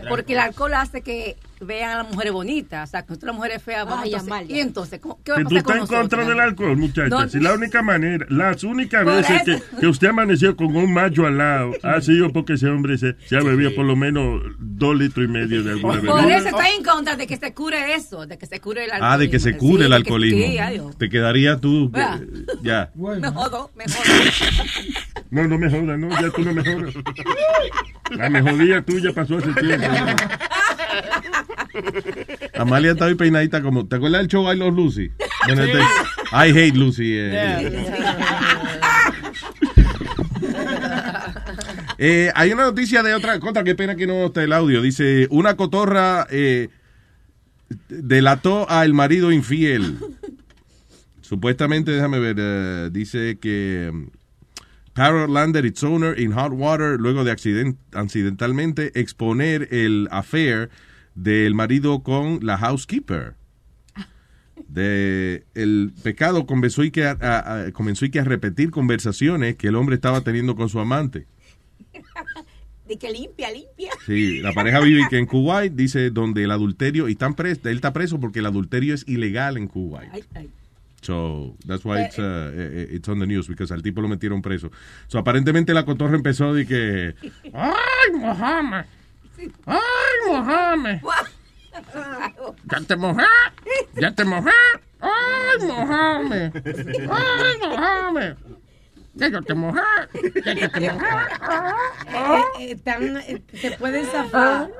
Porque el alcohol hace que vean a las mujeres bonitas. O sea, que nosotros las mujeres feas vamos Ay, entonces-. Y entonces, ¿cómo- ¿qué va a tú estás en contra del alcohol, muchacha. No. Si la única manera, las únicas Por veces que, usted amaneció con un macho al lado [laughs] ha sido porque ese hombre se, se ha bebido por lo menos dos litros y medio de alguna Por bebida. eso estoy en contra de que se cure eso, de que se cure el alcohol. Ah, de que se cure el alcoholismo. Sí, adiós. Te quedaría tú. Eh, ya. [laughs] Me jodo, me jodo. No, no me jodas, no, ya tú no me jodas. La mejodía tuya pasó hace tiempo. [laughs] Amalia está hoy peinadita como. ¿Te acuerdas del show I Love Lucy? Bueno, este- I Hate Lucy. eh. [laughs] Eh, hay una noticia de otra cosa, qué pena que no está el audio. Dice, una cotorra eh, delató al marido infiel. [laughs] Supuestamente, déjame ver, eh, dice que Parrot landed its owner in hot water luego de accident- accidentalmente exponer el affair del marido con la housekeeper. De, el pecado comenzó y que a, a- a- comenzó y que a repetir conversaciones que el hombre estaba teniendo con su amante. [laughs] De que limpia, limpia. Sí, la pareja vive que en Kuwait, dice, donde el adulterio, y están pres- él está preso porque el adulterio es ilegal en Kuwait. Ay, ay. So, that's why it's, uh, eh, eh, it's on the news, because al tipo lo metieron preso. So, aparentemente la cotorra empezó de que, ¡Ay, Mohamed! ¡Ay, Mohamed! ¿Ya te mojé? ¿Ya te mojé? ¡Ay, Mohamed! ¡Ay, Mohamed! ¡Ya yo te mojé! ¡Ya yo te mojé! Eh, eh, tan- eh, pueden zafar.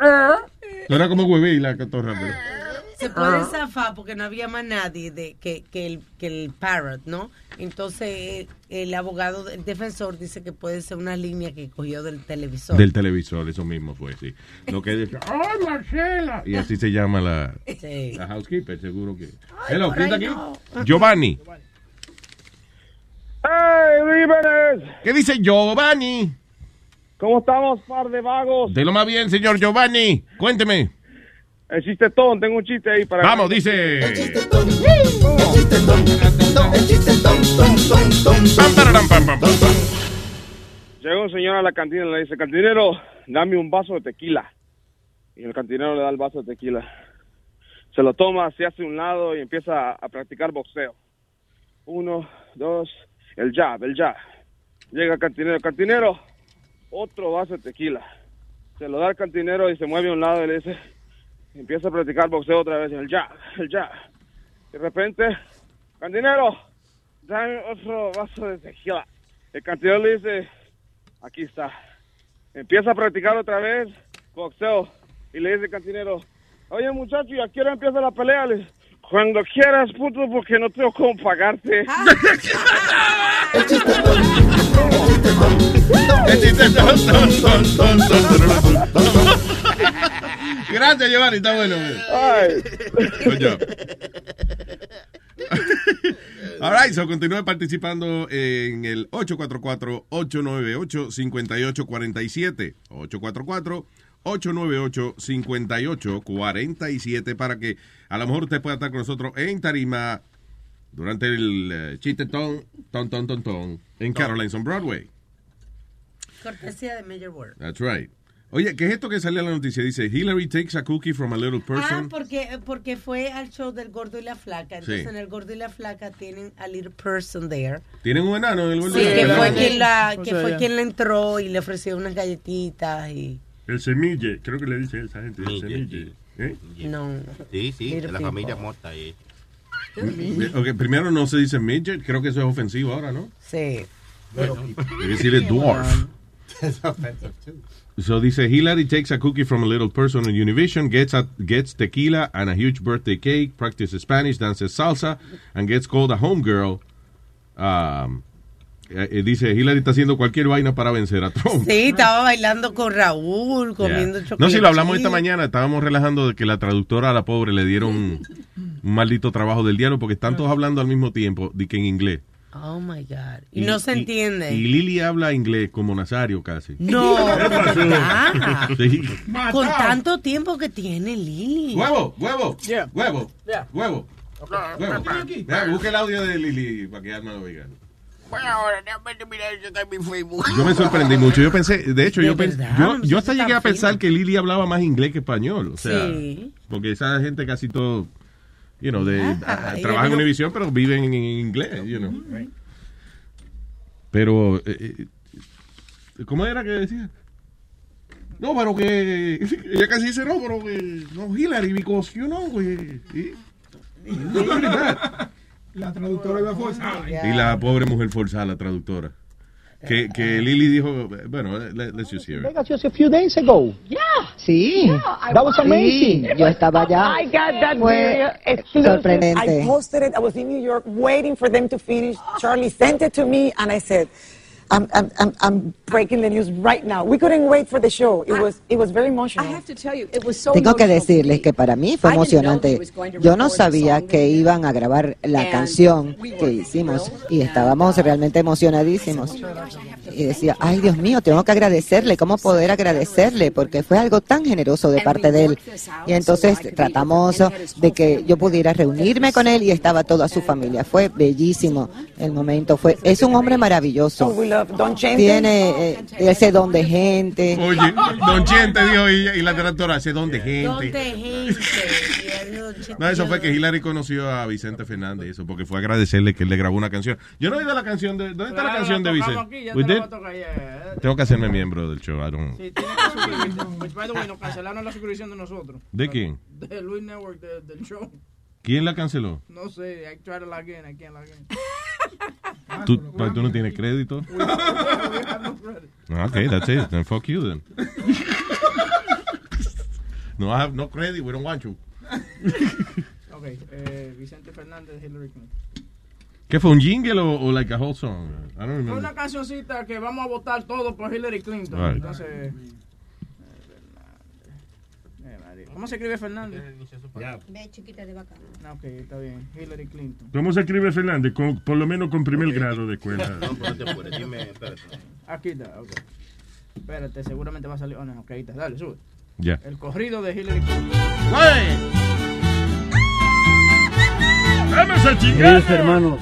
Suena como huevé y la cotorra, pero... Se pueden zafar porque no había más nadie de, que, que, el, que el parrot, ¿no? Entonces, el abogado, el defensor dice que puede ser una línea que cogió del televisor. Del televisor, eso mismo fue, sí. Lo que decía, [laughs] ¡Ay, Marcela! y así se llama la, Sí. la housekeeper, seguro que... Hello, por ¿quién está aquí? no. Giovanni. ¡Hey! ¿Qué dice Giovanni? ¿Cómo estamos, par de vagos? De lo más bien, señor Giovanni. Cuénteme. El chistetón, tengo un chiste ahí para... Vamos, dice. Pam. Llega un señor a la cantina y le dice, cantinero, dame un vaso de tequila. Y el cantinero le da el vaso de tequila. Se lo toma, se hace a un lado y empieza a, a practicar boxeo. Uno, dos, el jab, el jab. Llega el cantinero, cantinero, otro vaso de tequila. Se lo da al cantinero y se mueve a un lado y le dice, empieza a practicar boxeo otra vez, el jab, el jab. De repente, cantinero, dame otro vaso de tequila. El cantinero le dice, aquí está. Empieza a practicar otra vez boxeo y le dice el cantinero, oye muchacho, ¿y a qué hora empieza la pelea? Le dice, cuando quieras, puto, porque no tengo cómo pagarte. Gracias, Giovanni, está bueno. Ay. Good job. [laughs] All right, so continúe participando en el 844-898-5847. 844-898-5847 para que a lo mejor usted pueda estar con nosotros en Tarima durante el eh, chiste ton, ton, ton, ton, ton, en Caroline's on Broadway. Cortesía de Major Word. That's right. Oye, ¿qué es esto que salió en la noticia? Dice, Hillary takes a cookie from a little Ah, person. porque, porque fue al show del gordo y la flaca. Entonces Sí. en el gordo y la flaca tienen a little person there. ¿Tienen un enano en el Sí, gordo? que ¿Verdad? fue quien la, O que sea, fue ya. quien le entró y le ofreció unas galletitas y El semille, creo que le dice a esa gente. El semille. ¿Eh? no. Sí, sí, Little de la people. familia Morta. ahí. Ok, primero no se dice midget, creo que eso es ofensivo ahora, ¿no? Sí. Debe decirle dwarf. [laughs] So dice Hillary takes a cookie from a little person on Univision, gets a, gets tequila and a huge birthday cake, practices Spanish, dances salsa, and gets called a homegirl. Um, eh, eh, dice Hillary está haciendo cualquier vaina para vencer a Trump. Sí, estaba bailando con Raúl, comiendo Yeah. chocolate. No, si lo hablamos esta mañana, estábamos relajando de que la traductora a la pobre le dieron [laughs] un, maldito trabajo del diálogo porque están todos hablando al mismo tiempo, de que en inglés. Oh my God. Y, no se entiende. Y Lili habla inglés como Nazario casi. No. [laughs] Sí. Con tanto tiempo que tiene Lili. Huevo, huevo, huevo, huevo. huevo. Vea, Busca el audio de Lili para que Alma lo oiga. Yo me sorprendí mucho. Yo pensé, de hecho, ¿De yo, verdad? yo, yo hasta llegué a fino. pensar que Lili hablaba más inglés que español. O sea, Sí. porque esa gente casi todo, you know, de, Ah, a- trabaja en Univision, pero viven en, inglés, you know. Pero, eh, eh, ¿cómo era que decía? No, pero que [laughs] ella casi dice no, pero que no Hillary because you know, güey. [laughs] Y- La traductora iba forzada. Y la pobre mujer forzada, la traductora. Que, que ah. Lili dijo, bueno, let- let's just hear it. Vegas just a few days ago. Yeah. Sí. I That was amazing. Sí, yo estaba allá. Oh I got that Fue video exclusive. sorprendente. I posted it. I was in New York waiting for them to finish. Charlie sent it to me, and I said, I'm, I'm, I'm, I'm breaking the news right now. We couldn't wait for the show. It was, it was very emotional. I have to tell you, it was so Tengo que decirles que para mí fue I didn't know he emocionante. was going to Yo no sabía que iban a grabar la canción que hicimos y estábamos realmente emocionadísimos. Y decía, ay Dios mío, tengo que agradecerle, ¿cómo poder agradecerle? Porque fue algo tan generoso de parte de él. Y entonces tratamos de que yo pudiera reunirme con él y estaba toda su familia. Fue bellísimo el momento. Fue, es un hombre maravilloso. Don Chente. Tiene eh, ese don de gente. Oye, Don Chente dijo y, y la traductora, ese don de gente. Él dijo, No, eso fue que Hillary conoció a Vicente Fernández, eso, porque fue a agradecerle que él le grabó una canción. Yo no he oído la canción de. ¿Dónde está la canción de Vicente? te yeah. Tengo que hacerme miembro del show. I don't- Sí, tiene que. Pues, by the way, nos cancelaron la suscripción de nosotros. ¿De quién? De Luis Network, de- del show. ¿Quién la canceló? No sé, I tried to log in, I can't log in. ¿Tú, pa- ¿tú no tienes crédito? Ah, Ok, that's it. Then fuck you then. [laughs] No, I have no credit. We don't want you. [laughs] Ok, eh, Vicente Fernández, Hillary Clinton. ¿Qué fue un jingle o, o like a whole song? I don't Fue remember. una cancioncita que vamos a votar todo por Hillary Clinton. Right. Entonces. ¿Cómo se escribe Fernández? Ve chiquita de vaca. Ah, Ok, está bien. Hillary Clinton. ¿Cómo se escribe Fernández? Con, por lo menos con primer grado de escuela. No, pero no te apures, dime, espérate. Aquí está, ok. Espérate, seguramente va a salir. Oh, no, ok, ahí está. Dale, sube. Ya. El corrido de Hillary Clinton. ¡Vamos a Queridos hermanos,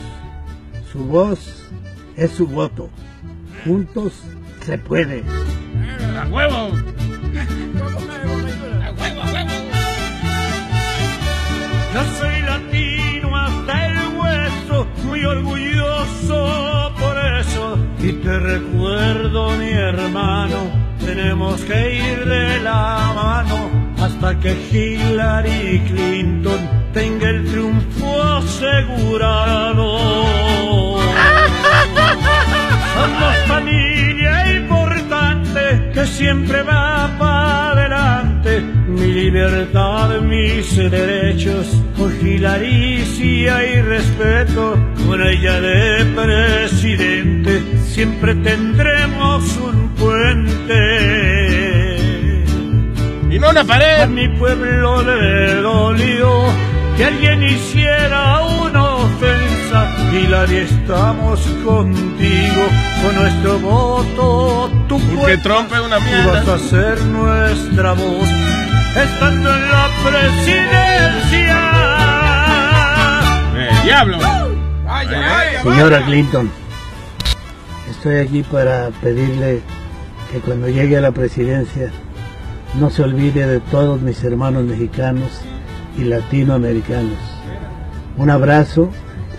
su voz es su voto. Juntos se puede. ¡A huevo! Yo soy latino hasta el hueso, muy orgulloso por eso. Y te recuerdo, mi hermano, tenemos que ir de la mano hasta que Hillary Clinton tenga el triunfo asegurado. [laughs] Somos familia importante que siempre va. Mi libertad, mis derechos, con hay respeto. Con ella de presidente siempre tendremos un puente. Y no una pared. A mi pueblo le dolió que alguien hiciera una ofensa Hillary, estamos contigo con nuestro voto. Tú Porque cuentas, Trump es una tú mierda. vas a ser nuestra voz estando en la presidencia. Eh, diablo. Señora Clinton, estoy aquí para pedirle que cuando llegue a la presidencia no se olvide de todos mis hermanos mexicanos y latinoamericanos. Un abrazo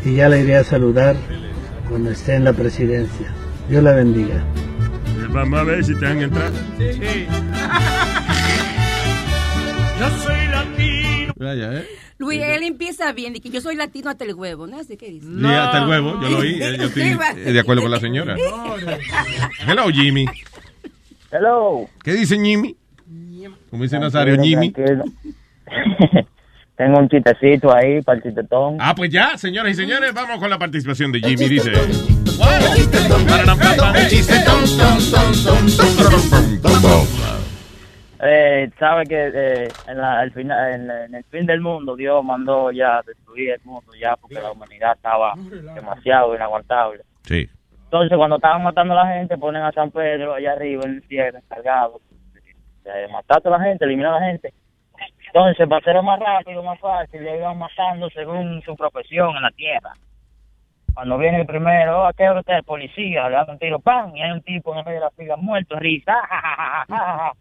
y ya la iré a saludar cuando esté en la presidencia. Dios la bendiga. Eh, Vamos a ver si te han entrado. [laughs] Yo soy latino. Vaya, ¿eh? Luis, él empieza bien, y que yo soy latino hasta el huevo, ¿no? Así que dice. Sí, hasta el huevo, yo lo oí. eh, Yo estoy eh, de acuerdo con la señora. Hello, Jimmy. Hello. ¿Qué dice Jimmy? Como dice Nazario, Jimmy. Tengo un chistecito ahí para el chistetón. Ah, pues ya, señoras y señores, vamos con la participación de Jimmy. Dice. Eh, sabe que eh, en, la- final, en, en el fin del mundo Dios mandó ya destruir el mundo ya porque la humanidad estaba demasiado inaguantable. Sí. Entonces cuando estaban matando a la gente ponen a San Pedro allá arriba en el cielo encargado de matar a toda la gente, eliminar a la gente. Entonces para hacerlo más rápido, más fácil, le iban matando según su profesión en la tierra. Cuando viene el primero, "Oh, ¿a qué hora usted es policía? Le dan un tiro, ¡pam! Y hay un tipo en el medio de la fila muerto, risa. [laughs]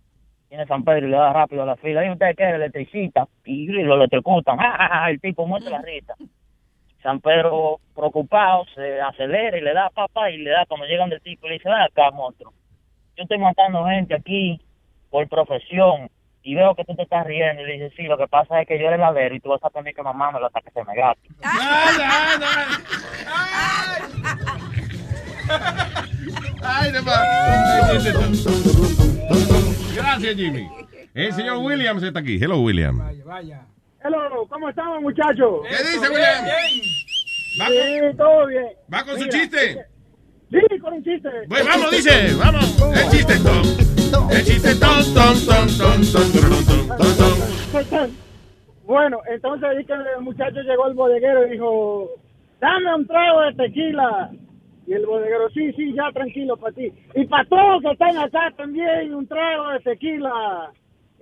Viene San Pedro y le da rápido a la fila. ¿Y usted qué? Electricita. Y lo electrocutan. "Ja, ja, ja", El tipo muerto de la risa. San Pedro, preocupado, se acelera y le da papá y le da cuando llegan del tipo y le dice, ven acá, monstruo. Yo estoy matando gente aquí por profesión y veo que tú te estás riendo. Y le dice, sí, lo que pasa es que yo era el ladero y tú vas a tener que mamármelo hasta que se me gaste. [laughs] [laughs] Ay, de Gracias, Jimmy. El señor Williams está aquí. Hello, William. Hello, ¿cómo estamos, muchachos? ¿Qué dice, William? ¿Va Sí, todo bien. ¿Va con su Mira, chiste? Sí, con un chiste. Pues vamos, dice, vamos. El chiste tom. El chiste tom, tom, tom, tom, tom, tom, tom, tom, tom. Bueno, entonces ahí que el muchacho llegó al bodeguero y dijo, dame un trago de tequila. Y el bodeguero, sí, sí, ya tranquilo para ti. Y para todos que están acá también, un trago de tequila.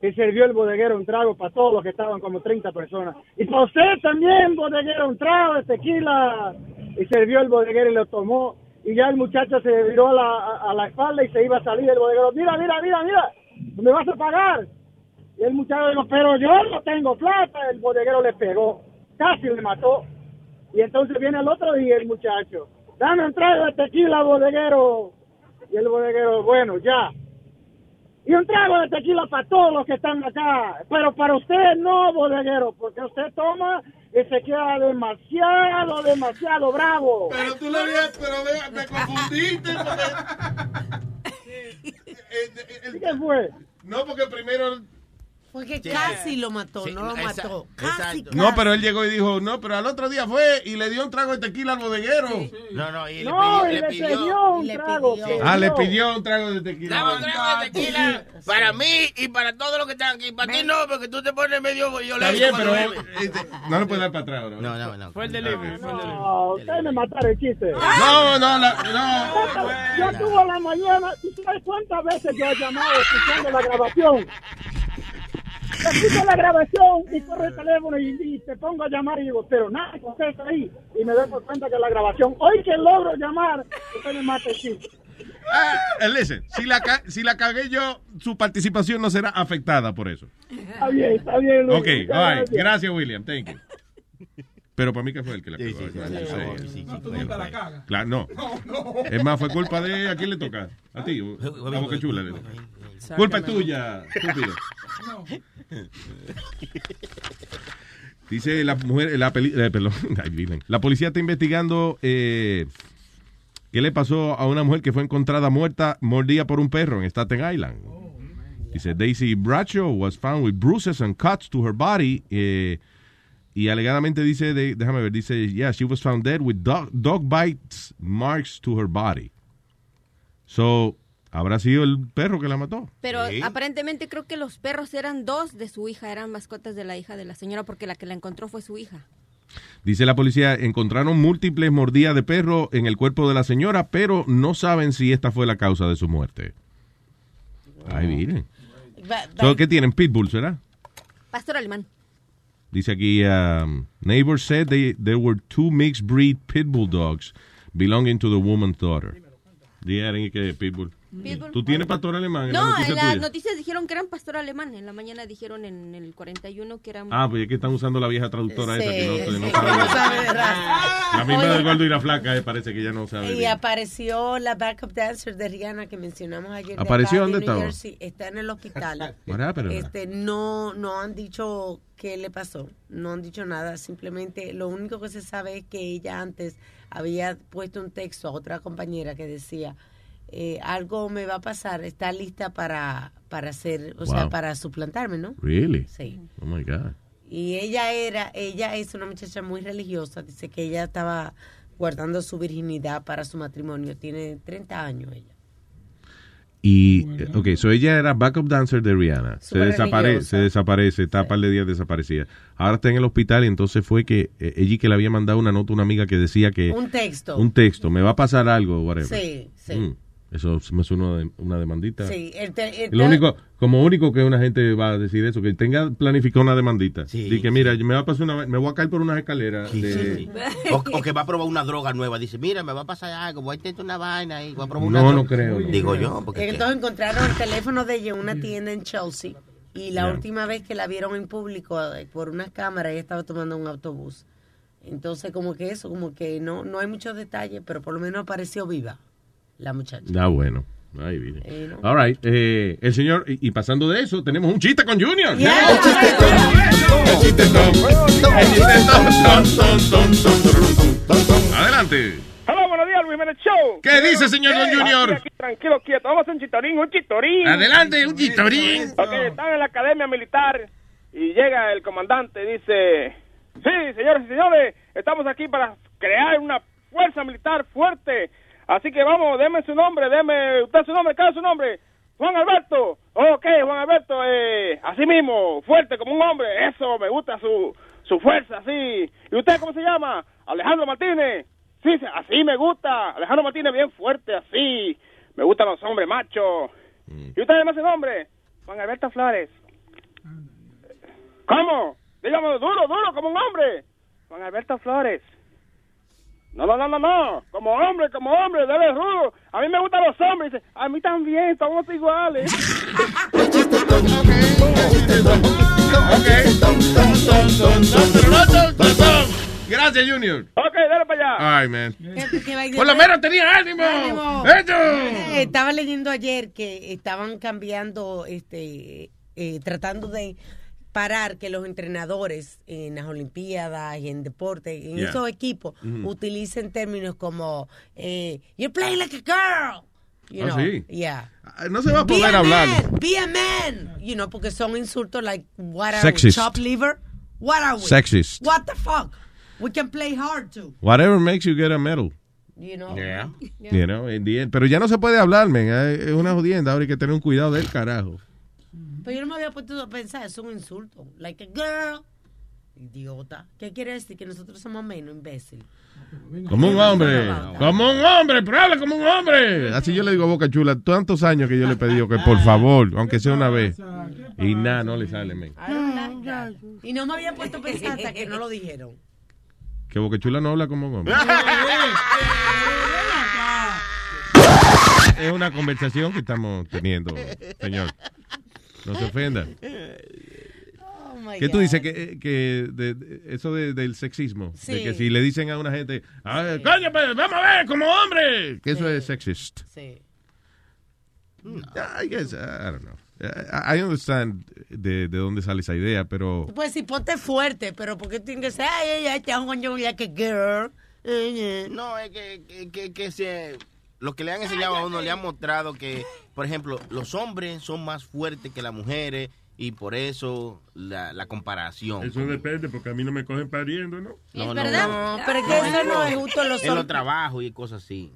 Y sirvió el bodeguero un trago para todos los que estaban, como 30 personas. Y para usted también, bodeguero, un trago de tequila. Y sirvió el bodeguero y lo tomó. Y ya el muchacho se viró a la, a- la espalda y se iba a salir el bodeguero. Mira, mira, mira, mira, me vas a pagar. Y el muchacho dijo, pero yo no tengo plata. El bodeguero le pegó, casi le mató. Y entonces viene el otro día el muchacho, dame un trago de tequila, bodeguero. Y el bodeguero, bueno, ya. Y un trago de tequila para todos los que están acá. Pero para usted no, bodeguero, porque usted toma y se queda demasiado, demasiado bravo. Pero tú lo habías, pero ve- me confundiste. porque- ¿Qué fue? No, porque primero. Porque casi lo mató, no lo mató. Casi, No, pero él llegó y dijo, no, pero al otro día fue y le dio un trago de tequila al bodeguero. No, no, y No, le y pidió, le le pidió. pidió un trago. Ah, le pidió un trago de tequila. Dame un trago de tequila para mí y para todos los que están aquí. Para ti no, porque tú te pones medio violento. Está bien, pero este, no le puede dar para atrás ahora. No, no, no. Fue el delivery, el delivery. No, usted me mataron el chiste. No, no, la- no. Yo tuve la mañana, ¿tú sabes cuántas veces yo he llamado escuchando la grabación? Escucho la grabación y corro el teléfono y, y te pongo a llamar y digo, pero nada, contesta ahí. Y me doy por cuenta que la grabación, hoy que logro llamar, usted me mata el chiste. Eh, listen, si la, ca- si la cagué yo, su participación no será afectada por eso. Está bien, está bien, Luis. Ok, all right. gracias. gracias, William. Thank you. Pero para mí que fue el que la cagó. Sí. Claro, no. Es más, fue culpa de. ¿A quién le toca? A ti. o- A Boca Chula. le toca. Culpa es tuya, estúpido. [laughs] Dice la mujer, la, peli- eh, perdón, [laughs] la policía está investigando eh, qué le pasó a una mujer que fue encontrada muerta, mordida por un perro en Staten Island. Dice Daisy Bradshaw was found with bruises and cuts to her body. eh, y alegadamente dice, de- déjame ver, dice, yeah, she was found dead with dog, dog bites marks to her body. So, habrá sido el perro que la mató. Pero aparentemente creo que los perros eran dos de su hija, eran mascotas de la hija de la señora porque la que la encontró fue su hija. Dice la policía, encontraron múltiples mordidas de perro en el cuerpo de la señora, pero no saben si esta fue la causa de su muerte. Ay, miren. So, ¿Qué tienen? Pitbulls, ¿verdad? Pastor alemán. Dice aquí, um, neighbors said they, there were two mixed breed pit bull dogs belonging to the woman's daughter. Dijeron que pitbull. Pitbull. ¿Tú tienes pastor alemán en la No, noticia en las tuya? noticias dijeron que eran pastor alemán. En la mañana dijeron en el 41 que eran... Ah, pues es que están usando la vieja traductora esa que no, Sí, que no sí, sabe. no sabe de raza. La misma Oye. del gordo y la flaca, eh, parece que ya no sabe. Y bien. apareció la backup dancer de Rihanna que mencionamos ayer. ¿Apareció? ¿Dónde estaba? Jersey. Está en el hospital. [laughs] Este, no, no han dicho qué le pasó. No han dicho nada. Simplemente lo único que se sabe es que ella antes había puesto un texto a otra compañera que decía eh, algo me va a pasar. Está lista para para hacer, o sea, para suplantarme, ¿no? Really? Sí. Oh my God. Y ella era, ella es una muchacha muy religiosa, dice que ella estaba guardando su virginidad para su matrimonio, tiene 30 años ella. Y, eh, ok, so ella era backup dancer de Rihanna. Se, Súper desapare- religiosa. se desaparece, está par de días desaparecida. Ahora está en el hospital y entonces fue que eh, ella que le había mandado una nota a una amiga que decía que... Un texto. Un texto, me va a pasar algo, whatever. Sí, sí. Mm, eso me suena una, de- una demandita. Sí, el te- el Lo único, como único que una gente va a decir eso, que tenga planificado una demandita. y que mira, me va a pasar una, me voy a caer por unas escaleras. de- [laughs] O, o que va a probar una droga nueva. Dice, mira, me va a pasar algo, voy a intentar una vaina y voy a probar No, una no droga". creo, no. Digo yo, porque... Entonces encontraron el teléfono de ella en una tienda en Chelsea y la última vez que la vieron en público eh, por unas cámaras ella estaba tomando un autobús. Entonces como que eso, como que no no hay muchos detalles, pero por lo menos apareció viva la muchacha. Ah, bueno. Ahí viene. Eh, no. All right. eh, el señor, y, y pasando de eso, tenemos un chiste con Junior. Yeah. El chiste con- el chiste con- Adelante. Hola, buenos días, Luis Jiménez Show. ¿Qué dice, señor Don Aquí, Junior? aquí, tranquilo, quieto. Vamos a hacer un chitorín, un chitorín. Adelante, un chitorín. Ok, están en la academia militar y llega el comandante y dice, sí, señores y señores, estamos aquí para crear una fuerza militar fuerte. Así que vamos, deme su nombre, deme usted su nombre, ¿cuál es su nombre? Juan Alberto. Ok, Juan Alberto, eh, así mismo, fuerte como un hombre. Eso, me gusta su, su fuerza, así. ¿Y usted cómo se llama? Alejandro Martínez. Sí, sí, así me gusta. Alejandro Martínez bien fuerte, así. Me gustan los hombres machos. ¿Y usted además ese nombre? Juan Alberto Flores. ¿Cómo? Dígame duro, duro, como un hombre. Juan Alberto Flores. No, no, no, no, no. Como hombre, como hombre, debe rudo. A mí me gustan los hombres. Dice, a mí también, somos iguales. [laughs] Gracias, Junior. ok, dale para allá. Ay, man. Por lo menos tenía ánimo. Eh, Estaba leyendo ayer que estaban cambiando, este, eh, tratando de parar que los entrenadores en las Olimpiadas y en deporte, en Yeah. esos equipos, Ujú. utilicen términos como eh, "You're playing like a girl." You Ah, know, sí. yeah. No se va a Be poder a hablar. man, Be a man. You know, porque son insultos like what are Sexist. we? Chop liver? What are we? Sexist. What the fuck? We can play hard too. Whatever makes you get a medal. You know. You know, in the end. Pero ya no se puede hablar, man. Es una jodienda. Ahora hay que tener un cuidado del carajo. Pero yo no me había puesto a pensar, es un insulto. Like a girl. Idiota. ¿Qué quiere decir? Que nosotros somos menos imbéciles. Como un hombre. Como un hombre, pero habla como un hombre. Así yo le digo a Boca Chula, tantos años que yo le he pedido que por favor, aunque sea una vez. Y nada, no le sale, men. Y no me había puesto a pensar hasta que no lo dijeron. Que Boca Chula no habla como un hombre. Es una conversación que estamos teniendo, señor. No se ofenda. Oh ¿Qué tú God. dices? Que, que de- de- eso de- del sexismo. De Sí. que si le dicen a una gente, "Ay, coño, pues, vamos a ver, como hombre. Que eso es sexist. Sí. I guess, I don't know. I understand de, de dónde sale esa idea, pero puedes decir, ponte fuerte, pero ¿por qué tiene que ser, ay, ay, ay, te hago un like a girl? Eh, eh. No, es que, que, que, que se, lo que le han enseñado a uno le han mostrado que, por ejemplo, los hombres son más fuertes que las mujeres y por eso la, la comparación. Eso depende, porque a mí no me cogen pariendo, ¿no? No, verdad? No, pero es que eso no es justo los En los hombres. trabajos y cosas así.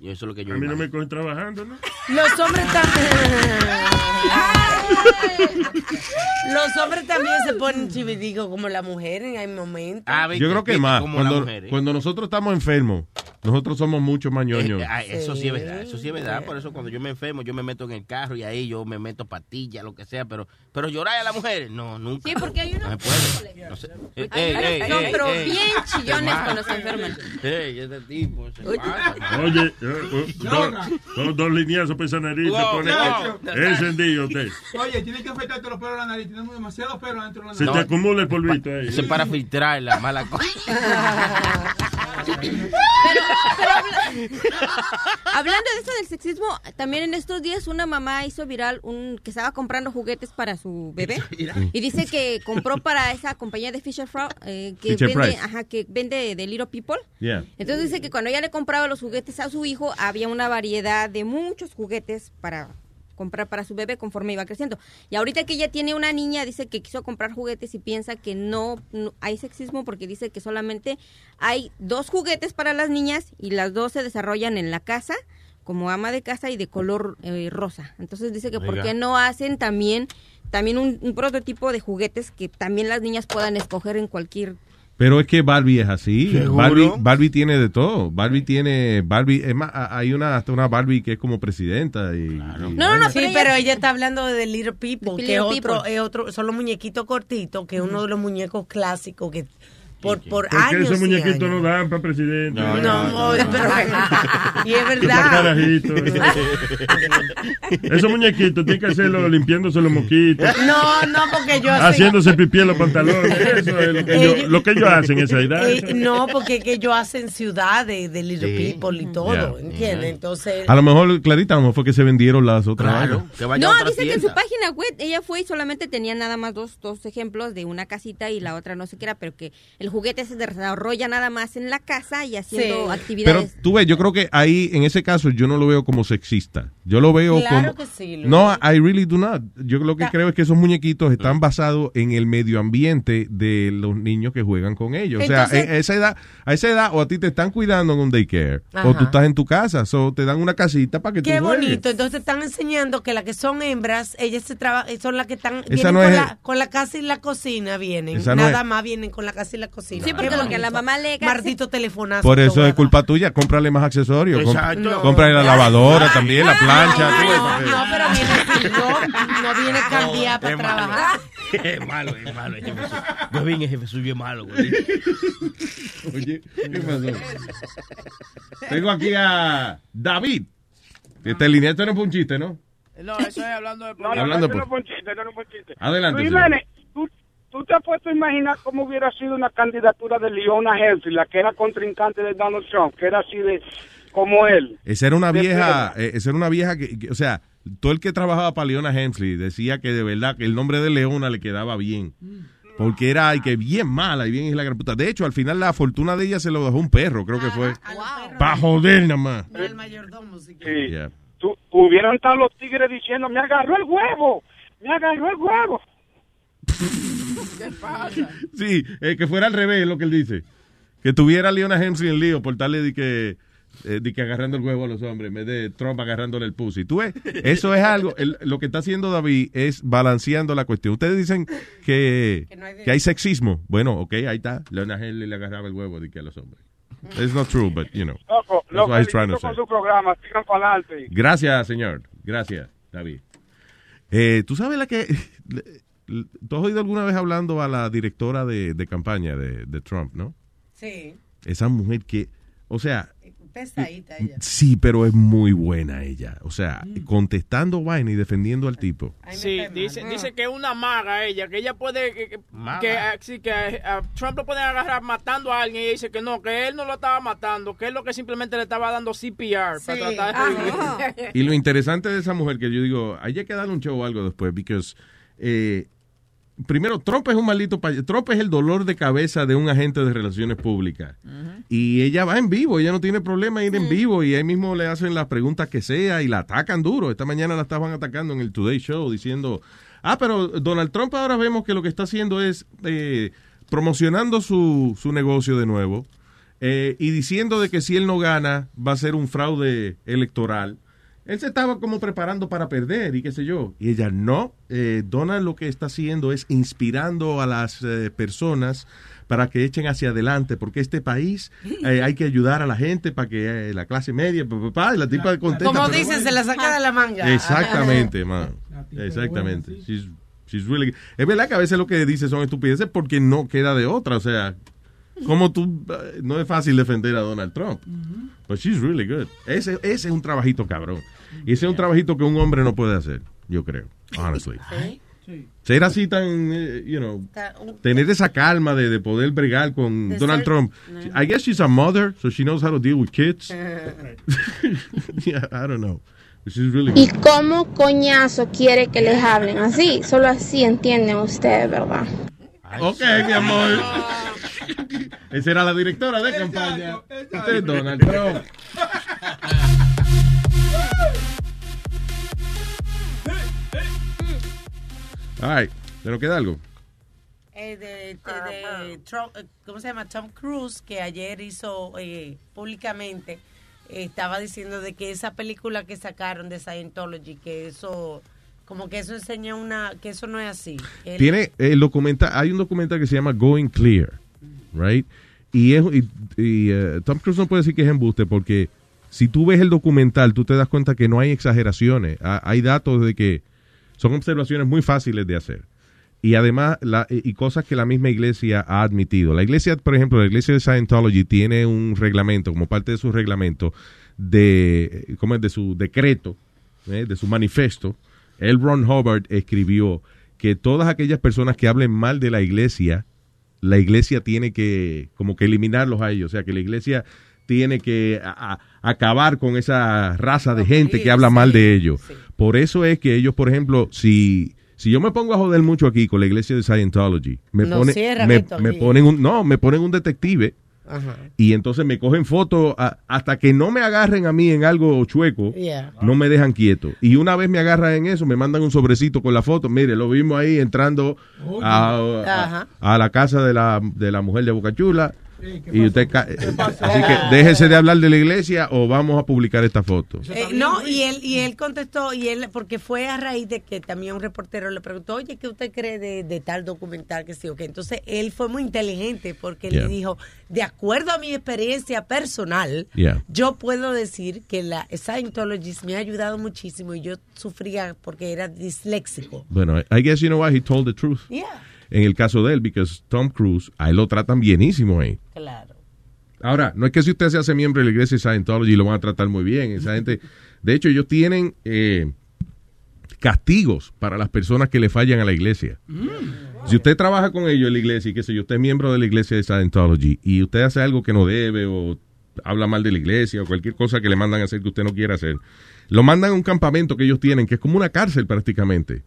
Y eso es lo que yo A mí no imagino. me cogen trabajando, ¿no? Los hombres están... [laughs] Los hombres también se ponen chiviticos como la mujer en hay momentos. Ah, Yo creo que más. como las Cuando, mujeres. cuando nosotros estamos enfermos, nosotros somos mucho más ñoños. Eh, ah, eso sí es verdad, eso sí es verdad. Por eso cuando yo me enfermo, yo me meto en el carro y ahí yo me meto pastillas, lo que sea. Pero pero llorar a la mujer, no, nunca. Sí, porque hay No unos se puede. No sé. Eh, Hay eh, eh, eh, pero eh. bien chillones se mal. enferman. Ey, ese tipo. se pasa. Oye, eh, eh, dos, dos, lineazos por esa nariz, se Wow, pone no. encendido usted. Oye, tiene que afectarte los pelos de la nariz. Tenemos demasiados pelos dentro de la Se nariz. te acumula el polvito ahí. Es para filtrar la mala cosa. [laughs] Pero, [laughs] hablando de eso del sexismo, también en estos días una mamá hizo viral un que estaba comprando juguetes para su bebé [laughs] y dice que compró para esa compañía de Fisher Frog eh, que Fisher vende, ajá, que vende de Little People. Yeah. Entonces dice que cuando ella le compraba los juguetes a su hijo había una variedad de muchos juguetes para comprar para su bebé conforme iba creciendo. Y ahorita que ella tiene una niña, dice que quiso comprar juguetes y piensa que no, no- hay sexismo porque dice que solamente hay dos juguetes para las niñas y las dos se desarrollan en la casa como ama de casa y de color eh, rosa. Entonces dice que por qué no hacen también también un, un prototipo de juguetes que también las niñas puedan escoger en cualquier Pero es que Barbie es así. Barbie, Barbie tiene de todo. Barbie tiene, Barbie, es más, hay una, hasta una Barbie que es como presidenta. Y, y- No, no, no, sí, pero ella está hablando de Little People, que es Little otro, People. es otro, son los muñequitos cortitos, que es uno de los muñecos clásicos que por, por Porque años. esos y muñequitos no dan para presidente. No, no, pero [laughs] y es verdad. carajito. [laughs] Esos muñequitos tienen que hacerlo limpiándose los moquitos. No, no, porque yo Haciéndose pipí en los pantalones. Eso es lo que, ellos, Ellos- lo que ellos hacen en esa edad. Eh, no, porque que ellos hacen ciudades de Little Sí. People y todo, Yeah. ¿entiendes? Entonces, A lo mejor, Clarita, a lo mejor fue que se vendieron las otras. Claro, que vaya a No, otra dice que en su tienda. página web ella fue y solamente tenía nada más dos, dos ejemplos de una casita y la otra no sé qué era, pero que el juguete se desarrolla nada más en la casa y haciendo Sí. Pero actividades. tú ves, yo creo que ahí, en ese caso, yo no lo veo como sexista. Yo lo veo Claro como... que sí, Luis. No, I really do not. Yo lo que Ta- creo es que esos muñequitos están basados en el medio ambiente de los niños que juegan con ellos. o sea, Entonces- en esa edad, a esa edad, o a ti te están cuidando en un daycare, o tú estás en tu casa, o te dan una casita para que Qué tú juegues. bonito. Entonces están enseñando que las que son hembras, ellas se traba- son las que están Esa vienen no con, es- la, con la casa y la cocina vienen. Esa no Nada es- más vienen con la casa y la cocina. Sí, porque lo que a la mamá le Maldito telefonazo. Por eso es culpa tuya, cómprale más accesorios. Exacto. Cómprale la lavadora también, la plancha. que- No, pero viene no, no viene cambiada para trabajar. Es malo, es malo. Pues bien, el jefe suyo es malo, güey. Oye, ¿qué pasó? Tengo aquí a David. Este línea, esto no fue un chiste, ¿no? No, eso es hablando de... No, no, Hablando eso por- no fue un chiste, eso no fue un chiste. Adelante, Luis señor. Jiménez, ¿tú, tú te has puesto a imaginar cómo hubiera sido una candidatura de Leona Hensley, la que era contrincante de Donald Trump, que era así de como él. Esa era una vieja, eh, esa era una vieja que, que- o sea, todo el que trabajaba para Leona Hensley decía que de verdad que el nombre de Leona le quedaba bien. Porque era ay, que bien mala y bien es la gran puta. De hecho, al final la fortuna de ella se lo dejó un perro, creo que fue. Para joder nada más. Sí. Yeah. Tú- hubieran estado los tigres diciendo, me agarró el huevo, me agarró el huevo. ¿Qué pasa? Sí, eh, que fuera al revés lo que él dice. Que tuviera a Leona Hensley en lío por darle de que, eh, de que agarrando el huevo a los hombres en vez de Trump agarrándole el pussy. Tú ves, eso es algo, el- lo que está haciendo David es balanceando la cuestión. Ustedes dicen que, que hay sexismo. Bueno, ok, ahí está. Leona Hensley le agarraba el huevo de que a los hombres. It's not true, but you know. Loco, That's lo what he's trying to say. su programa, sigan para adelante. Gracias, señor. Gracias, David. Eh, ¿Tú sabes la que... ¿Tú has oído alguna vez hablando a la directora de, de campaña de, de Trump, no? Sí, Esa mujer que... O sea, pesadita ella. sí, pero es muy buena ella. O sea, contestando vaina y defendiendo al tipo. Sí, dice, dice que es una maga ella, que ella puede, que, que- Maga. que, ah, sí, que a, a Trump lo pueden agarrar matando a alguien y ella dice que no, que él no lo estaba matando, que es lo que simplemente le estaba dando CPR para tratar de revivir. [laughs] Y lo interesante de esa mujer que yo digo, hay que darle un show o algo después, porque eh, primero, Trump es un maldito payaso. Trump es el dolor de cabeza de un agente de relaciones públicas. Y ella va en vivo, ella no tiene problema en ir en vivo y ahí mismo le hacen las preguntas que sea y la atacan duro. Esta mañana la estaban atacando en el Today Show diciendo, ah, pero Donald Trump ahora vemos que lo que está haciendo es eh, promocionando su, su negocio de nuevo eh, y diciendo de que si él no gana va a ser un fraude electoral él se estaba como preparando para perder y qué sé yo. Y ella, no, eh, Donald lo que está haciendo es inspirando a las eh, personas para que echen hacia adelante, porque este país [laughs] eh, hay que ayudar a la gente para que eh, la clase media, pa, pa, pa, y la tipa contenta. Como dicen, se la saca de la manga. Exactamente, [laughs] man. Exactamente. She's- she's really good. Es verdad que a veces lo que dice son estupideces porque no queda de otra. O sea, como tú, eh, no es fácil defender a Donald Trump. But she's really good. Ese, ese es un trabajito cabrón. Y ese es un trabajito que un hombre no puede hacer, yo creo, [laughs] honestly. Ser así tan, eh, you know, tener esa calma de, de poder bregar con De Donald ser- Trump. No. I guess she's a mother, so she knows how to deal with kids. [laughs] [laughs] yeah, I don't know. She's really ¿Y cómo coñazo quiere que les hablen? Así, solo así entienden ustedes, ¿verdad? Ok, mi amor. [laughs] Esa era la directora de campaña. Usted es Donald [laughs] Trump. Right, ¿pero queda algo? Eh, de, de- de Trump, eh, ¿cómo se llama? Tom Cruise, que ayer hizo eh, públicamente, eh, estaba diciendo de que esa película que sacaron de Scientology, que eso, como que eso enseña una, que eso no es así. Tiene el documental, hay un documental que se llama Going Clear, right? Y, es, y, y, eh, Tom Cruise no puede decir que es embuste porque si tú ves el documental, tú te das cuenta que no hay exageraciones. Ha- hay datos de que son observaciones muy fáciles de hacer. Y además, la, y cosas que la misma iglesia ha admitido. La iglesia, por ejemplo, la iglesia de Scientology tiene un reglamento, como parte de su reglamento, de, ¿cómo es? de su decreto, ¿eh? de su manifiesto. El Ron Hubbard escribió que todas aquellas personas que hablen mal de la iglesia, la iglesia tiene que, como que eliminarlos a ellos. O sea, que la iglesia tiene que a- a- acabar con esa raza de gente que habla mal de ellos. Por eso es que ellos, por ejemplo, si, si yo me pongo a joder mucho aquí con la iglesia de Scientology, me, pone- me, ponen un, no, me ponen un detective Ajá. y entonces me cogen fotos hasta que no me agarren a mí en algo chueco, Yeah. no me dejan quieto. Y una vez me agarran en eso, me mandan un sobrecito con la foto. Mire, lo vimos ahí entrando a, a la casa de la, de la mujer de Bocachula. Y usted [laughs] así que déjese de hablar de la iglesia o vamos a publicar esta foto. Eh, no, y él, y él contestó, y él, porque fue a raíz de que también un reportero le preguntó, oye, ¿qué usted cree de, de tal documental que sí o qué? Entonces, él fue muy inteligente porque Yeah. le dijo, de acuerdo a mi experiencia personal, Yeah. yo puedo decir que la Scientology me ha ayudado muchísimo y yo sufría porque era disléxico. Bueno, I guess you know what he told the truth. Yeah. En el caso de él, because Tom Cruise, a él lo tratan bienísimo ahí. Claro. Ahora, no es que si usted se hace miembro de la iglesia de Scientology lo van a tratar muy bien. Esa [laughs] gente, de hecho, ellos tienen eh, castigos para las personas que le fallan a la iglesia. Si usted trabaja con ellos en la iglesia y que sé yo, usted es miembro de la iglesia de Scientology y usted hace algo que no debe o habla mal de la iglesia o cualquier cosa que le mandan a hacer que usted no quiera hacer, lo mandan a un campamento que ellos tienen, que es como una cárcel prácticamente.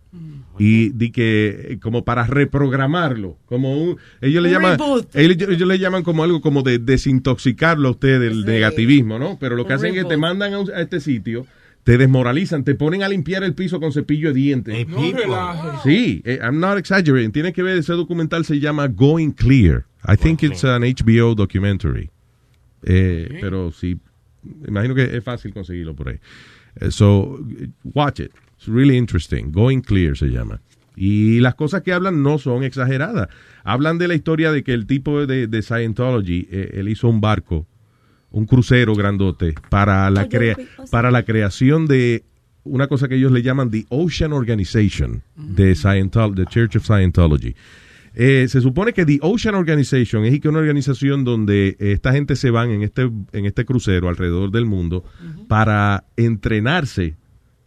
Y di que eh, como para reprogramarlo, como un ellos le llaman ellos, ellos le llaman como algo como de desintoxicarlo a usted del negativismo, ¿no? Pero lo que Un hacen es que te mandan a, un- a este sitio, te desmoralizan, te ponen a limpiar el piso con cepillo de dientes. No relajes. Sí, eh, I'm not exaggerating. Tiene que ver, ese documental se llama Going Clear. I think it's an HBO documentary. Eh, Pero sí, imagino que es fácil conseguirlo por ahí. Eh, so, watch it. It's really interesting. Going Clear se llama. Y las cosas que hablan no son exageradas. Hablan de la historia de que el tipo de, de Scientology, eh, él hizo un barco, un crucero grandote, para la, crea- para la creación de una cosa que ellos le llaman The Ocean Organization de Scientol- the Church of Scientology. Eh, se supone que The Ocean Organization es una organización donde eh, esta gente se van en este, en este crucero alrededor del mundo para entrenarse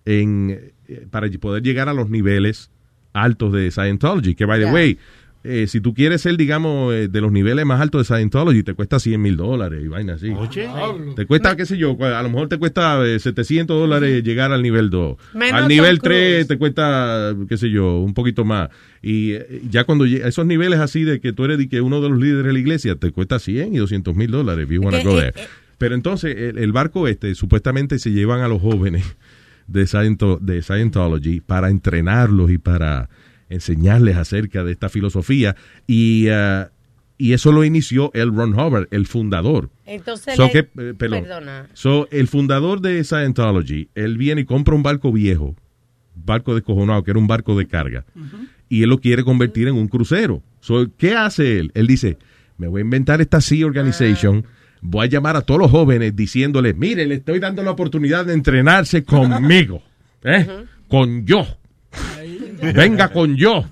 en, eh, para poder llegar a los niveles altos de Scientology. Que, by the way, eh, si tú quieres ser, digamos, eh, de los niveles más altos de Scientology, te cuesta 100 mil dólares y vaina así. Te cuesta, qué sé yo, a lo mejor te cuesta eh, 700 dólares llegar al nivel 2. Menos al nivel Cruise. 3 te cuesta, qué sé yo, un poquito más. Y eh, ya cuando a esos niveles así de que tú eres de que uno de los líderes de la iglesia, te cuesta 100 y 200 mil dólares. if you wanna go eh, there. Pero entonces, el, el barco este, supuestamente se llevan a los jóvenes [laughs] de Scientology para entrenarlos y para enseñarles acerca de esta filosofía. Y, ah, y eso lo inició el Ron Hubbard, el fundador. Entonces, So le- que, eh, perdona. So, el fundador de Scientology, él viene y compra un barco viejo, barco descojonado, que era un barco de carga, y él lo quiere convertir en un crucero. So, ¿Qué hace él? Él dice, me voy a inventar esta Sea Organization, voy a llamar a todos los jóvenes diciéndoles, mire, le estoy dando la oportunidad de entrenarse conmigo, ¿eh? con yo. Venga con yo.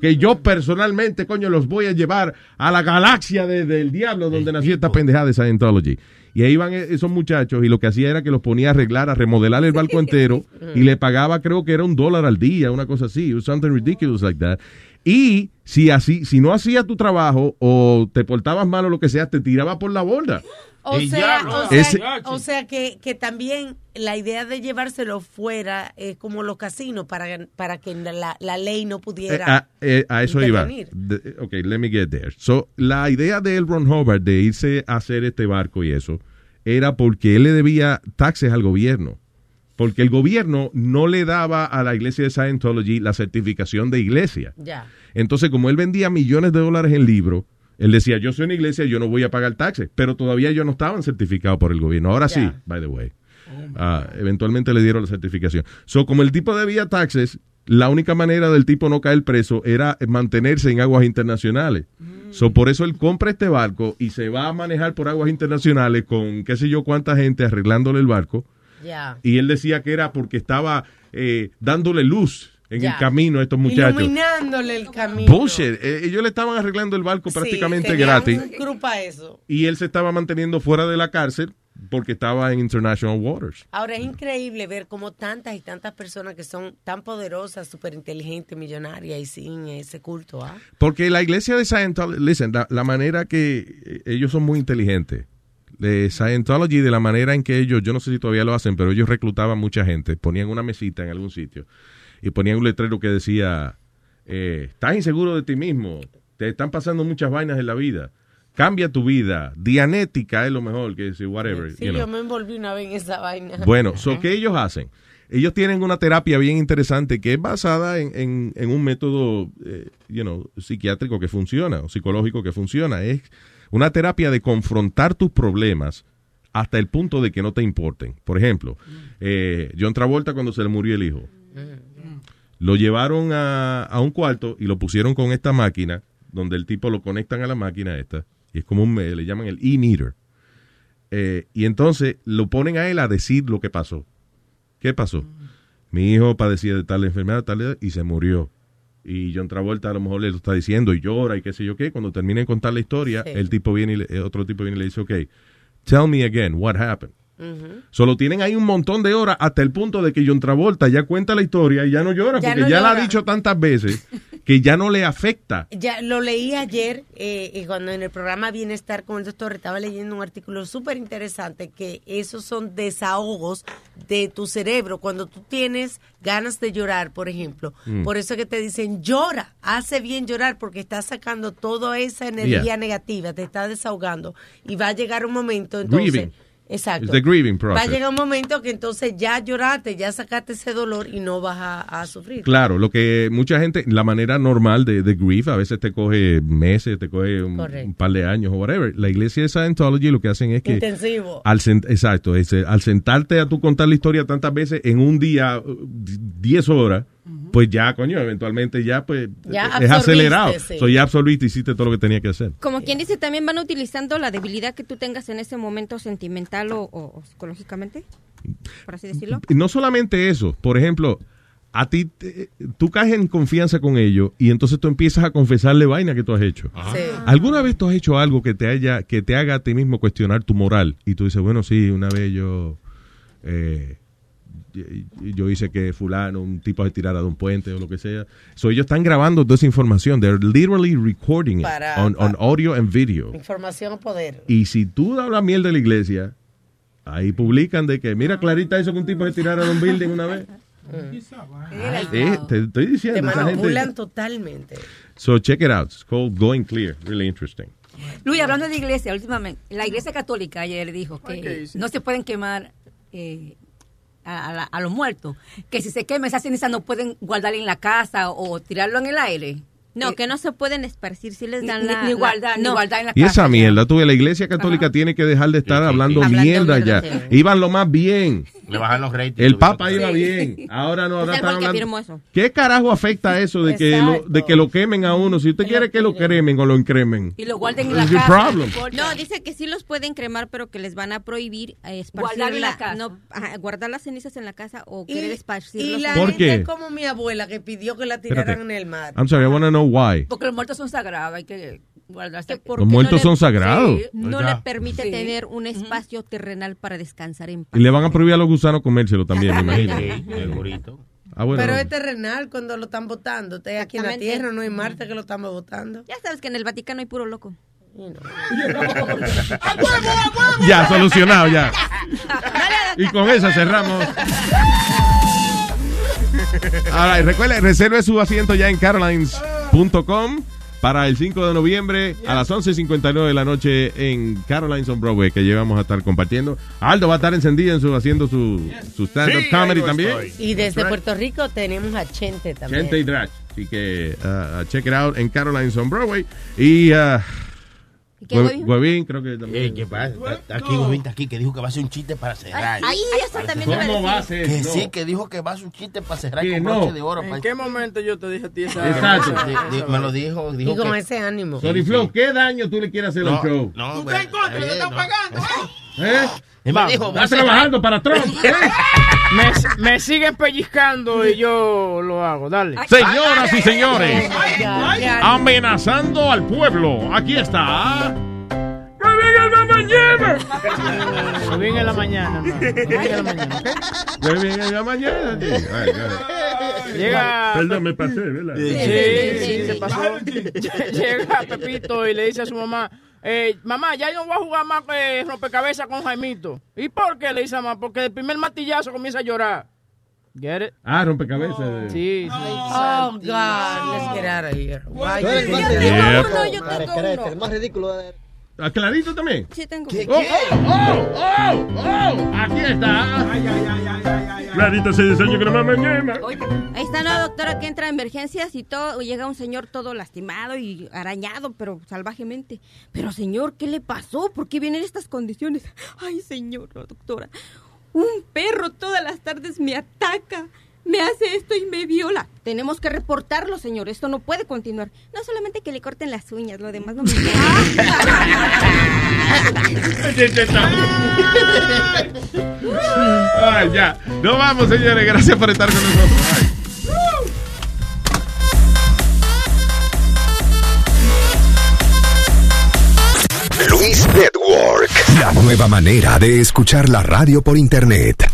Que yo personalmente, coño, los voy a llevar a la galaxia de- del diablo donde nació esta pendejada de Scientology. Y ahí van e- esos muchachos y lo que hacía era que los ponía a arreglar, a remodelar el barco [laughs] entero y le pagaba, creo que era un dólar al día, una cosa así, something ridiculous like that. Y si así, si no hacías tu trabajo o te portabas mal o lo que sea, te tiraba por la borda. O Y sea, ya, o sea, Ese- o sea que, que también la idea de llevárselo fuera es como los casinos para, para que la, la ley no Eh, pudiera. a, eh, a eso iba. intervenir. De- ok, let me get there. So, la idea de L. Ron Hubbard de irse a hacer este barco y eso era porque él le debía taxes al gobierno. Porque el gobierno no le daba a la iglesia de Scientology la certificación de iglesia. Ya. Entonces, como él vendía millones de dólares en libros, él decía, yo soy una iglesia, yo no voy a pagar taxes. Pero todavía ellos no estaban certificados por el gobierno. Ahora sí, by the way. Ah, eventualmente le dieron la certificación. So, como el tipo debía taxes, la única manera del tipo no caer preso era mantenerse en aguas internacionales. So, por eso él compra este barco y se va a manejar por aguas internacionales con qué sé yo cuánta gente arreglándole el barco. Y él decía que era porque estaba eh, dándole luz en Ya. el camino a estos muchachos. Iluminándole el camino. Bullshit. Eh, ellos le estaban arreglando el barco Sí, prácticamente gratis. eso. Y él se estaba manteniendo fuera de la cárcel porque estaba en International Waters. Ahora es increíble ver cómo tantas y tantas personas que son tan poderosas, súper inteligentes, millonarias y sin ese culto. ¿ah? Porque la iglesia de Scientology, listen, la, la manera que eh, ellos son muy inteligentes. De Scientology, de la manera en que ellos, yo no sé si todavía lo hacen, pero ellos reclutaban mucha gente, ponían una mesita en algún sitio y ponían un letrero que decía, eh, estás inseguro de ti mismo, te están pasando muchas vainas en la vida, cambia tu vida, dianética es lo mejor, que decir, whatever. Sí, you know. yo me envolví una vez en esa vaina. Bueno, so, ¿qué ellos hacen? Ellos tienen una terapia bien interesante que es basada en, en- en un método, eh, you know, psiquiátrico que funciona o psicológico que funciona. Es una terapia de confrontar tus problemas hasta el punto de que no te importen. Por ejemplo, eh, John Travolta cuando se le murió el hijo, lo llevaron a, a un cuarto y lo pusieron con esta máquina, donde el tipo lo conectan a la máquina esta, y es como un, le llaman el e-meter. Eh, y entonces lo ponen a él a decir lo que pasó. ¿Qué pasó? Mi hijo padecía de tal enfermedad, tal edad, y se murió. Y John Travolta a lo mejor le lo está diciendo y llora y qué sé yo qué. Cuando termina de contar la historia, Sí. el tipo viene y le- el otro tipo viene y le dice, ok, tell me again what happened. Solo tienen ahí un montón de horas hasta el punto de que John Travolta ya cuenta la historia y ya no llora Ya porque no ya la ha dicho tantas veces que ya no le afecta. [laughs] Ya lo leí ayer eh, y cuando en el programa Bienestar con el doctor estaba leyendo un artículo súper interesante que esos son desahogos de tu cerebro cuando tú tienes ganas de llorar, por ejemplo. Mm. Por eso que te dicen llora, hace bien llorar porque estás sacando toda esa energía Yeah. negativa, te está desahogando y va a llegar un momento entonces Grieving. Exacto. The grieving Va a process. llegar un momento que entonces ya lloraste, ya sacaste ese dolor y no vas a, a sufrir. Claro, lo que mucha gente, la manera normal de, de grief, a veces te coge meses, te coge un, par de años o whatever. La iglesia de Scientology lo que hacen es que... Intensivo. Al exacto, es, al sentarte a tú contar la historia tantas veces en un día, uh, 10 horas, pues ya, coño, eventualmente ya, pues, Ya es acelerado. sí. So, ya absorbiste, hiciste todo lo que tenía que hacer. Como quien dice, también van utilizando la debilidad que tú tengas en ese momento sentimental o, o- o psicológicamente, por así decirlo. Y no solamente eso, por ejemplo, a ti, te- tú caes en confianza con ellos y entonces tú empiezas a confesarle vaina que tú has hecho. Sí. ¿Alguna vez tú has hecho algo que te haya, que te haga a ti mismo cuestionar tu moral? Y tú dices, bueno, sí, una vez yo, eh, yo hice que fulano, un tipo se tirara de un puente o lo que sea. So ellos están grabando toda esa información. They're literally recording it Para- on, on audio and video. Información o poder. Y si tú hablas miel de la iglesia, ahí publican de que, mira Clarita hizo que un tipo se tirara de un building una vez. Eh, te estoy diciendo, Te manipulan gente. totalmente. So check it out. It's called Going Clear. Really interesting. Luis, hablando de iglesia, últimamente, la iglesia católica ayer dijo que no se pueden quemar eh, a, la- a los muertos, que si se quema esa ceniza no pueden guardarla en la casa o tirarlo en el aire. No, que no se pueden esparcir si les dan Ni- la... ni igualdad, no. igualdad en la Y esa mierda, tú la iglesia católica tiene que dejar de estar hablando, Hablando mierda mierda, ya. sí. Iban lo más bien. Le bajan los ratings. El Papa Sí. iba bien. Ahora no, ahora están hablando. eso. ¿Qué carajo afecta eso de que, lo, de que lo quemen a uno? Si usted quiere que lo cremen o lo encremen. Y lo guarden en la casa. problem. No, dice que sí los pueden cremar, pero que les van a prohibir eh, esparcir Guardar en la la- casa. no, guardar las cenizas en la casa o Y- querer Y esparcirlos. la ¿Por gente qué? como mi abuela que pidió que la tiraran Espérate. en el mar. I'm sorry, I want to know why. Porque los muertos son sagrados, hay que guardarse. porque Los muertos no le- son sagrados. Sí, no Oiga. le permite Sí. tener un espacio terrenal para descansar en paz. Y le van a prohibir a los gusanos comérselo también, me [laughs] imagino. El burrito. Ah, bueno. Pero es terrenal cuando lo están votando. Usted aquí en la tierra, no en Marte que lo estamos votando. Ya sabes que en el Vaticano hay puro loco. Ya, solucionado, ya. Y con eso cerramos. Ahora, recuerde, reserve su asiento ya en para el 5 de noviembre a las 11.59 de la noche en Carolines on Broadway, que llevamos a estar compartiendo. Aldo va a estar encendido en su, haciendo su, su stand-up Sí, comedy también. Y desde Puerto Rico tenemos a Chente también. Gente y Drach. Así que uh, check it out en Carolines on Broadway. Y uh, qué, Hue- Huevín? Huevín, creo que también. Eh, ¿Qué pasa? Está Aquí, Huevín está aquí, que dijo que va a hacer un chiste para cerrar. Ay, eso también ¿Cómo a va a ser? Que sí, que dijo que va a hacer un chiste para cerrar con no. broche de oro. ¿En qué momento yo te dije a ti esa Exacto. me lo dijo. dijo Y con que- ese ánimo. Sorry, Flow, ¿qué daño tú le quieres hacer al No, show? no, ¿Tú estás en contra? ¿Te están pagando? [laughs] ¿Eh? Me dijo, Está trabajando para Trump. [laughs] ¿eh? Me, me siguen pellizcando y yo lo hago. Dale. Señoras y señores, Ay, ay, ay. amenazando al pueblo. Aquí está. Bien en la mañana, hermano. Bien en la mañana. Huevín en la mañana. sí. Ay, ay. Llega. Perdón, me pasé, ¿verdad? Sí, sí, sí, se pasó. [laughs] Llega Pepito y le dice a su mamá, eh, mamá, ya yo no voy a jugar más eh, rompecabezas con Jaimito. ¿Y por qué? Le dice mamá, porque el primer martillazo comienza a llorar. Get it? Ah, rompecabezas. Sí, sí. Oh, God, let's get out of here. Why yo tengo uno. El más ridículo de... ¿A Clarito también? Sí, tengo. Oh, oh, oh, oh, aquí está. Clarito se diseño que no me mañana. Ahí está una doctora que entra a emergencias y todo, llega un señor todo lastimado y arañado, pero salvajemente. Pero señor, ¿qué le pasó? ¿Por qué vienen estas condiciones? Ay, señor, doctora. Un perro todas las tardes me ataca, me hace esto y me viola. Tenemos que reportarlo, señor. Esto no puede continuar. No solamente que le corten las uñas, lo demás no me [laughs] Ay, ya. No vamos, señores. Gracias por estar con nosotros. Ay. Luis Network. La nueva manera de escuchar la radio por internet.